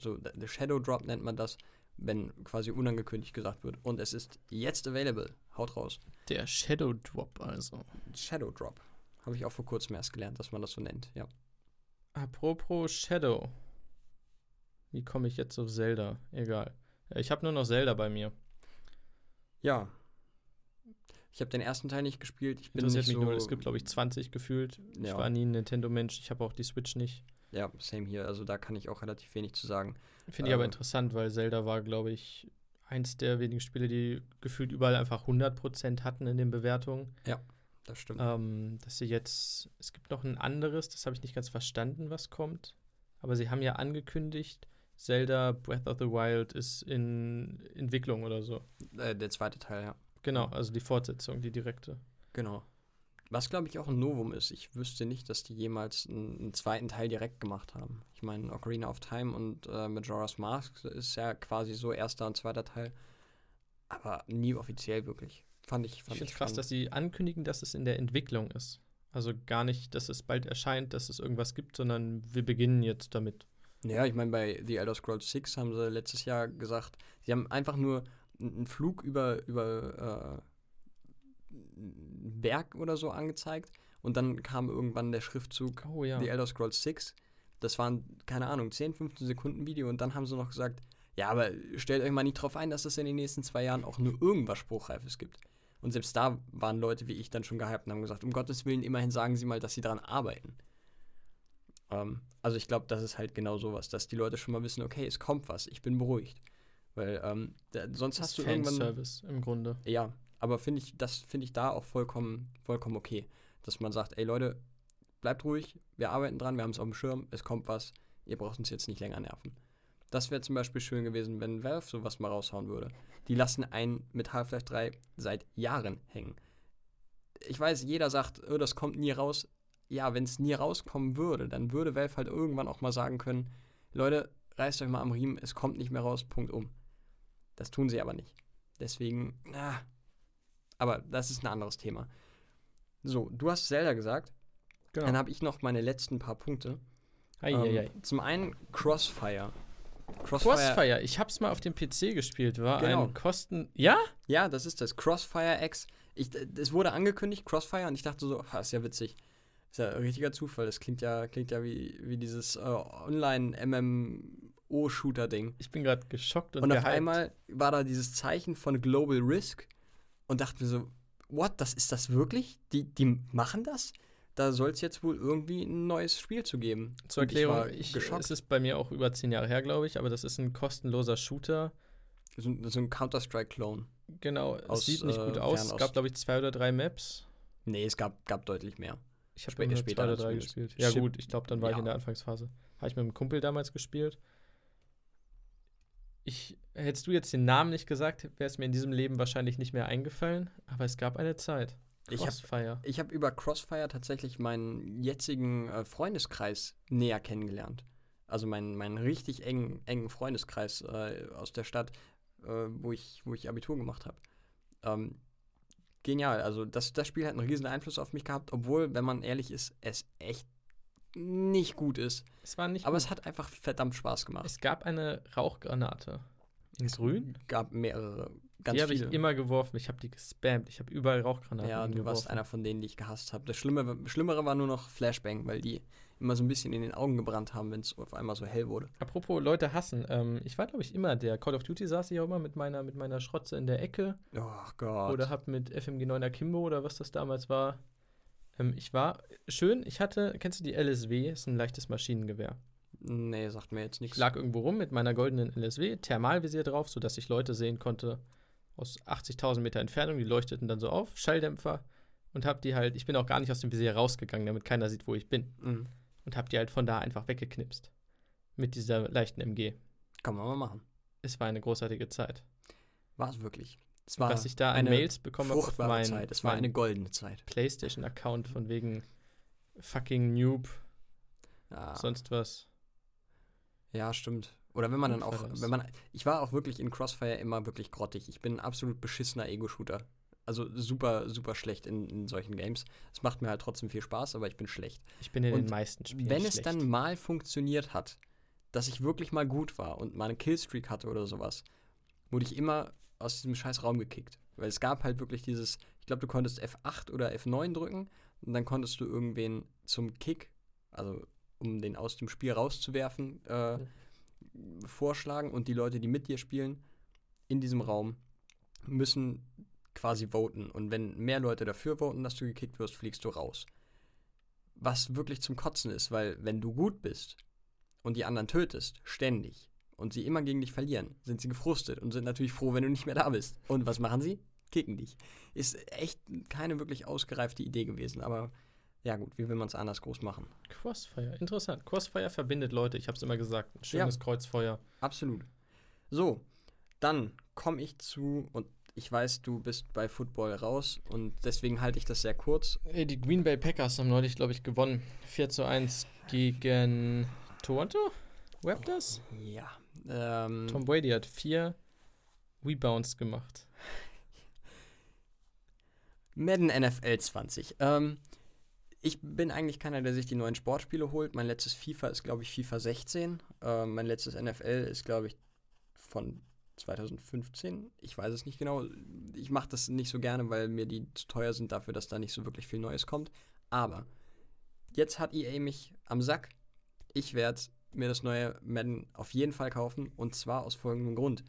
So, der Shadow Drop nennt man das, wenn quasi unangekündigt gesagt wird. Und es ist jetzt available. Haut raus. Der Shadow Drop also. Shadow Drop. Habe ich auch vor kurzem erst gelernt, dass man das so nennt. Ja. Apropos Shadow. Wie komme ich jetzt auf Zelda? Egal. Ja, Ich habe nur noch Zelda bei mir. Ja. Ich habe den ersten Teil nicht gespielt. Ich bin nicht mich so, es gibt, glaube ich, 20 gefühlt. Ich Ja. war nie ein Nintendo-Mensch. Ich habe auch die Switch nicht. Ja, same hier. Also da kann ich auch relativ wenig zu sagen. Finde ich aber Äh. interessant, weil Zelda war, glaube ich, eins der wenigen Spiele, die gefühlt überall einfach 100% hatten in den Bewertungen. Das stimmt. Ähm, dass sie jetzt, es gibt noch ein anderes, das habe ich nicht ganz verstanden, was kommt. Aber sie haben ja angekündigt, Zelda Breath of the Wild ist in Entwicklung oder so. Äh, der zweite Teil, ja. Genau, also die Fortsetzung, die direkte. Genau. Was, glaube ich, auch ein Novum ist. Ich wüsste nicht, dass die jemals einen, einen zweiten Teil direkt gemacht haben. Ich meine, Ocarina of Time und äh, Majora's Mask ist ja quasi so erster und zweiter Teil. Aber nie offiziell wirklich. Fand ich, Ich fand finde es krass, dass sie ankündigen, dass es in der Entwicklung ist. Also gar nicht, dass es bald erscheint, dass es irgendwas gibt, sondern wir beginnen jetzt damit. Ja, ich meine, bei The Elder Scrolls 6 haben sie letztes Jahr gesagt, sie haben einfach nur einen einen Flug über, über äh, Berg oder so angezeigt und dann kam irgendwann der Schriftzug Oh ja. The Elder Scrolls 6. Das waren, keine Ahnung, 10, 15 Sekunden Video und dann haben sie noch gesagt, ja, aber stellt euch mal nicht drauf ein, dass es in den nächsten zwei Jahren auch nur irgendwas Spruchreifes gibt. Und selbst da waren Leute wie ich dann schon gehypt und haben gesagt, um Gottes Willen, immerhin sagen sie mal, dass sie daran arbeiten. Ähm, also ich glaube, das ist halt genau sowas, dass die Leute schon mal wissen, okay, es kommt was, ich bin beruhigt. Weil ähm, da, sonst Das hast du irgendwann. Fanservice im Grunde. Ja, aber finde ich, das finde ich da auch vollkommen, vollkommen okay. Dass man sagt, ey Leute, bleibt ruhig, wir arbeiten dran, wir haben es auf dem Schirm, es kommt was, ihr braucht uns jetzt nicht länger nerven. Das wäre zum Beispiel schön gewesen, wenn Valve sowas mal raushauen würde. Die lassen einen mit Half-Life 3 seit Jahren hängen. Ich weiß, jeder sagt, oh, das kommt nie raus. Ja, wenn es nie rauskommen würde, dann würde Valve halt irgendwann auch mal sagen können, Leute, reißt euch mal am Riemen, es kommt nicht mehr raus, Punkt um. Das tun sie aber nicht. Deswegen, na. Aber das ist ein anderes Thema. So, du hast Zelda gesagt. Genau. Dann habe ich noch meine letzten paar Punkte. Eieiei. Ähm, zum einen Crossfire. Crossfire, ich hab's mal auf dem PC gespielt, war Genau. ein Kosten. Ja? Ja, das ist das. Crossfire X. Ich, es wurde angekündigt, Crossfire, und ich dachte so, ha, ist ja witzig. Ist ja ein richtiger Zufall. Das klingt ja, klingt ja wie, wie dieses äh, Online-MMO-Shooter-Ding. Ich bin gerade geschockt und, Und, auf gehypt. einmal war da dieses Zeichen von Global Risk und dachte mir so, what, das ist das wirklich? Die, die machen das? Da soll es jetzt wohl irgendwie ein neues Spiel zu geben. Zur ich Erklärung, war ich, geschockt. es ist bei mir auch über zehn Jahre her, glaube ich, aber das ist ein kostenloser Shooter. So, ein- so ein Counter-Strike-Clone. Genau, Aus, es sieht nicht gut äh, aus. Es Fernost. gab, glaube ich, zwei oder drei Maps. Nee, es gab, gab deutlich mehr. Ich habe Später- zwei oder drei gespielt. Ja Chip- gut, ich glaube, dann war ich Ja. in der Anfangsphase. Habe ich mit einem Kumpel damals gespielt. Ich, hättest du jetzt den Namen nicht gesagt, wäre es mir in diesem Leben wahrscheinlich nicht mehr eingefallen. Aber es gab eine Zeit. Ich hab- Crossfire. Ich habe über Crossfire tatsächlich meinen jetzigen äh, Freundeskreis näher kennengelernt. Also meinen, meinen richtig engen, engen Freundeskreis äh, aus der Stadt, äh, wo, ich, wo ich Abitur gemacht habe. Ähm, genial. Also das, das Spiel hat einen riesen Einfluss auf mich gehabt, obwohl, wenn man ehrlich ist, es echt nicht gut ist. Es war nicht Aber gut. es hat einfach verdammt Spaß gemacht. Es gab eine Rauchgranate. In grün? gab mehrere, ganz die habe ich immer geworfen. Ich habe die gespammt. Ich habe überall Rauchgranaten Ja, du warst geworfen. einer von denen, die ich gehasst habe. Das Schlimme, Schlimmere war nur noch Flashbang, weil die immer so ein bisschen in den Augen gebrannt haben, wenn es auf einmal so hell wurde. Apropos Leute hassen. Ähm, ich war, glaube ich, immer der Call of Duty saß ich auch immer mit meiner, mit meiner Schrotze in der Ecke. Oh Gott. Oder hab mit FMG 9 Akimbo oder was das damals war. Ähm, ich war schön, ich hatte, kennst du die LSW? Ist ein leichtes Maschinengewehr. Nee, sagt mir jetzt Ich nichts. lag irgendwo rum mit meiner goldenen LSW, Thermalvisier drauf, sodass ich Leute sehen konnte aus 80.000 Meter Entfernung. Die leuchteten dann so auf, Schalldämpfer. Und hab die halt, ich bin auch gar nicht aus dem Visier rausgegangen, damit keiner sieht, wo ich bin. Mhm. Und hab die halt von da einfach weggeknipst. Mit dieser leichten MG. Kann man mal machen. Es war eine großartige Zeit. War es wirklich. Es war Was ich da an Mails bekommen habe auf meinen Zeit. Es war eine goldene Zeit. PlayStation-Account von wegen fucking Noob, Ja, sonst was. Ja, stimmt. Oder wenn man dann auch, wenn man, ich war auch wirklich in Crossfire immer wirklich grottig. Ich bin ein absolut beschissener Ego-Shooter. Also super, super schlecht in, in solchen Games. Es macht mir halt trotzdem viel Spaß, aber ich bin schlecht. Ich bin in Und den meisten Spielen Wenn es schlecht. dann mal funktioniert hat, dass ich wirklich mal gut war und mal eine Killstreak hatte oder sowas, wurde ich immer aus diesem scheiß Raum gekickt. Weil es gab halt wirklich dieses, ich glaube, du konntest F8 oder F9 drücken und dann konntest du irgendwen zum Kick, also um den aus dem Spiel rauszuwerfen, äh, vorschlagen und die Leute, die mit dir spielen, in diesem Raum, müssen quasi voten. Und wenn mehr Leute dafür voten, dass du gekickt wirst, fliegst du raus. Was wirklich zum Kotzen ist, weil wenn du gut bist und die anderen tötest, ständig, und sie immer gegen dich verlieren, sind sie gefrustet und sind natürlich froh, wenn du nicht mehr da bist. Und was machen sie? Kicken dich. Ist echt keine wirklich ausgereifte Idee gewesen, aber ja gut, wie will man es anders groß machen? Crossfire, interessant. Crossfire verbindet Leute, ich habe es immer gesagt. Ein schönes Kreuzfeuer. Absolut. So, dann komme ich zu, und ich weiß, du bist bei Football raus und deswegen halte ich das sehr kurz. Ey, die Green Bay Packers haben neulich, glaube ich, gewonnen. 4 zu 1 gegen Toronto? Raptors? Ja. Ähm, Tom Brady hat vier Rebounds gemacht. Madden NFL 20. Ähm, ich bin eigentlich keiner, der sich die neuen Sportspiele holt. Mein letztes FIFA ist, glaube ich, FIFA 16. Ähm, mein letztes NFL ist, glaube ich, von 2015. Ich weiß es nicht genau. Ich mache das nicht so gerne, weil mir die zu teuer sind dafür, dass da nicht so wirklich viel Neues kommt. Aber jetzt hat EA mich am Sack. Ich werde mir das neue Madden auf jeden Fall kaufen. Und zwar aus folgendem Grund.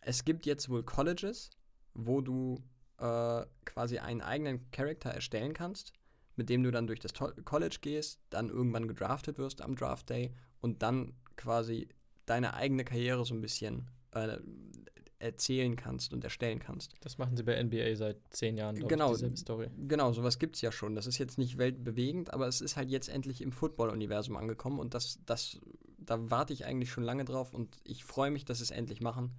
Es gibt jetzt wohl Colleges, wo du äh, quasi einen eigenen Charakter erstellen kannst, mit dem du dann durch das College gehst, dann irgendwann gedraftet wirst am Draft Day und dann quasi deine eigene Karriere so ein bisschen äh, erzählen kannst und erstellen kannst. Das machen sie bei NBA seit zehn Jahren, Genau. ich, dieselbe Story. Genau, sowas gibt es ja schon. Das ist jetzt nicht weltbewegend, aber es ist halt jetzt endlich im Football-Universum angekommen und das, das, da warte ich eigentlich schon lange drauf und ich freue mich, dass sie es endlich machen.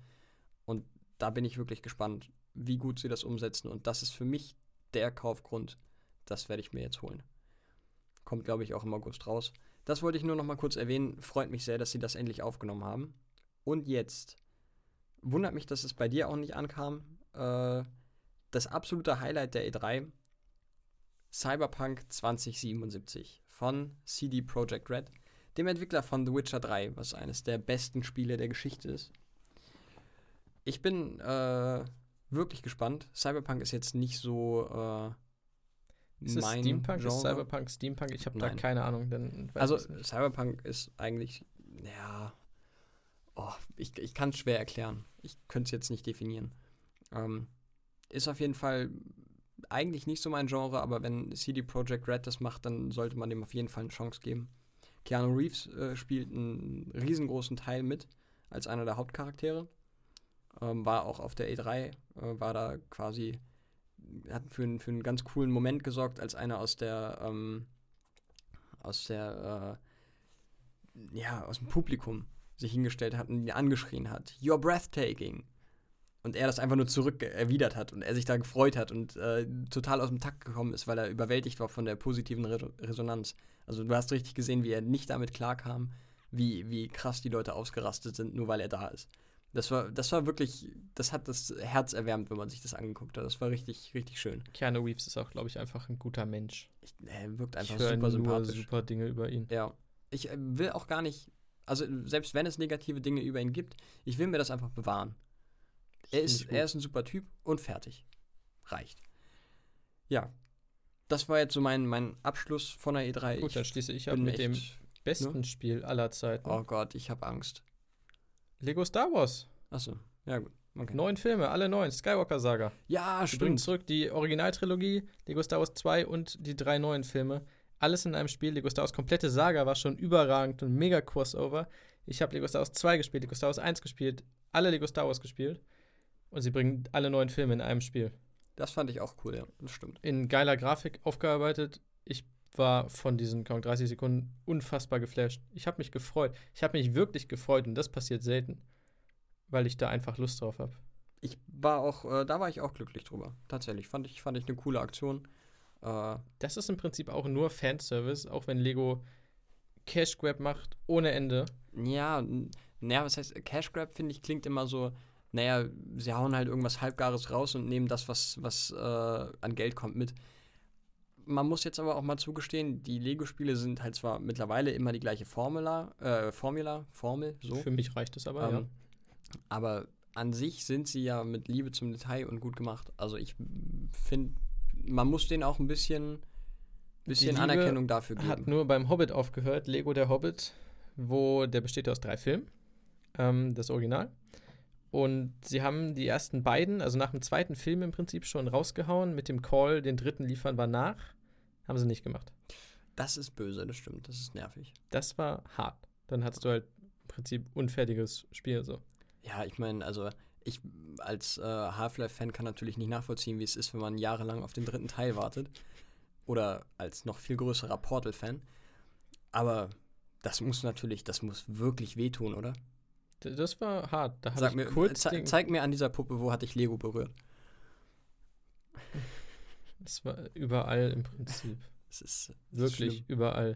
Und da bin ich wirklich gespannt, wie gut sie das umsetzen. Und das ist für mich der Kaufgrund. Das werde ich mir jetzt holen. Kommt, glaube ich, auch im August raus. Das wollte ich nur noch mal kurz erwähnen. Freut mich sehr, dass sie das endlich aufgenommen haben. Und jetzt wundert mich, dass es bei dir auch nicht ankam. Äh, das absolute Highlight der E3, Cyberpunk 2077 von CD Projekt Red, dem Entwickler von The Witcher 3, was eines der besten Spiele der Geschichte ist. Ich bin äh, wirklich gespannt. Cyberpunk ist jetzt nicht so äh, Ist es Steampunk? Genre. Ist Cyberpunk Steampunk? Ich habe da keine Ahnung. Denn Also. Cyberpunk ist eigentlich, ja, oh, ich, ich kann es schwer erklären. Ich könnte es jetzt nicht definieren. Ähm, ist auf jeden Fall eigentlich nicht so mein Genre, aber wenn CD Projekt Red das macht, dann sollte man dem auf jeden Fall eine Chance geben. Keanu Reeves äh, spielt einen riesengroßen Teil mit als einer der Hauptcharaktere. Ähm, war auch auf der E3, äh, war da quasi, hat für, einen- für einen ganz coolen Moment gesorgt, als einer aus der, ähm, aus der, äh, ja, aus dem Publikum sich hingestellt hat und ihn angeschrien hat, You're breathtaking. Und er das einfach nur zurück erwidert hat und er sich da gefreut hat und äh, total aus dem Takt gekommen ist, weil er überwältigt war von der positiven Re Resonanz. Also du hast richtig gesehen, wie er nicht damit klarkam, wie, wie krass die Leute ausgerastet sind, nur weil er da ist. Das war, das war wirklich, das hat das Herz erwärmt, wenn man sich das angeguckt hat. Das war richtig, richtig schön. Keanu Reeves ist auch, glaube ich, einfach ein guter Mensch. Ich, er wirkt einfach ich höre super nur sympathisch. super Dinge über ihn. Ja. Ich äh, will auch gar nicht, also selbst wenn es negative Dinge über ihn gibt, ich will mir das einfach bewahren. Er Find ist, ich er ist ein super Typ und fertig. Reicht. Ja. Das war jetzt so mein, mein Abschluss von der E3. Gut, dann schließe ich ab mit dem echt- besten Spiel aller Zeiten. Oh Gott, ich habe Angst. Lego Star Wars. Achso, ja gut. Okay. Neun Filme, alle neun. Skywalker-Saga. Ja, Wir bringen stimmt. zurück die Originaltrilogie, Lego Star Wars 2 und die drei neuen Filme. Alles in einem Spiel. Lego Star Wars komplette Saga war schon überragend und mega Crossover. Ich habe Lego Star Wars 2 gespielt, Lego Star Wars 1 gespielt, alle Lego Star Wars gespielt. Und sie bringen alle neuen Filme in einem Spiel. Das fand ich auch cool, ja. Das stimmt. In geiler Grafik aufgearbeitet. Ich war von diesen kaum 30 Sekunden unfassbar geflasht. Ich habe mich gefreut. Ich habe mich wirklich gefreut und das passiert selten, weil ich da einfach Lust drauf habe. Ich war auch, äh, da war ich auch glücklich drüber. Tatsächlich. Fand ich, fand ich eine coole Aktion. Äh, Das ist im Prinzip auch nur Fanservice, auch wenn Lego Cash Grab macht ohne Ende. Ja, naja, was heißt, Cash Grab, finde ich, klingt immer so, naja, sie hauen halt irgendwas Halbgares raus und nehmen das, was, was äh, an Geld kommt, mit. Man muss jetzt aber auch mal zugestehen, die Lego-Spiele sind halt zwar mittlerweile immer die gleiche Formula, äh, Formula, Formel, so, Für mich reicht es aber, ja. ähm, aber an sich sind sie ja mit Liebe zum Detail und gut gemacht. Also ich finde, man muss denen auch ein bisschen, bisschen Anerkennung dafür geben. Hat nur beim Hobbit aufgehört, Lego der Hobbit, wo der besteht aus drei Filmen, ähm, das Original. Und sie haben die ersten beiden, also nach dem zweiten Film im Prinzip schon rausgehauen, mit dem Call, den dritten liefern wir nach. Haben sie nicht gemacht. das ist böse, das stimmt, das ist nervig. Das war hart. Dann hattest du halt im Prinzip unfertiges Spiel so. Ja, ich meine, also ich als äh, Half-Life-Fan kann natürlich nicht nachvollziehen, wie es ist, wenn man jahrelang auf den dritten Teil wartet. Oder als noch viel größerer Portal-Fan. Aber das muss natürlich, das muss wirklich wehtun, oder? Das war hart. Da Sag ich mir, kurz ze zeig mir an dieser Puppe, wo hat dich Lego berührt? Das war überall im Prinzip. Das ist Wirklich schlimm. überall.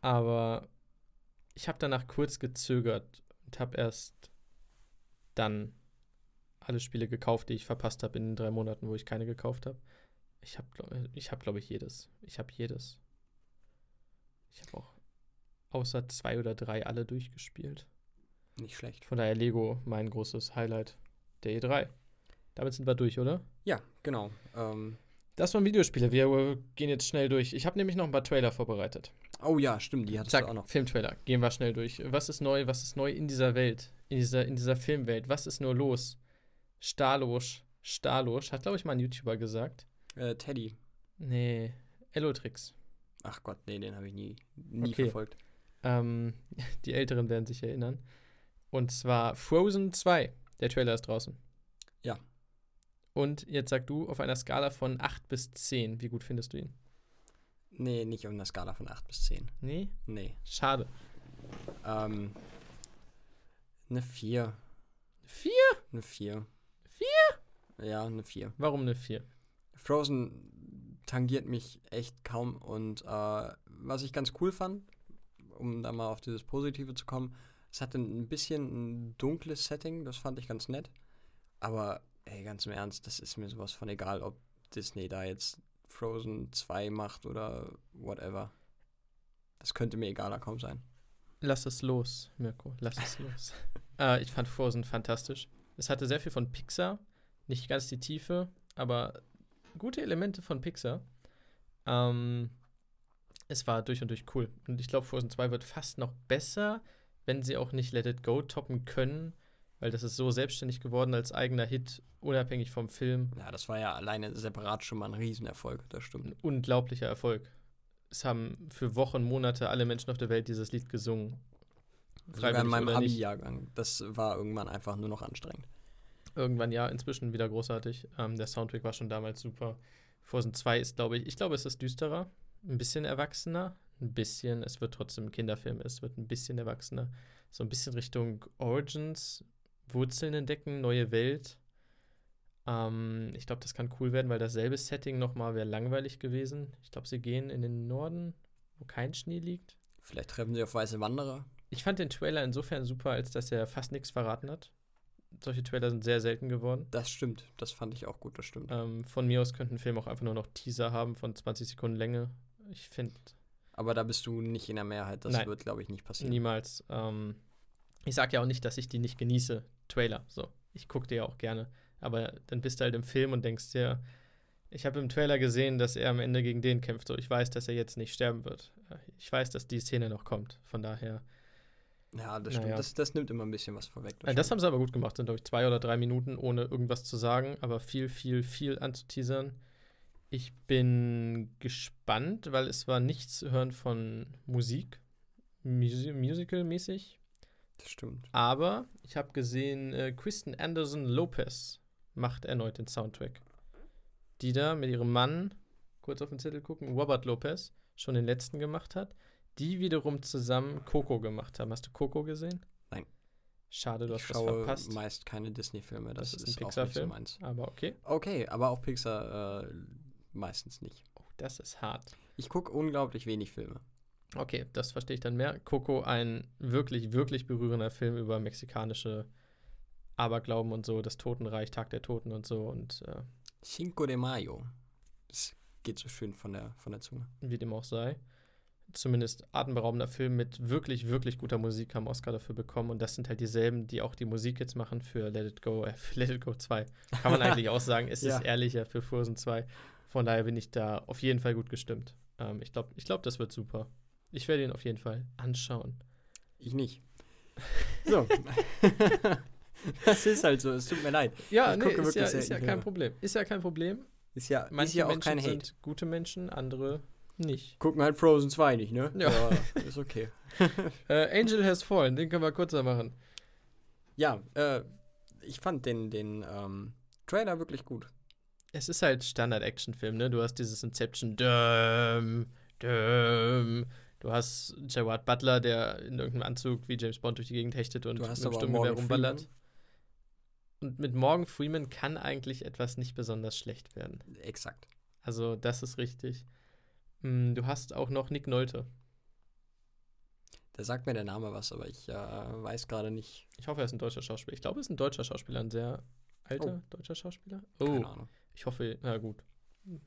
Aber ich habe danach kurz gezögert und habe erst dann alle Spiele gekauft, die ich verpasst habe in den drei Monaten, wo ich keine gekauft habe. Ich habe, ich habe, glaube ich, jedes. Ich habe jedes. Ich habe auch außer zwei oder drei alle durchgespielt. Nicht schlecht. Von daher Lego mein großes Highlight der E3. Damit sind wir durch, oder? Ja, genau. Ähm, Das waren Videospiele. Wir äh, gehen jetzt schnell durch. Ich habe nämlich noch ein paar Trailer vorbereitet. oh ja, stimmt, die hattest du auch Zack, noch. Filmtrailer. Gehen wir schnell durch. Was ist neu? Was ist neu in dieser Welt? In dieser, in dieser Filmwelt? Was ist nur los? Stalosch. Stalosch. Hat, glaube ich, mal ein YouTuber gesagt. Äh, Teddy. Nee. Ellotrix. Ach Gott, nee, den habe ich nie, nie Okay. verfolgt. Ähm, die Älteren werden sich erinnern. Und zwar Frozen 2. Der Trailer ist draußen. Ja. Und jetzt sag du auf einer Skala von 8 bis 10, wie gut findest du ihn? Nee, nicht auf einer Skala von 8 bis 10. Nee? Nee. Schade. Ähm, eine 4. 4? Eine 4. 4? Ja, eine 4. Warum eine 4? Frozen tangiert mich echt kaum und äh, was ich ganz cool fand, um da mal auf dieses Positive zu kommen, es hatte ein bisschen ein dunkles Setting, das fand ich ganz nett. Aber ey, ganz im Ernst, das ist mir sowas von egal, ob Disney da jetzt Frozen 2 macht oder whatever. Das könnte mir egaler kaum sein. Lass es los, Mirko. Lass es los. äh, ich fand Frozen fantastisch. Es hatte sehr viel von Pixar. Nicht ganz die Tiefe, aber gute Elemente von Pixar. Ähm, es war durch und durch cool. Und ich glaube, Frozen 2 wird fast noch besser, wenn sie auch nicht Let It Go toppen können, weil das ist so selbstständig geworden als eigener Hit, unabhängig vom Film. Ja, das war ja alleine separat schon mal ein Riesenerfolg, das stimmt. Ein unglaublicher Erfolg. Es haben für Wochen, Monate alle Menschen auf der Welt dieses Lied gesungen. Sogar in meinem. Abi-Jahrgang. Das war irgendwann einfach nur noch anstrengend. Irgendwann ja, inzwischen wieder großartig. Ähm, der Soundtrack war schon damals super. Frozen 2 ist, glaube ich, ich glaube, es ist düsterer, ein bisschen erwachsener, ein bisschen, es wird trotzdem ein Kinderfilm, es wird ein bisschen erwachsener. So ein bisschen Richtung Origins, Wurzeln entdecken, neue Welt. Ähm, ich glaube, das kann cool werden, weil dasselbe Setting nochmal wäre langweilig gewesen. Ich glaube, sie gehen in den Norden, wo kein Schnee liegt. Vielleicht treffen sie auf weiße Wanderer. Ich fand den Trailer insofern super, als dass er fast nichts verraten hat. Solche Trailer sind sehr selten geworden. Das stimmt. Das fand ich auch gut, das stimmt. Ähm, von mir aus könnte ein Film auch einfach nur noch Teaser haben von 20 Sekunden Länge. Ich finde Aber da bist du nicht in der Mehrheit. Das Nein. wird, glaube ich, nicht passieren. niemals. Ähm, ich sage ja auch nicht, dass ich die nicht genieße. Trailer, so. Ich gucke dir ja auch gerne. Aber dann bist du halt im Film und denkst dir, ich habe im Trailer gesehen, dass er am Ende gegen den kämpft. So, ich weiß, dass er jetzt nicht sterben wird. Ich weiß, dass die Szene noch kommt. Von daher. Ja, das Naja. stimmt. Das, das nimmt immer ein bisschen was vorweg. Das, das haben sie aber gut gemacht. Sind, glaube ich, zwei oder drei Minuten, ohne irgendwas zu sagen, aber viel, viel, viel anzuteasern. Ich bin gespannt, weil es war nichts zu hören von Musik, Musi Musical-mäßig. das stimmt. Aber ich habe gesehen, äh, Kristen Anderson Lopez macht erneut den Soundtrack. Die da mit ihrem Mann, kurz auf den Zettel gucken, Robert Lopez, schon den letzten gemacht hat. Die wiederum zusammen Coco gemacht haben. Hast du Coco gesehen? Nein. Schade, du ich hast was schaue verpasst. meist keine Disney-Filme. Das, Das ist ein Pixar-Film. so. Aber okay. Okay, aber auch Pixar äh, meistens nicht. Oh, das ist hart. Ich gucke unglaublich wenig Filme. Okay, das verstehe ich dann mehr. Coco, ein wirklich, wirklich berührender Film über mexikanische Aberglauben und so, das Totenreich, Tag der Toten und so und äh, Cinco de Mayo. Das geht so schön von der, von der Zunge. wie dem auch sei. Zumindest atemberaubender Film mit wirklich, wirklich guter Musik haben Oscar dafür bekommen. Und das sind halt dieselben, die auch die Musik jetzt machen für Let It Go, äh, für Let It Go 2. Kann man eigentlich auch sagen, es Ja. ist ehrlicher für Frozen 2. Von daher bin ich da auf jeden Fall gut gestimmt. Ähm, ich glaube, ich glaub, das wird super. Ich werde ihn auf jeden Fall anschauen. Ich nicht. So. das ist halt so. Es tut mir leid. Ja, Ich nee, gucke ist ja, ist ja kein. Problem. Ist ja kein Problem. Ist ja, ist Manche ja auch Menschen kein Hate. sind gute Menschen, andere nicht. Gucken halt Frozen 2 nicht, ne? Ja. Aber ist okay. Äh, Angel Has Fallen, den können wir kurzer machen. Ja, äh, ich fand den, den ähm, Trailer wirklich gut. Es ist halt Standard-Action-Film, ne? Du hast dieses Inception, dum, dum. Du hast Gerard Butler, der in irgendeinem Anzug wie James Bond durch die Gegend hechtet und mit dem Sturmgewehr rumballert. Freeman. Und mit Morgan Freeman kann eigentlich etwas nicht besonders schlecht werden. Exakt. Also, das ist richtig. Hm, Du hast auch noch Nick Nolte. Da sagt mir der Name was, aber ich äh, weiß gerade nicht. Ich hoffe, er ist ein deutscher Schauspieler. Ich glaube, er ist ein deutscher Schauspieler, ein sehr alter deutscher Schauspieler. Oh, Keine Ahnung. Ich hoffe, na gut. Wir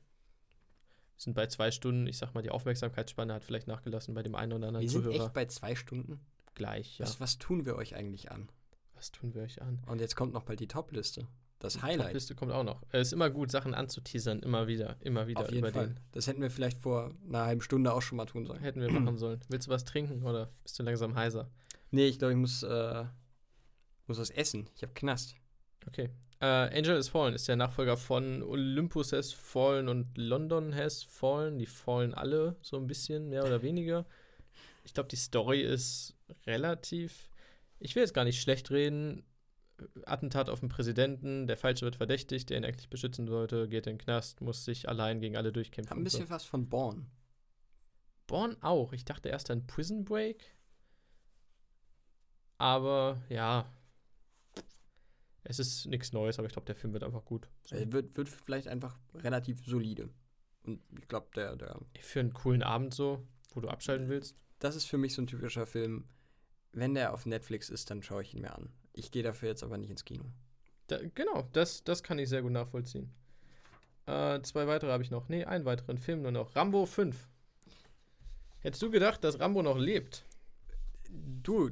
sind bei zwei Stunden. Ich sag mal, die Aufmerksamkeitsspanne hat vielleicht nachgelassen bei dem einen oder anderen Wir sind Zuhörer. echt bei zwei Stunden. Gleich, ja. Was, was tun wir euch eigentlich an? Was tun wir euch an? Und jetzt kommt noch bald die Top-Liste. Das Die Highlight. Topliste kommt auch noch. Es ist immer gut, Sachen anzuteasern. Immer wieder, immer wieder Auf jeden über Fall. den. Das hätten wir vielleicht vor einer halben Stunde auch schon mal tun sollen. Hätten wir machen sollen. Willst du was trinken oder bist du langsam heiser? Nee, ich glaube, ich muss, äh, muss was essen. Ich habe Knast. Okay. Äh, Angel has Fallen ist der Nachfolger von Olympus has Fallen und London has Fallen. Die fallen alle so ein bisschen, mehr oder weniger. Ich glaube, die Story ist relativ. Ich will jetzt gar nicht schlecht reden. Attentat auf den Präsidenten, der Falsche wird verdächtigt, der ihn eigentlich beschützen sollte, geht in den Knast, muss sich allein gegen alle durchkämpfen. Hat ein bisschen so. was von Born. Born auch. Ich dachte erst an Prison Break. Aber ja. Es ist nichts Neues, aber ich glaube, der Film wird einfach gut. So. Er wird, wird vielleicht einfach relativ solide. Und ich glaube, der, der. Für einen coolen Abend so, wo du abschalten willst. Das ist für mich so ein typischer Film. Wenn der auf Netflix ist, dann schaue ich ihn mir an. Ich gehe dafür jetzt aber nicht ins Kino. Da, genau, das, das kann ich sehr gut nachvollziehen. Äh, zwei weitere habe ich noch. Nee, einen weiteren Film nur noch. Rambo 5. Hättest du gedacht, dass Rambo noch lebt? Du,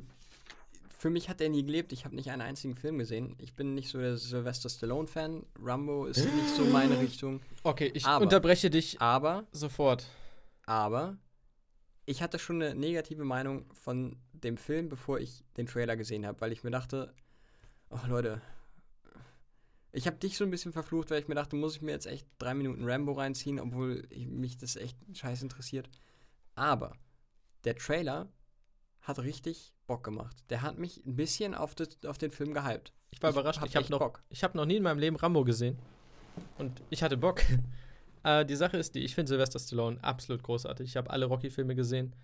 für mich hat er nie gelebt. Ich habe nicht einen einzigen Film gesehen. Ich bin nicht so der Sylvester Stallone-Fan. Rambo ist nicht so meine Richtung. Okay, ich Aber- unterbreche dich Aber, sofort. aber, ich hatte schon eine negative Meinung von dem Film, bevor ich den Trailer gesehen habe, weil ich mir dachte, oh Leute, ich habe dich so ein bisschen verflucht, weil ich mir dachte, muss ich mir jetzt echt drei Minuten Rambo reinziehen, obwohl ich, mich das echt scheiß interessiert. Aber der Trailer hat richtig Bock gemacht. Der hat mich ein bisschen auf, das, auf den Film gehypt. Ich war überrascht. Ich habe echt noch, Bock. ich hab noch nie in meinem Leben Rambo gesehen. Und ich hatte Bock. äh, die Sache ist die, ich finde Sylvester Stallone absolut großartig. Ich habe alle Rocky-Filme gesehen.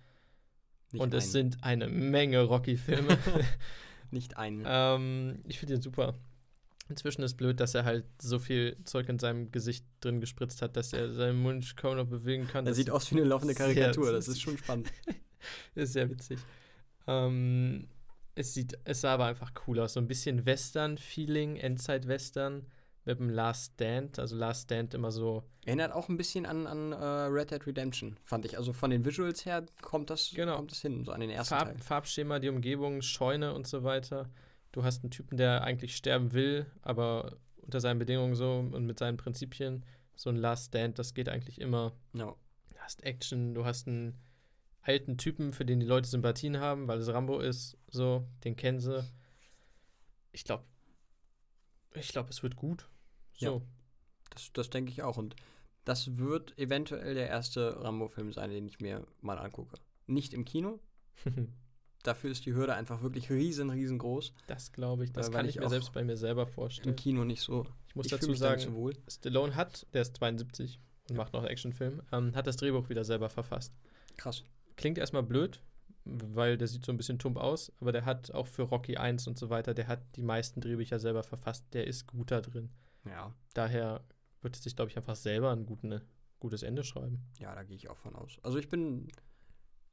Nicht und es einen. sind eine Menge Rocky-Filme. Nicht einen. ähm, ich finde ihn super. Inzwischen ist blöd, dass er halt so viel Zeug in seinem Gesicht drin gespritzt hat, dass er seinen Mund kaum noch bewegen kann. er sieht aus wie eine laufende Karikatur. Das ist schon spannend. ist sehr witzig. Ähm, es, sieht, es sah aber einfach cool aus. So ein bisschen Western-Feeling, Endzeit-Western mit dem Last Stand. Also Last Stand immer so. Erinnert auch ein bisschen an, an äh, Red Dead Redemption, fand ich. Also von den Visuals her kommt das, Genau. kommt das hin, so an den ersten Teil. Farb, Farbschema, die Umgebung, Scheune und so weiter. Du hast einen Typen, der eigentlich sterben will, aber unter seinen Bedingungen so und mit seinen Prinzipien. So ein Last Stand, das geht eigentlich immer. No. Du hast Action, du hast einen alten Typen, für den die Leute Sympathien haben, weil es Rambo ist, so, den kennen sie. Ich glaube, ich glaube, es wird gut. So. Das, das denke ich auch. Und das wird eventuell der erste Rambo-Film sein, den ich mir mal angucke. Nicht im Kino. Dafür ist die Hürde einfach wirklich riesen, riesengroß. das glaube ich, das kann ich ich mir selbst bei mir selber Im vorstellen. Kino nicht so. Ich muss ich dazu sagen, so wohl. Stallone hat, der ist 72 und macht noch Actionfilm, ähm, hat das Drehbuch wieder selber verfasst. Krass. Klingt erstmal blöd, weil der sieht so ein bisschen tump aus, aber der hat auch für Rocky 1 und so weiter, der hat die meisten Drehbücher selber verfasst, der ist gut da drin. Ja, Daher wird es sich, glaube ich, einfach selber ein guten, gutes Ende schreiben. ja, da gehe ich auch von aus. Also ich bin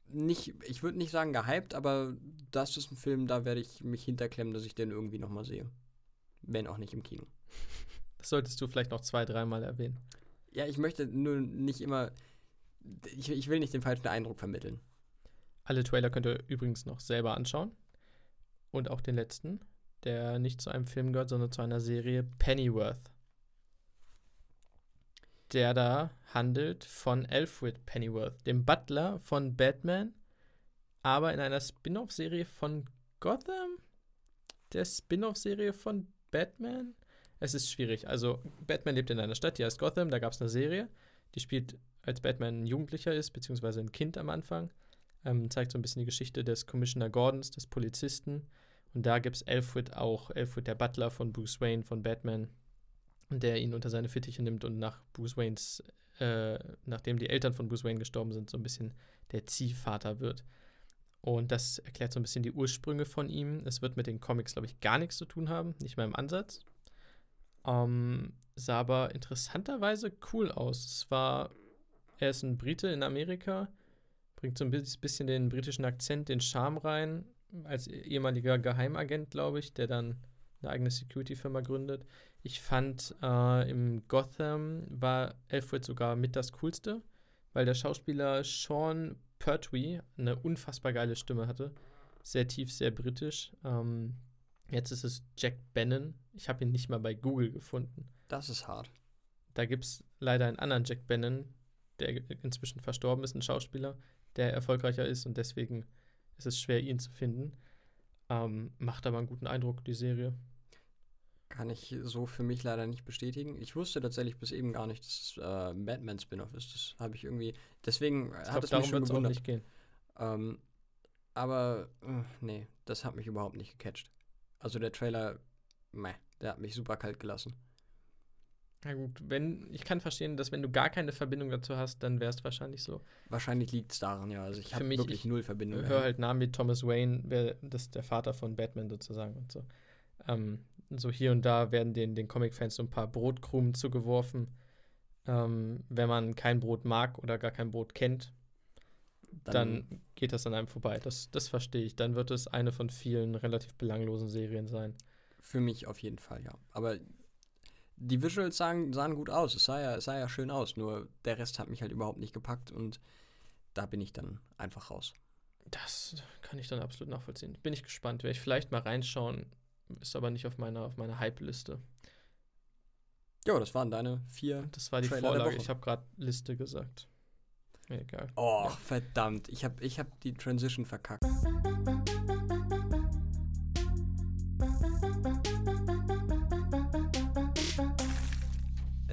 nicht, ich würde nicht sagen gehypt, aber das ist ein Film, da werde ich mich hinterklemmen, dass ich den irgendwie nochmal sehe. Wenn auch nicht im Kino. Das solltest du vielleicht noch zwei, dreimal erwähnen. Ja, ich möchte nur nicht immer. Ich, ich will nicht den falschen Eindruck vermitteln. Alle Trailer könnt ihr übrigens noch selber anschauen. Und auch den letzten, der nicht zu einem Film gehört, sondern zu einer Serie Pennyworth. Der da handelt von Alfred Pennyworth, dem Butler von Batman, aber in einer Spin-off-Serie von Gotham? Der Spin-off-Serie von Batman? Es ist schwierig. Also, Batman lebt in einer Stadt, die heißt Gotham, da gab es eine Serie, die spielt, als Batman ein Jugendlicher ist, beziehungsweise ein Kind am Anfang. Ähm, zeigt so ein bisschen die Geschichte des Commissioner Gordons, des Polizisten. Und da gibt es Alfred auch, Alfred der Butler von Bruce Wayne, von Batman, der ihn unter seine Fittiche nimmt und nach Bruce Waynes, äh, nachdem die Eltern von Bruce Wayne gestorben sind, so ein bisschen der Ziehvater wird. Und das erklärt so ein bisschen die Ursprünge von ihm. Es wird mit den Comics, glaube ich, gar nichts zu tun haben, nicht mal im Ansatz. Ähm, sah aber interessanterweise cool aus. Es war, er ist ein Brite in Amerika, bringt so ein bis- bisschen den britischen Akzent, den Charme rein, als ehemaliger Geheimagent, glaube ich, der dann eine eigene Security-Firma gründet. Ich fand, äh, im Gotham war Alfred sogar mit das Coolste, weil der Schauspieler Sean Pertwee eine unfassbar geile Stimme hatte. Sehr tief, sehr britisch. Ähm, jetzt ist es Jack Bannon. Ich habe ihn nicht mal bei Google gefunden. Das ist hart. Da gibt es leider einen anderen Jack Bannon, der inzwischen verstorben ist, ein Schauspieler, der erfolgreicher ist und deswegen ist es schwer, ihn zu finden. Ähm, macht aber einen guten Eindruck, die Serie. kann ich so für mich leider nicht bestätigen. Ich wusste tatsächlich bis eben gar nicht, dass es äh, ein Batman-Spin-off ist. Das habe ich irgendwie. Deswegen Ich hat glaube, es mich schon es auch gewundert. nicht gehen. Ähm, aber äh, nee, das hat mich überhaupt nicht gecatcht. Also der Trailer, meh, der hat mich super kalt gelassen. Na gut, wenn, ich kann verstehen, dass wenn du gar keine Verbindung dazu hast, dann wäre es wahrscheinlich so. Wahrscheinlich liegt es daran, ja. Also ich habe wirklich ich null Verbindung. Hör dahin. halt Namen wie Thomas Wayne, wer, das ist der Vater von Batman sozusagen und so. Ähm, so hier und da werden den, den Comic-Fans so ein paar Brotkrumen zugeworfen. Ähm, wenn man kein Brot mag oder gar kein Brot kennt, dann, geht das an einem vorbei. Das, das verstehe ich. Dann wird es eine von vielen relativ belanglosen Serien sein. Für mich auf jeden Fall, ja. Aber die Visuals sahen, sahen gut aus. Es sah, ja, es sah ja schön aus. Nur der Rest hat mich halt überhaupt nicht gepackt und da bin ich dann einfach raus. Das kann ich dann absolut nachvollziehen. Bin ich gespannt. Werde ich vielleicht mal reinschauen. Ist aber nicht auf meiner, auf meiner Hype-Liste. Jo, das waren deine vier. Das war die Trailer Vorlage. Ich habe gerade Liste gesagt. Egal. Oh, Ja. verdammt. Ich habe ich hab die Transition verkackt.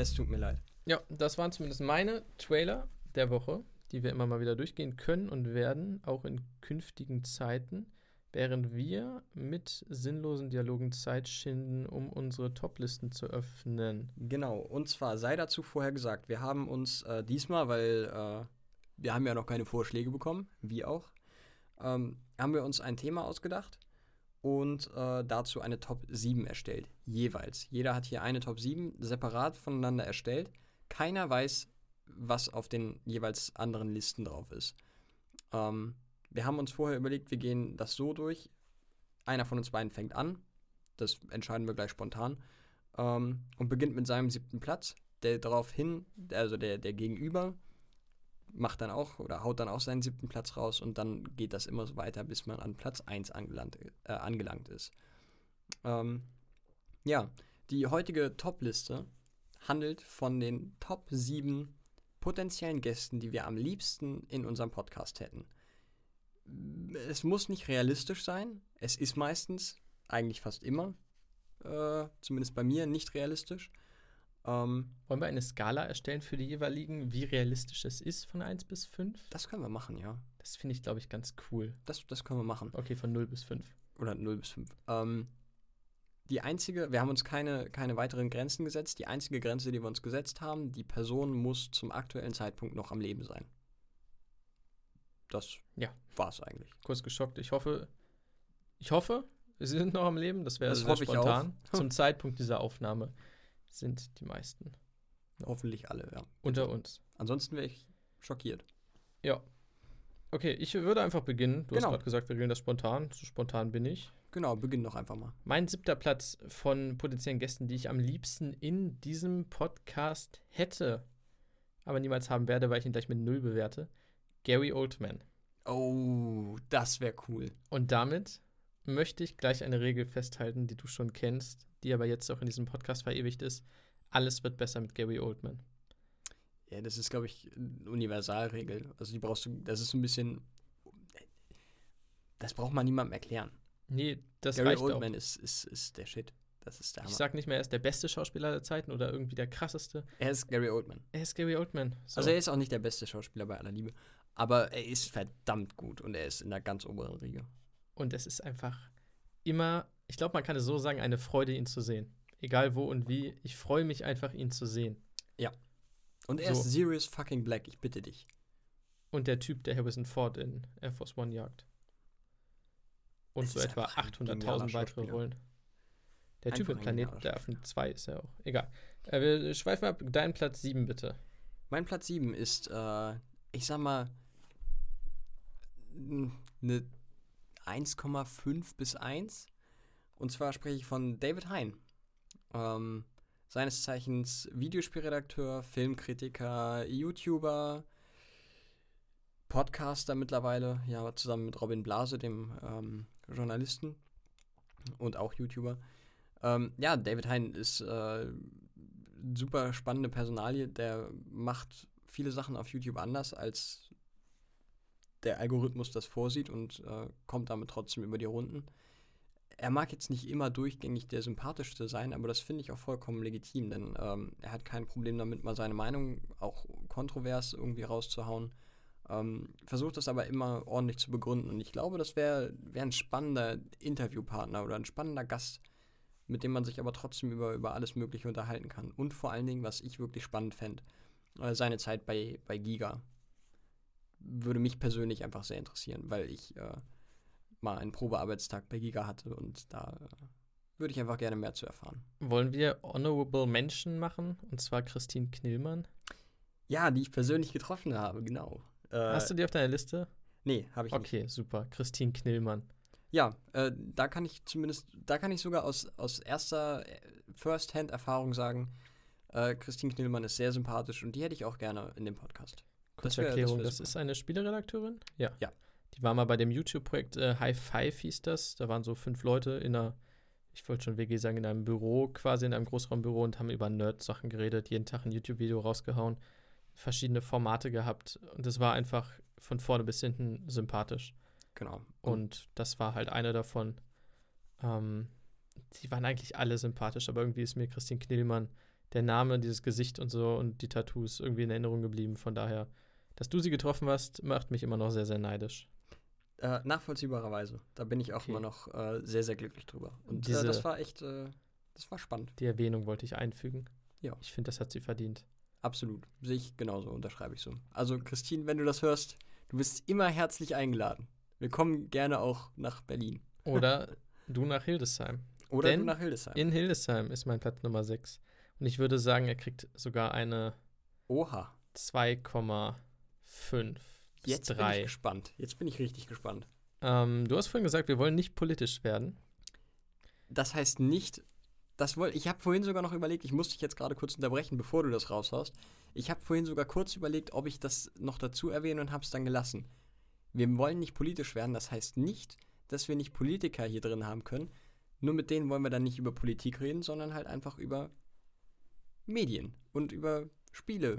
Es tut mir leid. Ja, das waren zumindest meine Trailer der Woche, die wir immer mal wieder durchgehen können und werden, auch in künftigen Zeiten, während wir mit sinnlosen Dialogen Zeit schinden, um unsere Toplisten zu öffnen. Genau, und zwar sei dazu vorher gesagt, wir haben uns äh, diesmal, weil äh, wir haben ja noch keine Vorschläge bekommen, wie auch, ähm, haben wir uns ein Thema ausgedacht und äh, dazu eine Top 7 erstellt, jeweils. Jeder hat hier eine Top 7 separat voneinander erstellt. Keiner weiß, was auf den jeweils anderen Listen drauf ist. Ähm, wir haben uns vorher überlegt, wir gehen das so durch. Einer von uns beiden fängt an. Das entscheiden wir gleich spontan ähm, und beginnt mit seinem siebten Platz. Der daraufhin, also der, der Gegenüber, macht dann auch oder haut dann auch seinen siebten Platz raus und dann geht das immer so weiter, bis man an Platz 1 angelangt, äh, angelangt ist. Ähm, ja, die heutige Top-Liste handelt von den Top 7 potenziellen Gästen, die wir am liebsten in unserem Podcast hätten. Es muss nicht realistisch sein. Es ist meistens, eigentlich fast immer, äh, zumindest bei mir, nicht realistisch. Ähm, Wollen wir eine Skala erstellen für die jeweiligen, wie realistisch es ist von 1 bis 5? das können wir machen, ja. Das finde ich, glaube ich, ganz cool. Das, das können wir machen. Okay, von 0 bis 5. Oder 0 bis 5. Ähm, die einzige, wir haben uns keine, keine weiteren Grenzen gesetzt. Die einzige Grenze, die wir uns gesetzt haben, die Person muss zum aktuellen Zeitpunkt noch am Leben sein. Das Ja. war's eigentlich. Kurz geschockt. Ich hoffe, ich hoffe, sie sind noch am Leben. Das wäre sehr spontan. Zum Zeitpunkt dieser Aufnahme sind die meisten Hoffentlich alle, ja. unter uns. Ansonsten wäre ich schockiert. Ja. Okay, ich würde einfach beginnen. Du hast Genau. gerade gesagt, wir regeln das spontan. So spontan bin ich. Genau, beginn doch einfach mal. Mein siebter Platz von potenziellen Gästen, die ich am liebsten in diesem Podcast hätte, aber niemals haben werde, weil ich ihn gleich mit null bewerte. Gary Oldman. Oh, das wäre cool. Und damit möchte ich gleich eine Regel festhalten, die du schon kennst, die aber jetzt auch in diesem Podcast verewigt ist. Alles wird besser mit Gary Oldman. Ja, das ist, glaube ich, eine Universalregel. Also die brauchst du, das ist so ein bisschen, das braucht man niemandem erklären. Nee, das Gary reicht Oldman auch. ist, ist, ist der Shit. Das ist der Ich Hammer. sag nicht mehr, er ist der beste Schauspieler aller Zeiten oder irgendwie der krasseste. er ist Gary Oldman. Er ist Gary Oldman. So. Also er ist auch nicht der beste Schauspieler bei aller Liebe. Aber er ist verdammt gut und er ist in der ganz oberen Riege. Und es ist einfach immer, ich glaube, man kann es so sagen, eine Freude, ihn zu sehen. Egal wo und wie. Ich freue mich einfach, ihn zu sehen. Und er So. ist serious fucking black, ich bitte dich. Und der Typ, der Harrison Ford in Air Force One jagt. Und Es so etwa einfach ein genialer 800.000 weitere. Rollen. Der Typ im ein Planet genialer der Affen 2 ist ja auch. Egal. Äh, wir schweifen ab. Dein Platz 7, bitte. Mein Platz 7 ist, äh, ich sag mal, eine 1,5 bis 1. Und zwar spreche ich von David Hein. Ähm, seines Zeichens Videospielredakteur, Filmkritiker, YouTuber, Podcaster mittlerweile, ja, zusammen mit Robin Blase, dem ähm, Journalisten und auch YouTuber. Ähm, ja, David Hein ist äh, super spannende Personalie, der macht viele Sachen auf YouTube anders, als der Algorithmus das vorsieht und äh, kommt damit trotzdem über die Runden. Er mag jetzt nicht immer durchgängig der sympathischste sein, aber das finde ich auch vollkommen legitim, denn ähm, er hat kein Problem damit, mal seine Meinung auch kontrovers irgendwie rauszuhauen. Ähm, versucht das aber immer ordentlich zu begründen. Und ich glaube, das wäre wär ein spannender Interviewpartner oder ein spannender Gast, mit dem man sich aber trotzdem über, über alles Mögliche unterhalten kann. Und vor allen Dingen, was ich wirklich spannend fände, äh, seine Zeit bei, bei Giga. Würde mich persönlich einfach sehr interessieren, weil ich äh, mal einen Probearbeitstag bei Giga hatte und da würde ich einfach gerne mehr zu erfahren. Wollen wir Honorable Mention machen? Und zwar Christine Knillmann. Ja, die ich persönlich getroffen habe, genau. Äh, Hast du die auf deiner Liste? Nee, habe ich okay, nicht. Okay, super. Christine Knillmann. Ja, äh, da kann ich zumindest, da kann ich sogar aus, aus erster äh, First-Hand-Erfahrung sagen, äh, Christine Knillmann ist sehr sympathisch und die hätte ich auch gerne in dem Podcast. Kurze Erklärung, das, das ist eine Spieleredakteurin? Ja. Ja. Die war mal bei dem YouTube-Projekt äh, High Five hieß das. Da waren so fünf Leute in einer, ich wollte schon WG sagen, in einem Büro, quasi in einem Großraumbüro und haben über Nerd-Sachen geredet, jeden Tag ein YouTube-Video rausgehauen, verschiedene Formate gehabt und es war einfach von vorne bis hinten sympathisch. Genau. Und das war halt eine davon. Ähm, die waren eigentlich alle sympathisch, aber irgendwie ist mir Christine Knillmann der Name, dieses Gesicht und so und die Tattoos irgendwie in Erinnerung geblieben. Von daher, dass du sie getroffen hast, macht mich immer noch sehr, sehr neidisch. Äh, nachvollziehbarerweise. Da bin ich auch okay. immer noch äh, sehr, sehr glücklich drüber. Und äh, Diese, das war echt, äh, das war spannend. Die Erwähnung wollte ich einfügen. Ja. Ich finde, das hat sie verdient. Absolut. Sehe ich genauso, unterschreibe ich so. Also, Christine, wenn du das hörst, du bist immer herzlich eingeladen. Wir kommen gerne auch nach Berlin. Oder du nach Hildesheim. Oder Denn du nach Hildesheim. In Hildesheim ist mein Platz Nummer 6. Und ich würde sagen, er kriegt sogar eine Oha. 2,5. Jetzt 3. bin ich gespannt. Jetzt bin ich richtig gespannt. Ähm, du hast vorhin gesagt, wir wollen nicht politisch werden. Das heißt nicht, das woll, ich habe vorhin sogar noch überlegt, ich muss dich jetzt gerade kurz unterbrechen, bevor du das raushaust. Ich habe vorhin sogar kurz überlegt, ob ich das noch dazu erwähne und habe es dann gelassen. Wir wollen nicht politisch werden, das heißt nicht, dass wir nicht Politiker hier drin haben können. Nur mit denen wollen wir dann nicht über Politik reden, sondern halt einfach über Medien und über Spiele,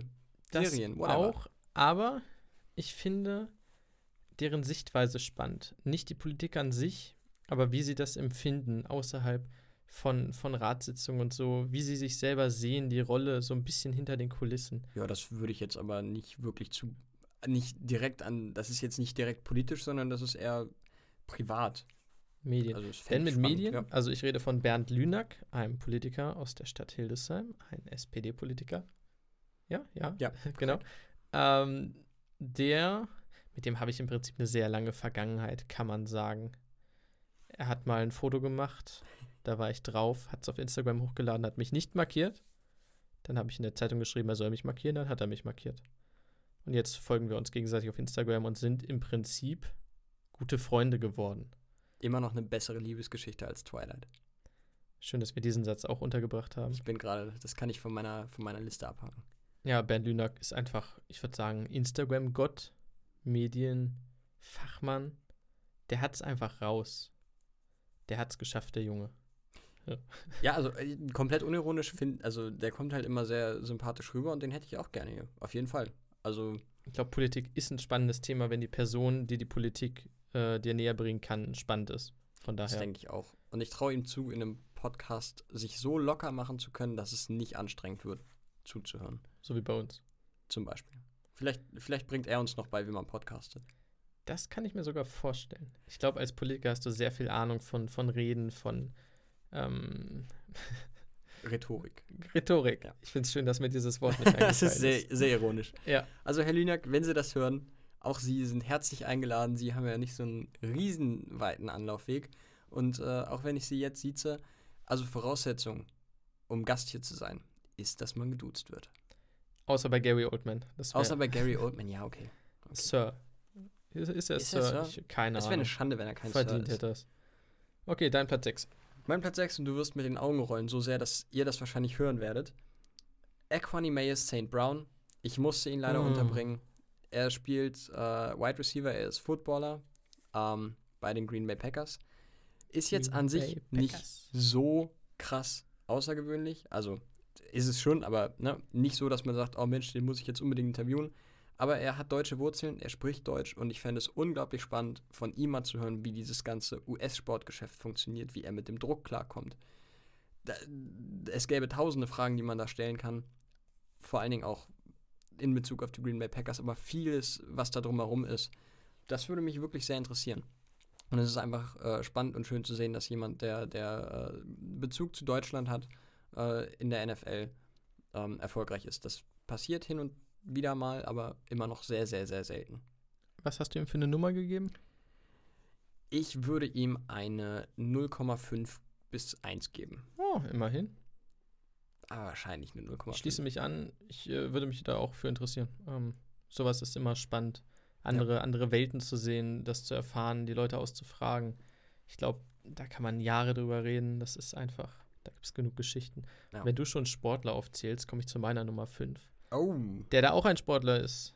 das Serien, whatever. Auch, aber ich finde deren Sichtweise spannend. Nicht die Politik an sich, aber wie sie das empfinden außerhalb von, von Ratssitzungen und so, wie sie sich selber sehen, die Rolle so ein bisschen hinter den Kulissen. Ja, das würde ich jetzt aber nicht wirklich zu, nicht direkt an, das ist jetzt nicht direkt politisch, sondern das ist eher privat. Medien. Also Denn mit spannend, Medien, ja. also ich rede von Bernd Lünack, einem Politiker aus der Stadt Hildesheim, ein SPD-Politiker. Ja, ja, ja genau. Ähm, der, mit dem habe ich im Prinzip eine sehr lange Vergangenheit, kann man sagen. Er hat mal ein Foto gemacht, da war ich drauf, hat es auf Instagram hochgeladen, hat mich nicht markiert. Dann habe ich in der Zeitung geschrieben, er soll mich markieren, dann hat er mich markiert. Und jetzt folgen wir uns gegenseitig auf Instagram und sind im Prinzip gute Freunde geworden. Immer noch eine bessere Liebesgeschichte als Twilight. Schön, dass wir diesen Satz auch untergebracht haben. Ich bin gerade, das kann ich von meiner, von meiner Liste abhaken. Ja, Bernd Lünack ist einfach, ich würde sagen, Instagram-Gott, Medien-Fachmann. Der hat es einfach raus. Der hat es geschafft, der Junge. Ja, ja also äh, komplett unironisch, find, also der kommt halt immer sehr sympathisch rüber und den hätte ich auch gerne hier. Auf jeden Fall. Also. Ich glaube, Politik ist ein spannendes Thema, wenn die Person, die die Politik äh, dir näher bringen kann, spannend ist. Von daher. Das denke ich auch. Und ich traue ihm zu, in einem Podcast sich so locker machen zu können, dass es nicht anstrengend wird, zuzuhören. So wie bei uns. Zum Beispiel. Vielleicht, vielleicht bringt er uns noch bei, wie man podcastet. Das kann ich mir sogar vorstellen. Ich glaube, als Politiker hast du sehr viel Ahnung von, von Reden, von ähm Rhetorik. Rhetorik. Ja. Ich finde es schön, dass mir dieses Wort nicht eingefallen ist. Das ist sehr, sehr ironisch. Ja. Also, Herr Lünack, wenn Sie das hören, auch Sie sind herzlich eingeladen. Sie haben ja nicht so einen riesenweiten Anlaufweg. Und äh, auch wenn ich Sie jetzt sieze, also Voraussetzung, um Gast hier zu sein, ist, dass man geduzt wird. Außer bei Gary Oldman. Außer bei Gary Oldman, ja, okay. okay. Sir. Ist, ist er ist Sir? Sir? Ich, keine das Ahnung. wäre eine Schande, wenn er kein Verdient Sir ist. hätte das. Okay, dein Platz 6. Mein Platz 6 und du wirst mit den Augen rollen, so sehr, dass ihr das wahrscheinlich hören werdet. Equanimeus St. Brown. Ich musste ihn leider mm. unterbringen. Er spielt äh, Wide Receiver, er ist Footballer ähm, bei den Green Bay Packers. Ist Green jetzt an sich nicht so krass außergewöhnlich. Also ist es schon, aber ne, nicht so, dass man sagt, oh Mensch, den muss ich jetzt unbedingt interviewen. Aber er hat deutsche Wurzeln, er spricht Deutsch und ich fände es unglaublich spannend, von ihm mal zu hören, wie dieses ganze US-Sportgeschäft funktioniert, wie er mit dem Druck klarkommt. Da, es gäbe tausende Fragen, die man da stellen kann. Vor allen Dingen auch in Bezug auf die Green Bay Packers, aber vieles, was da drumherum ist, das würde mich wirklich sehr interessieren. Und es ist einfach äh, spannend und schön zu sehen, dass jemand, der, der äh, Bezug zu Deutschland hat, äh, in der NFL ähm, erfolgreich ist. Das passiert hin und wieder mal, aber immer noch sehr, sehr, sehr selten. Was hast du ihm für eine Nummer gegeben? Ich würde ihm eine 0,5 bis 1 geben. Oh, immerhin. Aber wahrscheinlich eine 0,5. Ich schließe mich an. Ich äh, würde mich da auch für interessieren. Ähm, sowas ist immer spannend. Andere, ja. andere Welten zu sehen, das zu erfahren, die Leute auszufragen. Ich glaube, da kann man Jahre drüber reden. Das ist einfach, da gibt es genug Geschichten. Ja. Wenn du schon Sportler aufzählst, komme ich zu meiner Nummer 5. Oh. Der da auch ein Sportler ist.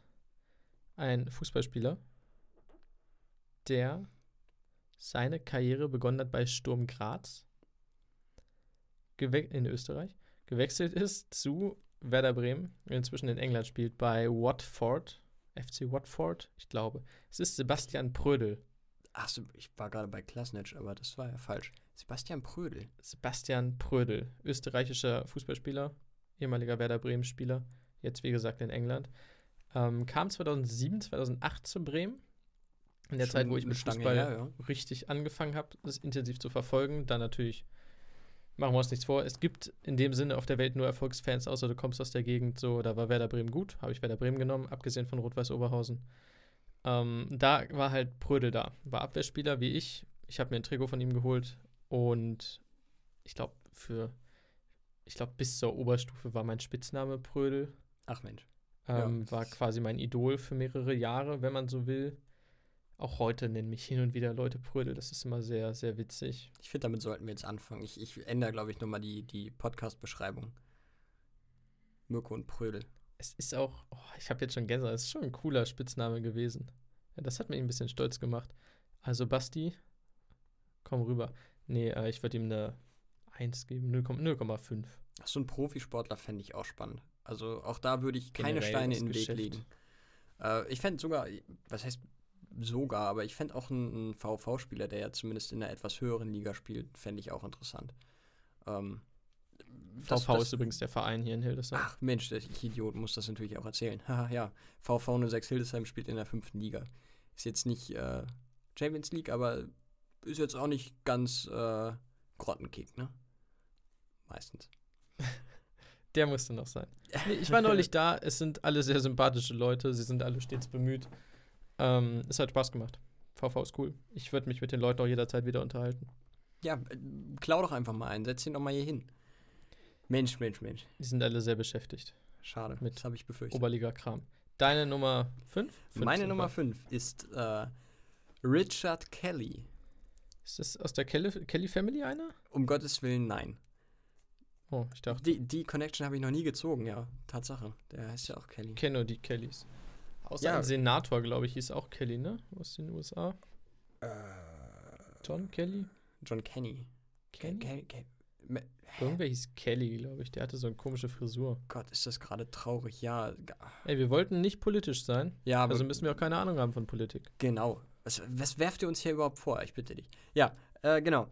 Ein Fußballspieler, der seine Karriere begonnen hat bei Sturm Graz in Österreich, gewechselt ist zu Werder Bremen, inzwischen in England spielt, bei Watford, FC Watford, ich glaube. Es ist Sebastian Prödel. Achso, ich war gerade bei Klasnitsch, aber das war ja falsch. Sebastian Prödel. Sebastian Prödel, österreichischer Fußballspieler, ehemaliger Werder Bremen-Spieler, jetzt wie gesagt in England. Ähm, kam 2007, 2008 zu Bremen. In der Schon Zeit, wo ich mit Fußball her, ja. richtig angefangen habe, das intensiv zu verfolgen. Dann natürlich, machen wir uns nichts vor, es gibt in dem Sinne auf der Welt nur Erfolgsfans, außer du kommst aus der Gegend, so, da war Werder Bremen gut, habe ich Werder Bremen genommen, abgesehen von Rot-Weiß Oberhausen. Ähm, da war halt Prödel da, war Abwehrspieler wie ich. Ich habe mir ein Trikot von ihm geholt und ich glaube, für, ich glaube, bis zur Oberstufe war mein Spitzname Prödel. Ach Mensch. Ähm, ja, war quasi mein Idol für mehrere Jahre, wenn man so will. Auch heute nennen mich hin und wieder Leute Prödel. Das ist immer sehr, sehr witzig. Ich finde, damit sollten wir jetzt anfangen. Ich, ich ändere, glaube ich, nochmal die, die Podcast-Beschreibung. Mirko und Prödel. Es ist auch, oh, ich habe jetzt schon Gänsehaut, es ist schon ein cooler Spitzname gewesen. Ja, das hat mir ein bisschen stolz gemacht. Also, Basti, komm rüber. Nee, äh, ich würde ihm eine 1 geben, 0,5. So ein Profisportler fände ich auch spannend. Also auch da würde ich keine Generell Steine in den Weg legen. Äh, ich fände sogar, was heißt sogar, aber ich fände auch einen, VV-Spieler, der ja zumindest in einer etwas höheren Liga spielt, fände ich auch interessant. Ähm, VV das, das, ist übrigens der Verein hier in Hildesheim. Ach Mensch, der Idiot muss das natürlich auch erzählen. Haha, ja, VV 06 Hildesheim spielt in der fünften Liga. Ist jetzt nicht äh, Champions League, aber ist jetzt auch nicht ganz äh, Grottenkick, ne? Meistens. Der musste noch sein. Nee, ich war neulich da. Es sind alle sehr sympathische Leute. Sie sind alle stets bemüht. Ähm, es hat Spaß gemacht. VV ist cool. Ich würde mich mit den Leuten auch jederzeit wieder unterhalten. Ja, äh, klau doch einfach mal einen. Setz ihn doch mal hier hin. Mensch, Mensch, Mensch. Die sind alle sehr beschäftigt. Schade. Mit das habe ich befürchtet. Oberliga-Kram. Deine Nummer 5? Meine Nummer 5 ist äh, Richard Kelly. Ist das aus der Kelly, Kelly Family einer? Um Gottes Willen, nein. Oh, ich dachte. Die, die Connection habe ich noch nie gezogen, ja. Tatsache. Der heißt ja auch Kelly. Ich kenne nur die Kellys. Außer ja. ein Senator, glaube ich, hieß auch Kelly, ne? Aus den USA. Äh, John Kelly? John Kenny. Kenny? Ke Ke Ke Irgendwer hieß Kelly, glaube ich. Der hatte so eine komische Frisur. Gott, ist das gerade traurig. Ja. Ey, wir wollten nicht politisch sein. Ja, aber. Also müssen wir auch keine Ahnung haben von Politik. Genau. Was, was werft ihr uns hier überhaupt vor? Ich bitte dich. Ja, äh, genau.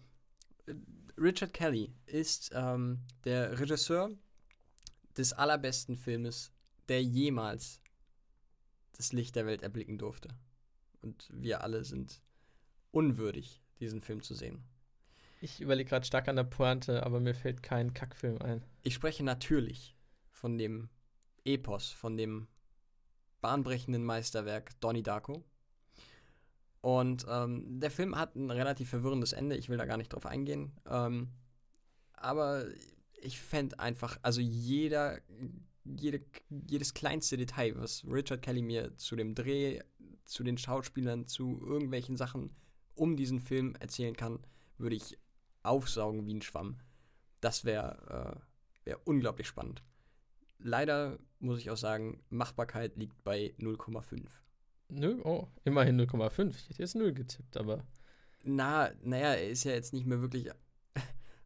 Richard Kelly ist ähm, der Regisseur des allerbesten Filmes, der jemals das Licht der Welt erblicken durfte. Und wir alle sind unwürdig, diesen Film zu sehen. Ich überlege gerade stark an der Pointe, aber mir fällt kein Kackfilm ein. Ich spreche natürlich von dem Epos, von dem bahnbrechenden Meisterwerk Donnie Darko. Und ähm, der Film hat ein relativ verwirrendes Ende, ich will da gar nicht drauf eingehen. Ähm, aber ich fände einfach, also jeder, jede, jedes kleinste Detail, was Richard Kelly mir zu dem Dreh, zu den Schauspielern, zu irgendwelchen Sachen um diesen Film erzählen kann, würde ich aufsaugen wie ein Schwamm. Das wäre äh, wär unglaublich spannend. Leider muss ich auch sagen, Machbarkeit liegt bei 0,5. Nö, oh, immerhin 0,5. Ich hätte jetzt 0 getippt, aber. Na, naja, er ist ja jetzt nicht mehr wirklich.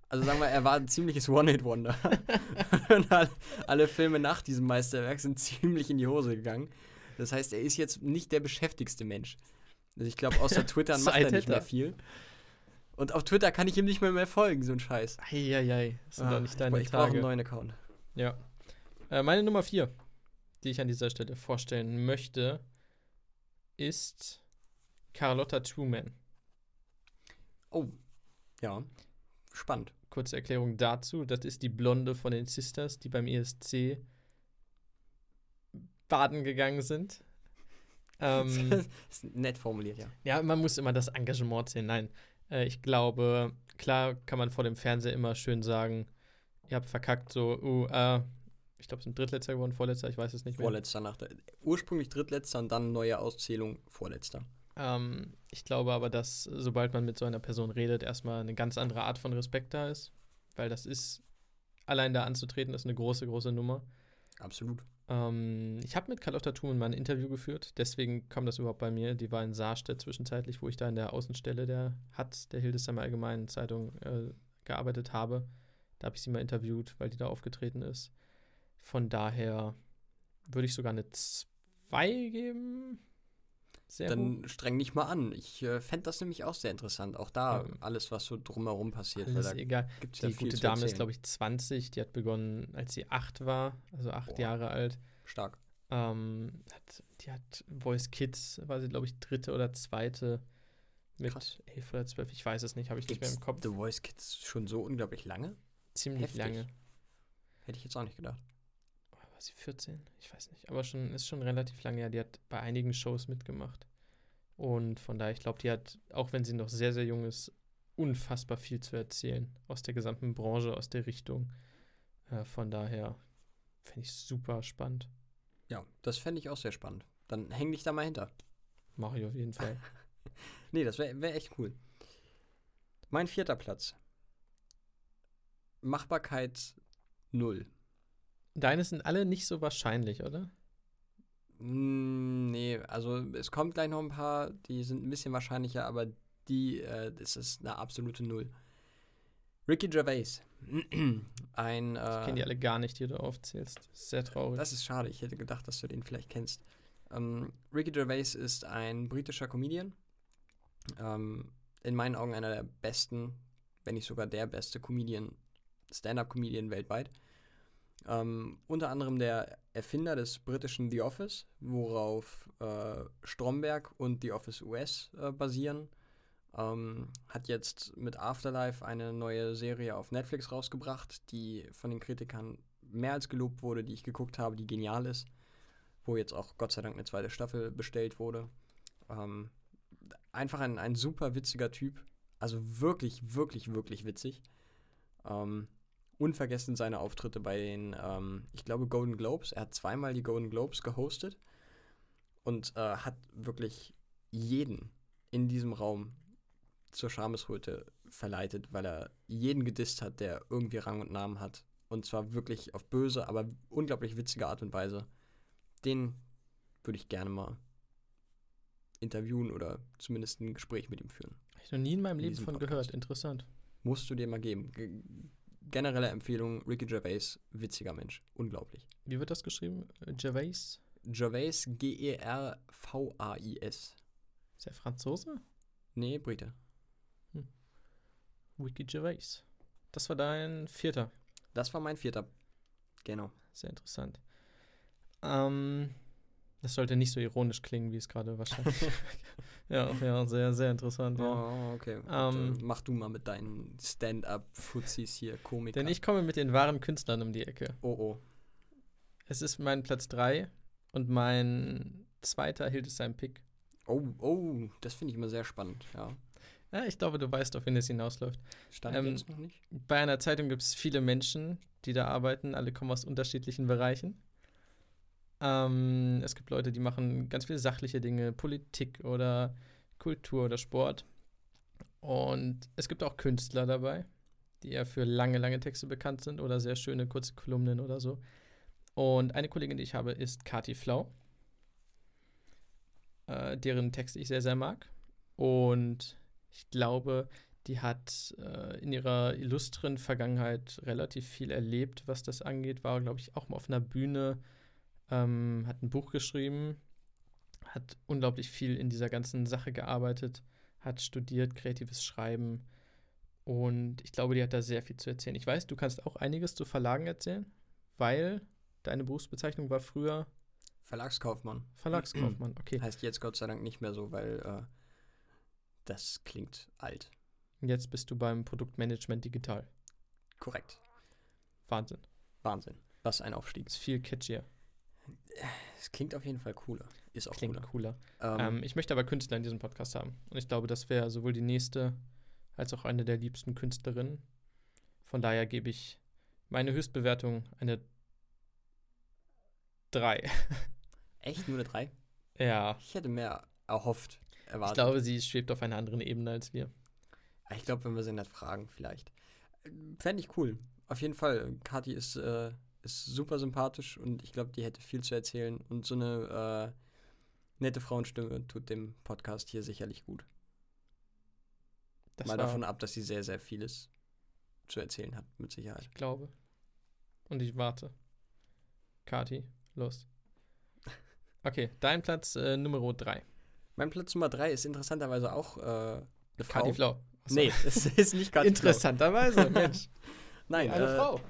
Also sagen wir, er war ein ziemliches One-Hit-Wonder. alle, alle, Filme nach diesem Meisterwerk sind ziemlich in die Hose gegangen. Das heißt, er ist jetzt nicht der beschäftigste Mensch. Also ich glaube, außer Twitter macht er nicht mehr viel. Und auf Twitter kann ich ihm nicht mehr, mehr folgen, so ein Scheiß. Eieiei, das sind Ah, doch nicht ich deine bra- ich brauche einen Tage. neuen Account. Ja. Äh, meine Nummer vier, die ich an dieser Stelle vorstellen möchte, ist Carlotta Truman. Oh, ja. Spannend. Kurze Erklärung dazu: Das ist die Blonde von den Sisters, die beim ESC baden gegangen sind. Ähm, Das ist nett formuliert, ja. ja, man muss immer das Engagement sehen. Nein, äh, ich glaube, klar kann man vor dem Fernseher immer schön sagen, ihr habt verkackt, so, uh, äh, ich glaube, es sind Drittletzter geworden, Vorletzter, ich weiß es nicht mehr. Vorletzter nach der. Ursprünglich drittletzter und dann neue Auszählung, vorletzter. Ähm, ich glaube aber, dass sobald man mit so einer Person redet, erstmal eine ganz andere Art von Respekt da ist. Weil das ist, allein da anzutreten, ist eine große, große Nummer. Absolut. Ähm, ich habe mit Carlotta Thumann mal ein Interview geführt, deswegen kam das überhaupt bei mir. Die war in Saarstedt zwischenzeitlich, wo ich da in der Außenstelle der HATZ, der Hildesheimer Allgemeinen Zeitung, äh, gearbeitet habe. Da habe ich sie mal interviewt, weil die da aufgetreten ist. Von daher würde ich sogar eine 2 geben. Sehr hoch. Dann streng dich mal an. Ich äh, fände das nämlich auch sehr interessant. Auch da Ja. alles, was so drumherum passiert. Alles egal. gibt's Die gute Dame ist, glaube ich, 20. Die hat begonnen, als sie acht war, also acht Boah. Jahre alt. Stark. Ähm, hat, die hat Voice Kids, war sie, glaube ich, dritte oder zweite mit Krass. elf oder zwölf. Ich weiß es nicht, habe ich nicht mehr Gibt's im Kopf. The Voice Kids schon so unglaublich lange? Ziemlich heftig. lange. Hätte ich jetzt auch nicht gedacht. War sie 14? Ich weiß nicht. Aber schon, ist schon relativ lange her. Die hat bei einigen Shows mitgemacht. Und von daher, ich glaube, die hat, auch wenn sie noch sehr, sehr jung ist, unfassbar viel zu erzählen. Aus der gesamten Branche, aus der Richtung. Äh, von daher finde ich super spannend. Ja, das fände ich auch sehr spannend. Dann häng dich da mal hinter. Mache ich auf jeden Fall. Nee, das wäre wär echt cool. Mein vierter Platz. Machbarkeit null. Deine sind alle nicht so wahrscheinlich, oder? Mm, nee, also es kommt gleich noch ein paar, die sind ein bisschen wahrscheinlicher, aber die, äh, das ist eine absolute Null. Ricky Gervais. ein, äh, Ich kenne die alle gar nicht, die du aufzählst. Sehr traurig. Das ist schade. Ich hätte gedacht, dass du den vielleicht kennst. Ähm, Ricky Gervais ist ein britischer Comedian. Ähm, in meinen Augen einer der besten, wenn nicht sogar der beste Comedian, Stand-up-Comedian weltweit. Ähm, unter anderem der Erfinder des britischen The Office, worauf äh, Stromberg und The Office US äh, basieren. Ähm, hat jetzt mit Afterlife eine neue Serie auf Netflix rausgebracht, die von den Kritikern mehr als gelobt wurde, die ich geguckt habe, die genial ist, wo jetzt auch Gott sei Dank eine zweite Staffel bestellt wurde. Ähm, einfach ein, ein super witziger Typ, also wirklich, wirklich, wirklich witzig. Ähm, unvergessen seine Auftritte bei den, ähm, ich glaube, Golden Globes. Er hat zweimal die Golden Globes gehostet und äh, hat wirklich jeden in diesem Raum zur Schamesröte verleitet, weil er jeden gedisst hat, der irgendwie Rang und Namen hat. Und zwar wirklich auf böse, aber unglaublich witzige Art und Weise. Den würde ich gerne mal interviewen oder zumindest ein Gespräch mit ihm führen. Habe ich noch nie in meinem in Leben von Podcast. gehört. Interessant. Musst du dir mal geben. Generelle Empfehlung, Ricky Gervais, witziger Mensch. Unglaublich. Wie wird das geschrieben? Gervais? Gervais, G-E-R-V-A-I-S. Ist er Franzose? Nee, Brite. Wiki Gervais. Das war dein vierter. Das war mein vierter. Genau. Sehr interessant. Ähm, das sollte nicht so ironisch klingen, wie es gerade wahrscheinlich. ja, ja, sehr, sehr interessant. Ja. Oh, okay. Ähm, äh, mach du mal mit deinen Stand-up-Fuzis hier, Komiker. Denn ich komme mit den wahren Künstlern um die Ecke. Oh, oh. Es ist mein Platz 3 und mein zweiter Hildesheim Pick. Oh, oh, das finde ich immer sehr spannend, ja. Ja, ich glaube, du weißt, auf wen es hinausläuft. Stand Ähm, jetzt noch nicht? Bei einer Zeitung gibt es viele Menschen, die da arbeiten. Alle kommen aus unterschiedlichen Bereichen. Ähm, es gibt Leute, die machen ganz viele sachliche Dinge, Politik oder Kultur oder Sport. Und es gibt auch Künstler dabei, die eher für lange, lange Texte bekannt sind oder sehr schöne kurze Kolumnen oder so. Und eine Kollegin, die ich habe, ist Kati Flau, äh, deren Texte ich sehr, sehr mag. Und ich glaube, die hat äh, in ihrer illustren Vergangenheit relativ viel erlebt, was das angeht. War, glaube ich, auch mal auf einer Bühne, ähm, hat ein Buch geschrieben hat unglaublich viel in dieser ganzen Sache gearbeitet, hat studiert, kreatives Schreiben und ich glaube, die hat da sehr viel zu erzählen. Ich weiß, du kannst auch einiges zu Verlagen erzählen, weil deine Berufsbezeichnung war früher Verlagskaufmann. Verlagskaufmann. Okay. Heißt jetzt Gott sei Dank nicht mehr so, weil äh, das klingt alt. Jetzt bist du beim Produktmanagement digital. Korrekt. Wahnsinn. Wahnsinn. Was ein Aufstieg. Ist viel catchier. Es klingt auf jeden Fall cooler. Ist auch Klingt cooler. cooler. Ähm, Ähm, ich möchte aber Künstler in diesem Podcast haben. Und ich glaube, das wäre sowohl die nächste als auch eine der liebsten Künstlerinnen. Von daher gebe ich meine Höchstbewertung eine 3. echt nur eine 3? ja, Ich hätte mehr erhofft, ich erwartet. glaube, sie schwebt auf einer anderen Ebene als wir. Ich glaube, wenn wir sie nicht fragen, vielleicht. Fände ich cool. Auf jeden Fall. Kathi ist, äh, ist super sympathisch und ich glaube, die hätte viel zu erzählen. Und so eine äh, nette Frauenstimme tut dem Podcast hier sicherlich gut. Das Mal davon ab, dass sie sehr, sehr vieles zu erzählen hat, mit Sicherheit. ich glaube. Und ich warte. Kati, los. Okay, dein Platz äh, Nummer 3. Mein Platz Nummer 3 ist interessanterweise auch äh, eine Frau. Kati Flau. Achso. Nee, es ist nicht Flau. Interessanterweise, Mensch. Nein, eine äh, Frau.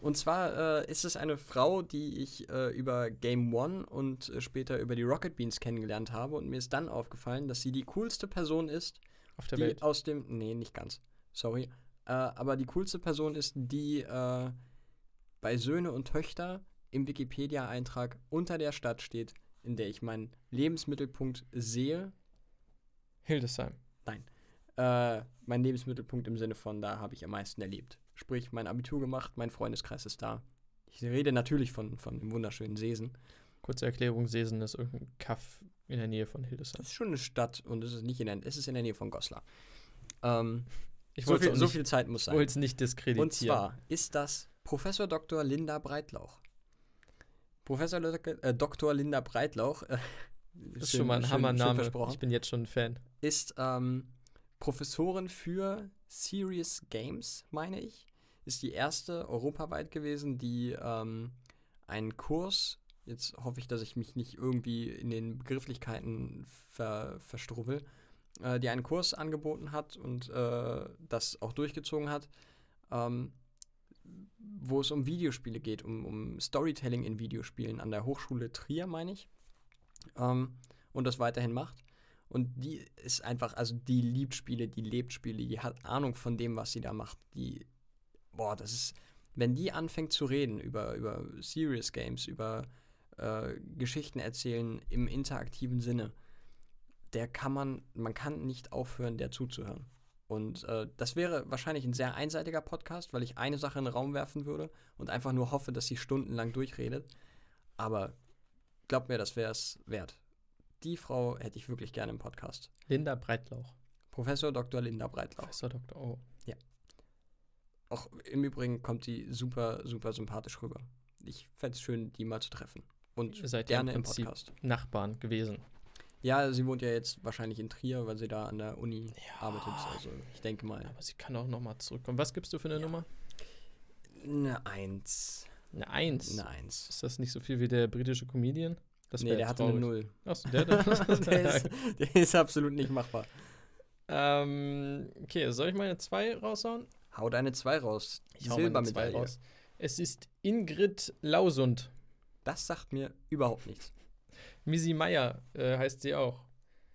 Und zwar äh, ist es eine Frau, die ich äh, über Game One und äh, später über die Rocket Beans kennengelernt habe. Und mir ist dann aufgefallen, dass sie die coolste Person ist, Auf der die Welt. aus dem. Nee, nicht ganz. Sorry. Äh, aber die coolste Person ist, die äh, bei Söhne und Töchter im Wikipedia-Eintrag unter der Stadt steht, in der ich meinen Lebensmittelpunkt sehe. Hildesheim. Äh, mein Lebensmittelpunkt im Sinne von, da habe ich am meisten erlebt. Sprich, mein Abitur gemacht, mein Freundeskreis ist da. Ich rede natürlich von, von dem wunderschönen Seesen. Kurze Erklärung: Sesen ist irgendein Kaff in der Nähe von Hildesheim. Das ist schon eine Stadt und es ist nicht in der, es ist in der Nähe von Goslar. Ähm, Ich so, wollte viel, es so nicht, viel Zeit muss sein. wollte es nicht diskreditieren. Und zwar ist das Professor Dr. Linda Breitlauch. Professor äh, Dr. Linda Breitlauch äh, das ist schön- schon mal ein Hammername. Ich bin jetzt schon ein Fan. ist ähm, Professorin für Serious Games, meine ich. Ist die erste europaweit gewesen, die ähm, einen Kurs, jetzt hoffe ich, dass ich mich nicht irgendwie in den Begrifflichkeiten ver, verstrubbel, äh, die einen Kurs angeboten hat und äh, das auch durchgezogen hat, ähm, wo es um Videospiele geht, um, um Storytelling in Videospielen an der Hochschule Trier, meine ich. Ähm, und das weiterhin macht. Und die ist einfach, also die liebt Spiele, die lebt Spiele, die hat Ahnung von dem, was sie da macht. Die, boah, das ist, wenn die anfängt zu reden über, über Serious Games, über äh, Geschichten erzählen im interaktiven Sinne, der kann man, man kann nicht aufhören, der zuzuhören. Und äh, das wäre wahrscheinlich ein sehr einseitiger Podcast, weil ich eine Sache in den Raum werfen würde und einfach nur hoffe, dass sie stundenlang durchredet. Aber glaub mir, das wäre es wert. Die Frau hätte ich wirklich gerne im Podcast. Linda Breitlauch. Professor Dr. Linda Breitlauch. Professor Dr. Oh. Auch im Übrigen kommt sie super, super sympathisch rüber. Ich fände es schön, die mal zu treffen. Und Ihr seid ja im gerne im Prinzip Podcast. Nachbarn gewesen. Ja, sie wohnt ja jetzt wahrscheinlich in Trier, weil sie da an der Uni arbeitet. Also ich denke mal Aber sie kann auch nochmal zurückkommen. Was gibst du für eine Ja. Nummer? eine Eins. Eine Eins. Eine Eins. Ist das nicht so viel wie der britische Comedian? Das nee, der hatte traurig. eine Null. Achso, der, der, der, ist, der ist absolut nicht machbar. ähm, Okay, soll ich meine zwei raushauen? Hau deine zwei raus. Ich hau meine zwei Silbermedaille. raus. Es ist Ingrid Lausund. Das sagt mir überhaupt nichts. Misi Meier äh, heißt sie auch.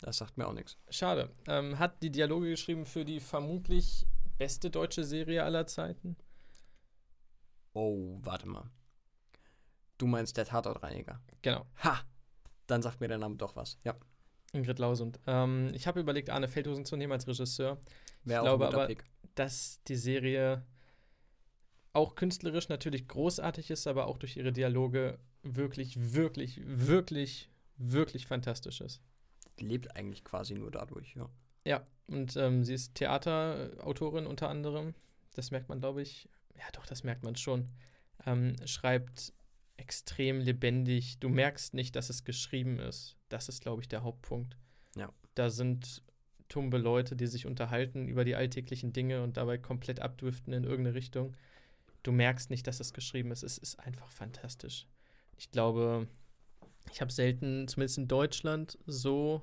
Das sagt mir auch nichts. Schade. Ähm, hat die Dialoge geschrieben für die vermutlich beste deutsche Serie aller Zeiten. Oh, warte mal. Du meinst der Tatortreiniger. Genau, Ha! Dann sagt mir der Name doch was. Ja, Ingrid Lausund. Ähm, ich habe überlegt, Arne Feldhusen zu nehmen als Regisseur. wäre auch glaube aber- Pick. dass die Serie auch künstlerisch natürlich großartig ist, aber auch durch ihre Dialoge wirklich, wirklich, wirklich, wirklich fantastisch ist. Lebt eigentlich quasi nur dadurch, ja. Ja, und ähm, sie ist Theaterautorin unter anderem. Das merkt man, glaube ich. Ja, doch, das merkt man schon. Ähm, schreibt extrem lebendig. Du merkst nicht, dass es geschrieben ist. Das ist, glaube ich, der Hauptpunkt. Ja. Da sind tumbe Leute, die sich unterhalten über die alltäglichen Dinge und dabei komplett abdriften in irgendeine Richtung. Du merkst nicht, dass es geschrieben ist. Es ist einfach fantastisch. Ich glaube, Ich habe selten, zumindest in Deutschland, so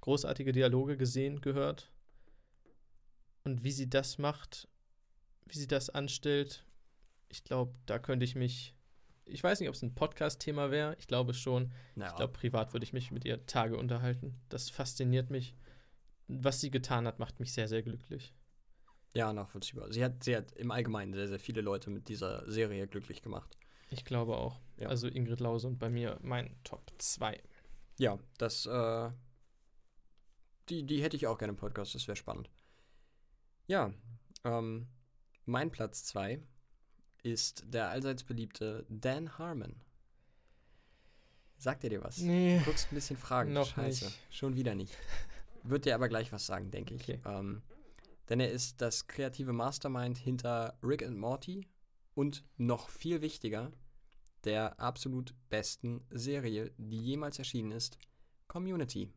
großartige Dialoge gesehen, gehört. Und wie sie das macht, wie sie das anstellt, ich glaube, da könnte ich mich. Ich weiß nicht, ob es ein Podcast-Thema wäre. Ich glaube schon. Naja, Ich glaube, privat würde ich mich mit ihr Tage unterhalten. Das fasziniert mich. Was sie getan hat, macht mich sehr, sehr glücklich. ja, nachvollziehbar. Sie hat, sie hat im Allgemeinen sehr, sehr viele Leute mit dieser Serie glücklich gemacht. Ich glaube auch. Ja. Also Ingrid Lause und bei mir mein Top 2. Ja, das, äh, die, die hätte ich auch gerne im Podcast, das wäre spannend. Ja, ähm, mein Platz 2 ist der allseits beliebte Dan Harmon. Sagt er dir was? Nee. Du guckst ein bisschen Fragen. Noch Scheiße. nicht. Schon wieder nicht. Wird dir aber gleich was sagen, denke ich. Okay. Ähm, denn er ist das kreative Mastermind hinter Rick and Morty und noch viel wichtiger, der absolut besten Serie, die jemals erschienen ist, Community.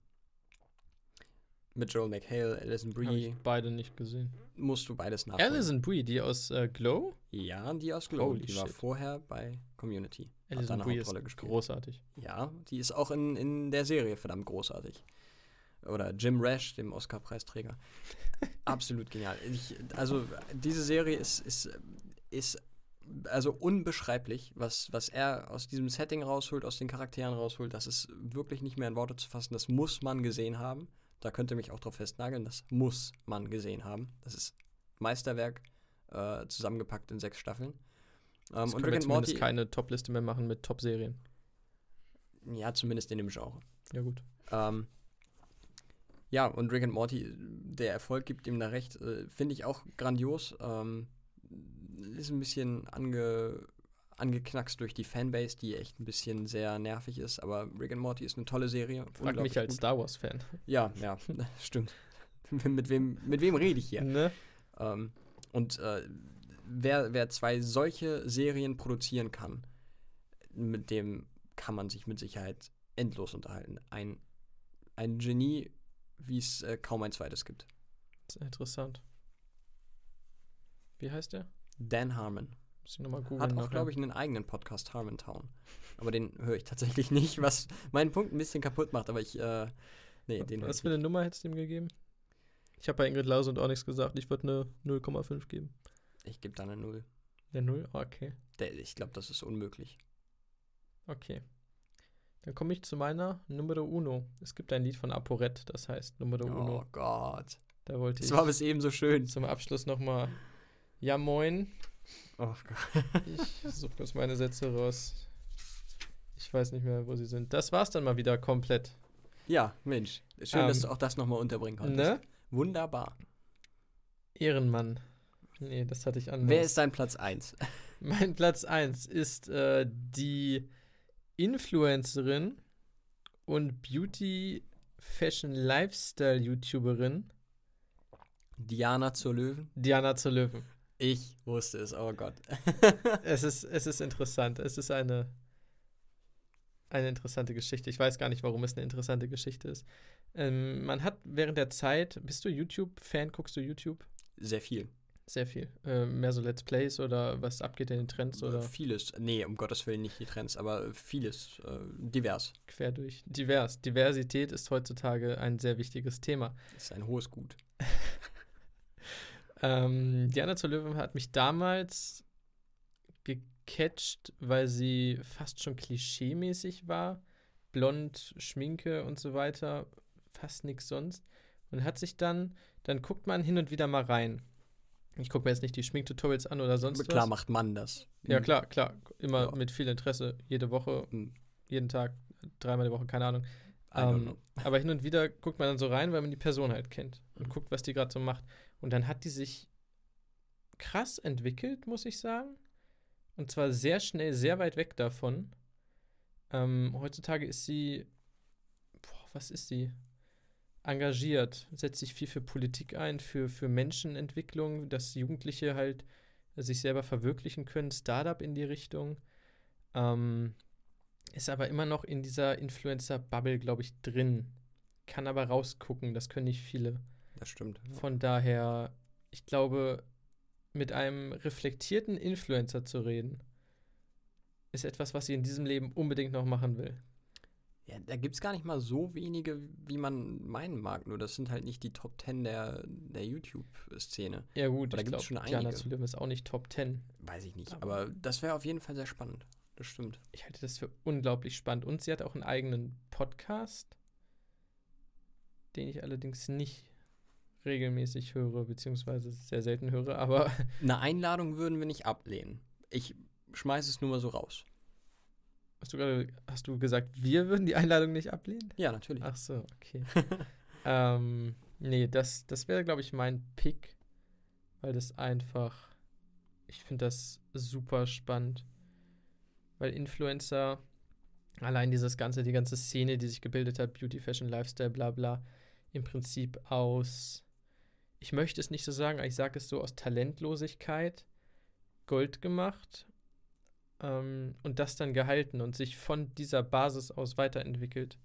Mit Joel McHale, Alison Brie, ich beide nicht gesehen. musst du beides nachholen. Alison Brie, die aus äh, Glow? Ja, die aus Glow, Holy die war shit. vorher bei Community. Alison eine Brie ist gespielt. großartig. Ja, die ist auch in, in der Serie verdammt großartig. Oder Jim Rash, dem Oscar-Preisträger. Absolut genial. Ich, also, diese Serie ist, ist, ist also unbeschreiblich, was, was er aus diesem Setting rausholt, aus den Charakteren rausholt. Das ist wirklich nicht mehr in Worte zu fassen. Das muss man gesehen haben. Da könnte mich auch drauf festnageln. Das muss man gesehen haben. Das ist Meisterwerk, äh, zusammengepackt in sechs Staffeln. Ähm, Jetzt und Rick and zumindest Morty, keine Top-Liste mehr machen mit Top-Serien. ja, zumindest in dem Genre. Ja gut. Ähm, ja, und Rick and Morty, der Erfolg gibt ihm da recht, äh, finde ich auch grandios. Ähm, ist ein bisschen ange, angeknackst durch die Fanbase, die echt ein bisschen sehr nervig ist, aber Rick and Morty ist eine tolle Serie. Frag mich als gut. Star Wars-Fan. Ja, ja, stimmt. mit, wem, mit wem rede ich hier? Ne? Ähm, und äh, wer, wer zwei solche Serien produzieren kann, mit dem kann man sich mit Sicherheit endlos unterhalten. Ein, ein Genie, wie es äh, kaum ein zweites gibt. Sehr interessant. Wie heißt der? Dan Harmon. Muss ich nochmal googeln. Hat auch, glaube ich, einen eigenen Podcast, Harmontown. Aber den höre ich tatsächlich nicht, was meinen Punkt ein bisschen kaputt macht, aber ich, äh, nee, den Was für eine Nummer hättest du ihm gegeben? Ich habe bei Ingrid Lause und auch nichts gesagt. Ich würde eine 0,5 geben. Ich gebe da eine Null. Der 0? Okay. Der, ich glaube, das ist unmöglich. Okay. Dann komme ich zu meiner Numero Uno. Es gibt ein Lied von ApoRed, das heißt Numero Oh Uno. Gott. Da wollte Das ich war bis eben so schön. zum Abschluss nochmal. Ja, moin. Oh Gott. Ich suche bloß meine Sätze raus. Ich weiß nicht mehr, wo sie sind. Das war's dann mal wieder komplett. Ja, Mensch. Schön, dass Ähm, du auch das nochmal unterbringen konntest. Ne? Wunderbar. Ehrenmann. Nee, das hatte ich anders. Wer ist dein Platz 1? Mein Platz 1 ist äh, die Influencerin und Beauty Fashion Lifestyle YouTuberin Diana zur Löwen? Diana zur Löwen. Ich wusste es, oh Gott. Es ist, es ist interessant. Es ist eine, eine interessante Geschichte. Ich weiß gar nicht, warum es eine interessante Geschichte ist. Ähm, man hat während der Zeit, bist du YouTube-Fan? Guckst du YouTube? Sehr viel. Sehr viel. Ähm, mehr so Let's Plays oder was abgeht in den Trends oder Äh, Vieles. Nee, um Gottes Willen nicht die Trends, aber vieles. Äh, divers. quer durch. Divers. Diversität ist heutzutage ein sehr wichtiges Thema. Ist ein hohes Gut. Ähm, Diana zur Löwen hat mich damals gecatcht, weil sie fast schon klischeemäßig war. Blond, Schminke und so weiter. Fast nichts sonst. Und hat sich dann, dann guckt man hin und wieder mal rein. Ich gucke mir jetzt nicht die Schminktutorials an oder sonst Klar was. macht man das. Ja, klar, klar. Immer Ja. mit viel Interesse. Jede Woche, Hm, jeden Tag, dreimal die Woche, keine Ahnung. Ähm, aber hin und wieder guckt man dann so rein, weil man die Person halt kennt und guckt, was die gerade so macht. Und dann hat die sich krass entwickelt, muss ich sagen. Und zwar sehr schnell, sehr weit weg davon. Ähm, heutzutage ist sie, boah, was ist sie? Engagiert, setzt sich viel für Politik ein, für, für Menschenentwicklung, dass Jugendliche halt sich selber verwirklichen können, Startup in die Richtung. Ähm, ist aber immer noch in dieser Influencer-Bubble, glaube ich, drin. Kann aber rausgucken, das können nicht viele. Das stimmt. Von daher, ich glaube, mit einem reflektierten Influencer zu reden, ist etwas, was sie in diesem Leben unbedingt noch machen will. Ja, da gibt es gar nicht mal so wenige, wie man meinen mag. Nur das sind halt nicht die Top 10 der, der YouTube-Szene. Ja, gut, Aber da glaube, schon einige. zu Löwen ist auch nicht Top 10. Weiß ich nicht. Aber- Aber das wäre auf jeden Fall sehr spannend. Das stimmt. Ich halte das für unglaublich spannend. Und sie hat auch einen eigenen Podcast, den ich allerdings nicht regelmäßig höre, beziehungsweise sehr selten höre, aber Eine Einladung würden wir nicht ablehnen. Ich schmeiße es nur mal so raus. hast du gerade, hast du gesagt, wir würden die Einladung nicht ablehnen? Ja, natürlich. Ach so, okay. ähm, nee, das, das wäre, glaube ich, mein Pick, weil das einfach, ich finde das super spannend, weil Influencer, allein dieses ganze, die ganze Szene, die sich gebildet hat, Beauty, Fashion, Lifestyle, bla bla, im Prinzip aus, ich möchte es nicht so sagen, aber ich sage es so, aus Talentlosigkeit Gold gemacht ähm, und das dann gehalten und sich von dieser Basis aus weiterentwickelt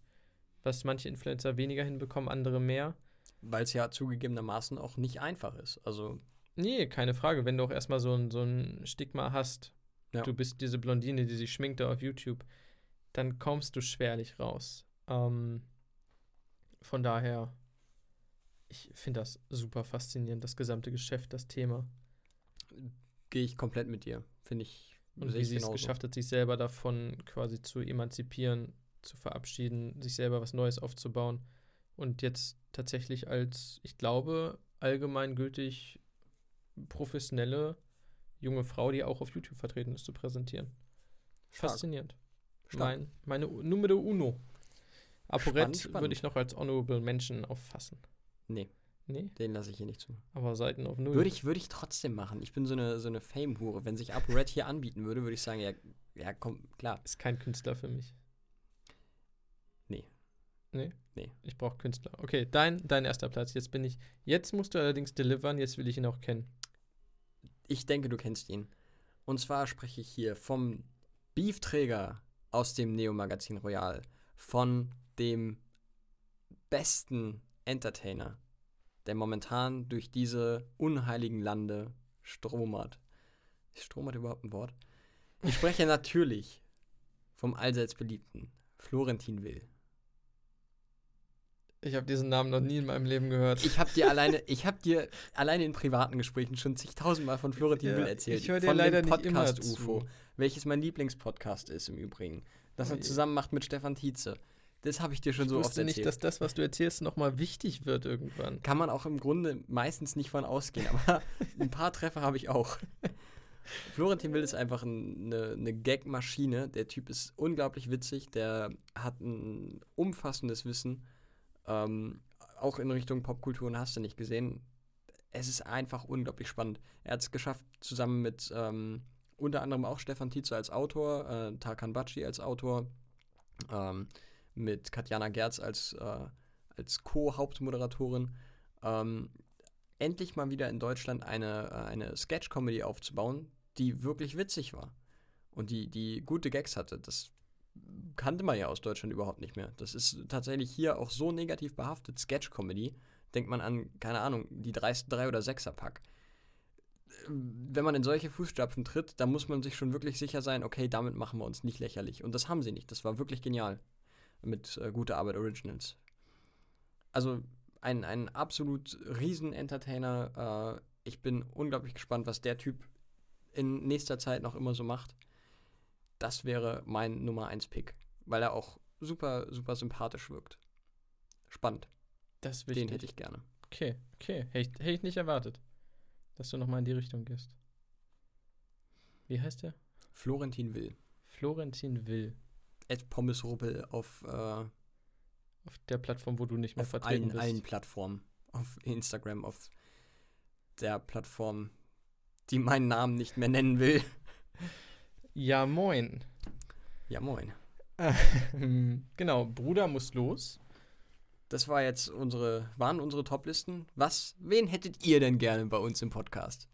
was manche Influencer weniger hinbekommen, andere mehr. Weil es ja zugegebenermaßen auch nicht einfach ist. Also, Nee, keine Frage. Wenn du auch erstmal so ein, so ein Stigma hast, Ja. du bist diese Blondine, die sich schminkte auf YouTube, dann kommst du schwerlich raus. Ähm, von daher, ich finde das super faszinierend, das gesamte Geschäft, das Thema. gehe ich komplett mit dir. Finde ich. Und wie sie es geschafft hat, sich selber davon quasi zu emanzipieren, zu verabschieden, sich selber was Neues aufzubauen und jetzt tatsächlich als, ich glaube, allgemeingültig professionelle junge Frau, die auch auf YouTube vertreten ist, zu präsentieren. Stark. Faszinierend. Stark. Mein, meine Numero Uno. Spannend. würde ich noch als Honorable Menschen auffassen. Nee, Nee, den lasse ich hier nicht zu. aber Seiten auf Null. Würde ich, würde ich trotzdem machen. Ich bin so eine, so eine Fame-Hure. Wenn sich ApoRed hier anbieten würde, würde ich sagen, ja, ja, komm, klar. Ist kein Künstler für mich. Nee. Nee? Nee. Ich brauche Künstler. Okay, dein, dein erster Platz. Jetzt bin ich. Jetzt musst du allerdings delivern, jetzt will ich ihn auch kennen. Ich denke, du kennst ihn. Und zwar spreche ich hier vom Beefträger aus dem Neo-Magazin Royal. Von dem besten Entertainer, der momentan durch diese unheiligen Lande stromert. Ist stromert überhaupt ein Wort? Ich spreche natürlich vom allseits beliebten Florentin Will. Ich habe diesen Namen noch nie in meinem Leben gehört. Ich habe dir alleine, ich habe dir alleine in privaten Gesprächen schon zigtausendmal von Florentin Ja, Will erzählt. ich hör dir von leider dem nicht immer Podcast zu. UFO, welches mein Lieblingspodcast ist im Übrigen. Das er zusammen macht mit Stefan Tietze. Das habe ich dir schon ich so oft erzählt. nicht, dass das, was du erzählst, nochmal wichtig wird irgendwann. Kann man auch im Grunde meistens nicht von ausgehen, aber ein paar Treffer habe ich auch. Florentin Will ist einfach ein, eine, eine Gag-Maschine. Der Typ ist unglaublich witzig, der hat ein umfassendes Wissen, ähm, auch in Richtung Popkultur und hast du nicht gesehen. Es ist einfach unglaublich spannend. Er hat es geschafft, zusammen mit ähm, unter anderem auch Stefan Tietze als Autor, äh, Tarkan Baci als Autor, ähm, mit Katjana Gerz als, äh, als Co-Hauptmoderatorin, ähm, endlich mal wieder in Deutschland eine, äh, eine Sketch-Comedy aufzubauen, die wirklich witzig war und die, die gute Gags hatte. Das kannte man ja aus Deutschland überhaupt nicht mehr. Das ist tatsächlich hier auch so negativ behaftet, Sketch-Comedy. Denkt man an, keine Ahnung, die 3, drei oder 6er Pack. Wenn man in solche Fußstapfen tritt, dann muss man sich schon wirklich sicher sein, okay, damit machen wir uns nicht lächerlich. Und das haben sie nicht. Das war wirklich genial. Mit äh, guter Arbeit Originals. Also ein, ein absolut riesen Entertainer. Äh, ich bin unglaublich gespannt, was der Typ in nächster Zeit noch immer so macht. Das wäre mein Nummer 1 Pick, weil er auch super, super sympathisch wirkt. Spannend. Das ist Den wichtig. hätte ich gerne. Okay, okay. Hätte ich, hätte ich nicht erwartet, dass du nochmal in die Richtung gehst. Wie heißt der? Florentin Will. Florentin Will. Ed Pommesruppel auf, äh, Auf der Plattform, wo du nicht mehr auf vertreten allen, bist. allen Plattformen. Auf Instagram, auf der Plattform, die meinen Namen nicht mehr nennen will. Ja, moin. Ja, moin. genau, Bruder muss los. Das war jetzt unsere, waren unsere Toplisten. Was, wen hättet ihr denn gerne bei uns im Podcast?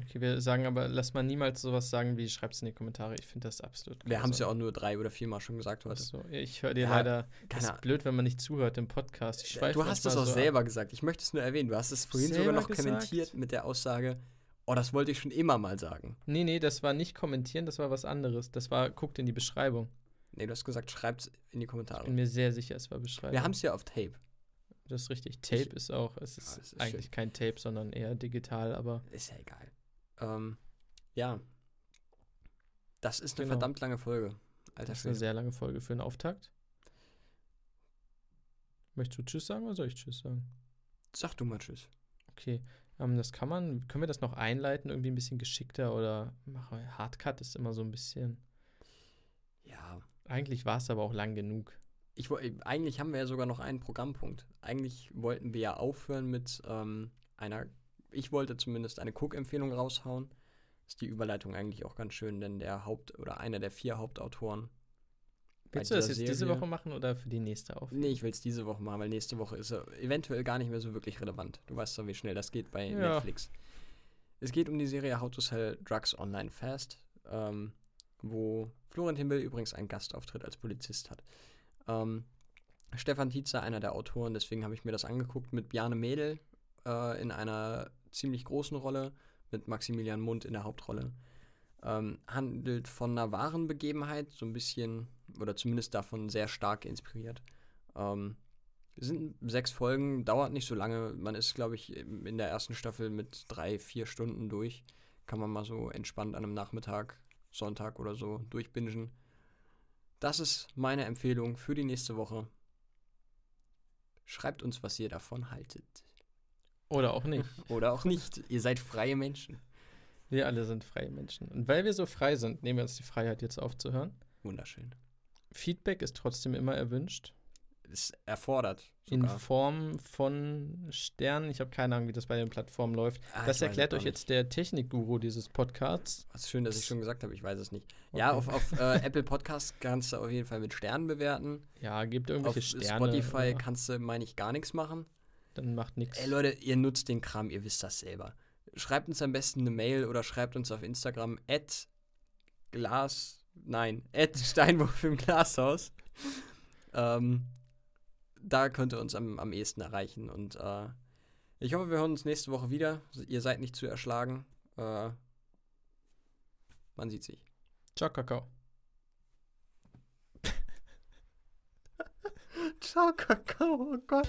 Okay, wir sagen aber, lass mal niemals sowas sagen wie, schreib's in die Kommentare. Ich finde das absolut Wir haben es ja auch nur drei oder viermal schon gesagt heute. So, ich höre dir Ja, leider. Das ist blöd, wenn man nicht zuhört im Podcast. Ich Du hast es auch so ab. selber gesagt. Ich möchte es nur erwähnen. Du hast es vorhin sogar Selber noch gesagt? kommentiert mit der Aussage, oh, das wollte ich schon immer mal sagen. Nee, nee, das war nicht kommentieren, das war was anderes. Das war, guckt in die Beschreibung. Nee, du hast gesagt, schreibt's in die Ich Kommentare. bin mir sehr sicher, es war Beschreibung. Wir haben es ja auf Tape. Das ist richtig. Tape Ich- ist auch, es ist, Ja, es ist eigentlich schön. kein Tape, sondern eher digital, aber Ist ja egal. Ähm, ja. Das ist eine Genau. verdammt lange Folge. Alter das ist eine sehr lange Folge für einen Auftakt. Möchtest du Tschüss sagen oder soll ich Tschüss sagen? Sag du mal Tschüss. Okay, ähm, das kann man, können wir das noch einleiten, irgendwie ein bisschen geschickter oder mache Hardcut ist immer so ein bisschen. Ja. Eigentlich war es aber auch lang genug. Ich, woll- eigentlich haben wir ja sogar noch einen Programmpunkt. Eigentlich wollten wir ja aufhören mit ähm, einer, ich wollte zumindest eine Cook-Empfehlung raushauen. Ist die Überleitung eigentlich auch ganz schön, denn der Haupt- oder einer der vier Hauptautoren. Willst du das jetzt diese Serie- Woche machen oder für die nächste auf? Nee, ich will es diese Woche machen, weil nächste Woche ist er eventuell gar nicht mehr so wirklich relevant. Du weißt doch, wie schnell das geht bei Ja. Netflix. Es geht um die Serie How to Sell Drugs Online Fast, ähm, wo Florentin Will übrigens einen Gastauftritt als Polizist hat. Ähm, Stefan Tietzer, einer der Autoren, deswegen habe ich mir das angeguckt, mit Bjarne Mädel äh, in einer ziemlich großen Rolle, mit Maximilian Mund in der Hauptrolle. Ähm, handelt von einer wahren Begebenheit, so ein bisschen, oder zumindest davon sehr stark inspiriert. Ähm, sind sechs Folgen, dauert nicht so lange. Man ist, glaube ich, in der ersten Staffel mit drei, vier Stunden durch. Kann man mal so entspannt an einem Nachmittag, Sonntag oder so durchbingen. Das ist meine Empfehlung für die nächste Woche. Schreibt uns, was ihr davon haltet. Oder auch nicht. Oder auch nicht. ihr seid freie Menschen. Wir alle sind freie Menschen. Und weil wir so frei sind, nehmen wir uns die Freiheit, jetzt aufzuhören. Wunderschön. Feedback ist trotzdem immer erwünscht. Es erfordert In sogar. Form von Sternen. Ich habe keine Ahnung, wie das bei den Plattformen läuft. Ah, das erklärt euch jetzt der Technikguru dieses Podcasts. Was schön, dass ich schon gesagt habe, ich weiß es nicht. Ja, Okay. auf, auf äh, Apple Podcast kannst du auf jeden Fall mit Sternen bewerten. Ja, gebt Auf irgendwelche Sterne. Spotify oder- kannst du, meine ich, gar nichts machen. Dann macht nichts. Ey Leute, ihr nutzt den Kram, ihr wisst das selber. Schreibt uns am besten eine Mail oder schreibt uns auf Instagram at Glas, nein, at Steinwurf im Glashaus. ähm, da könnt ihr uns am, am ehesten erreichen. Und äh, ich hoffe, wir hören uns nächste Woche wieder. Ihr seid nicht zu erschlagen. Äh, man sieht sich. Ciao, Kakao. Ciao, Kakao, oh Gott.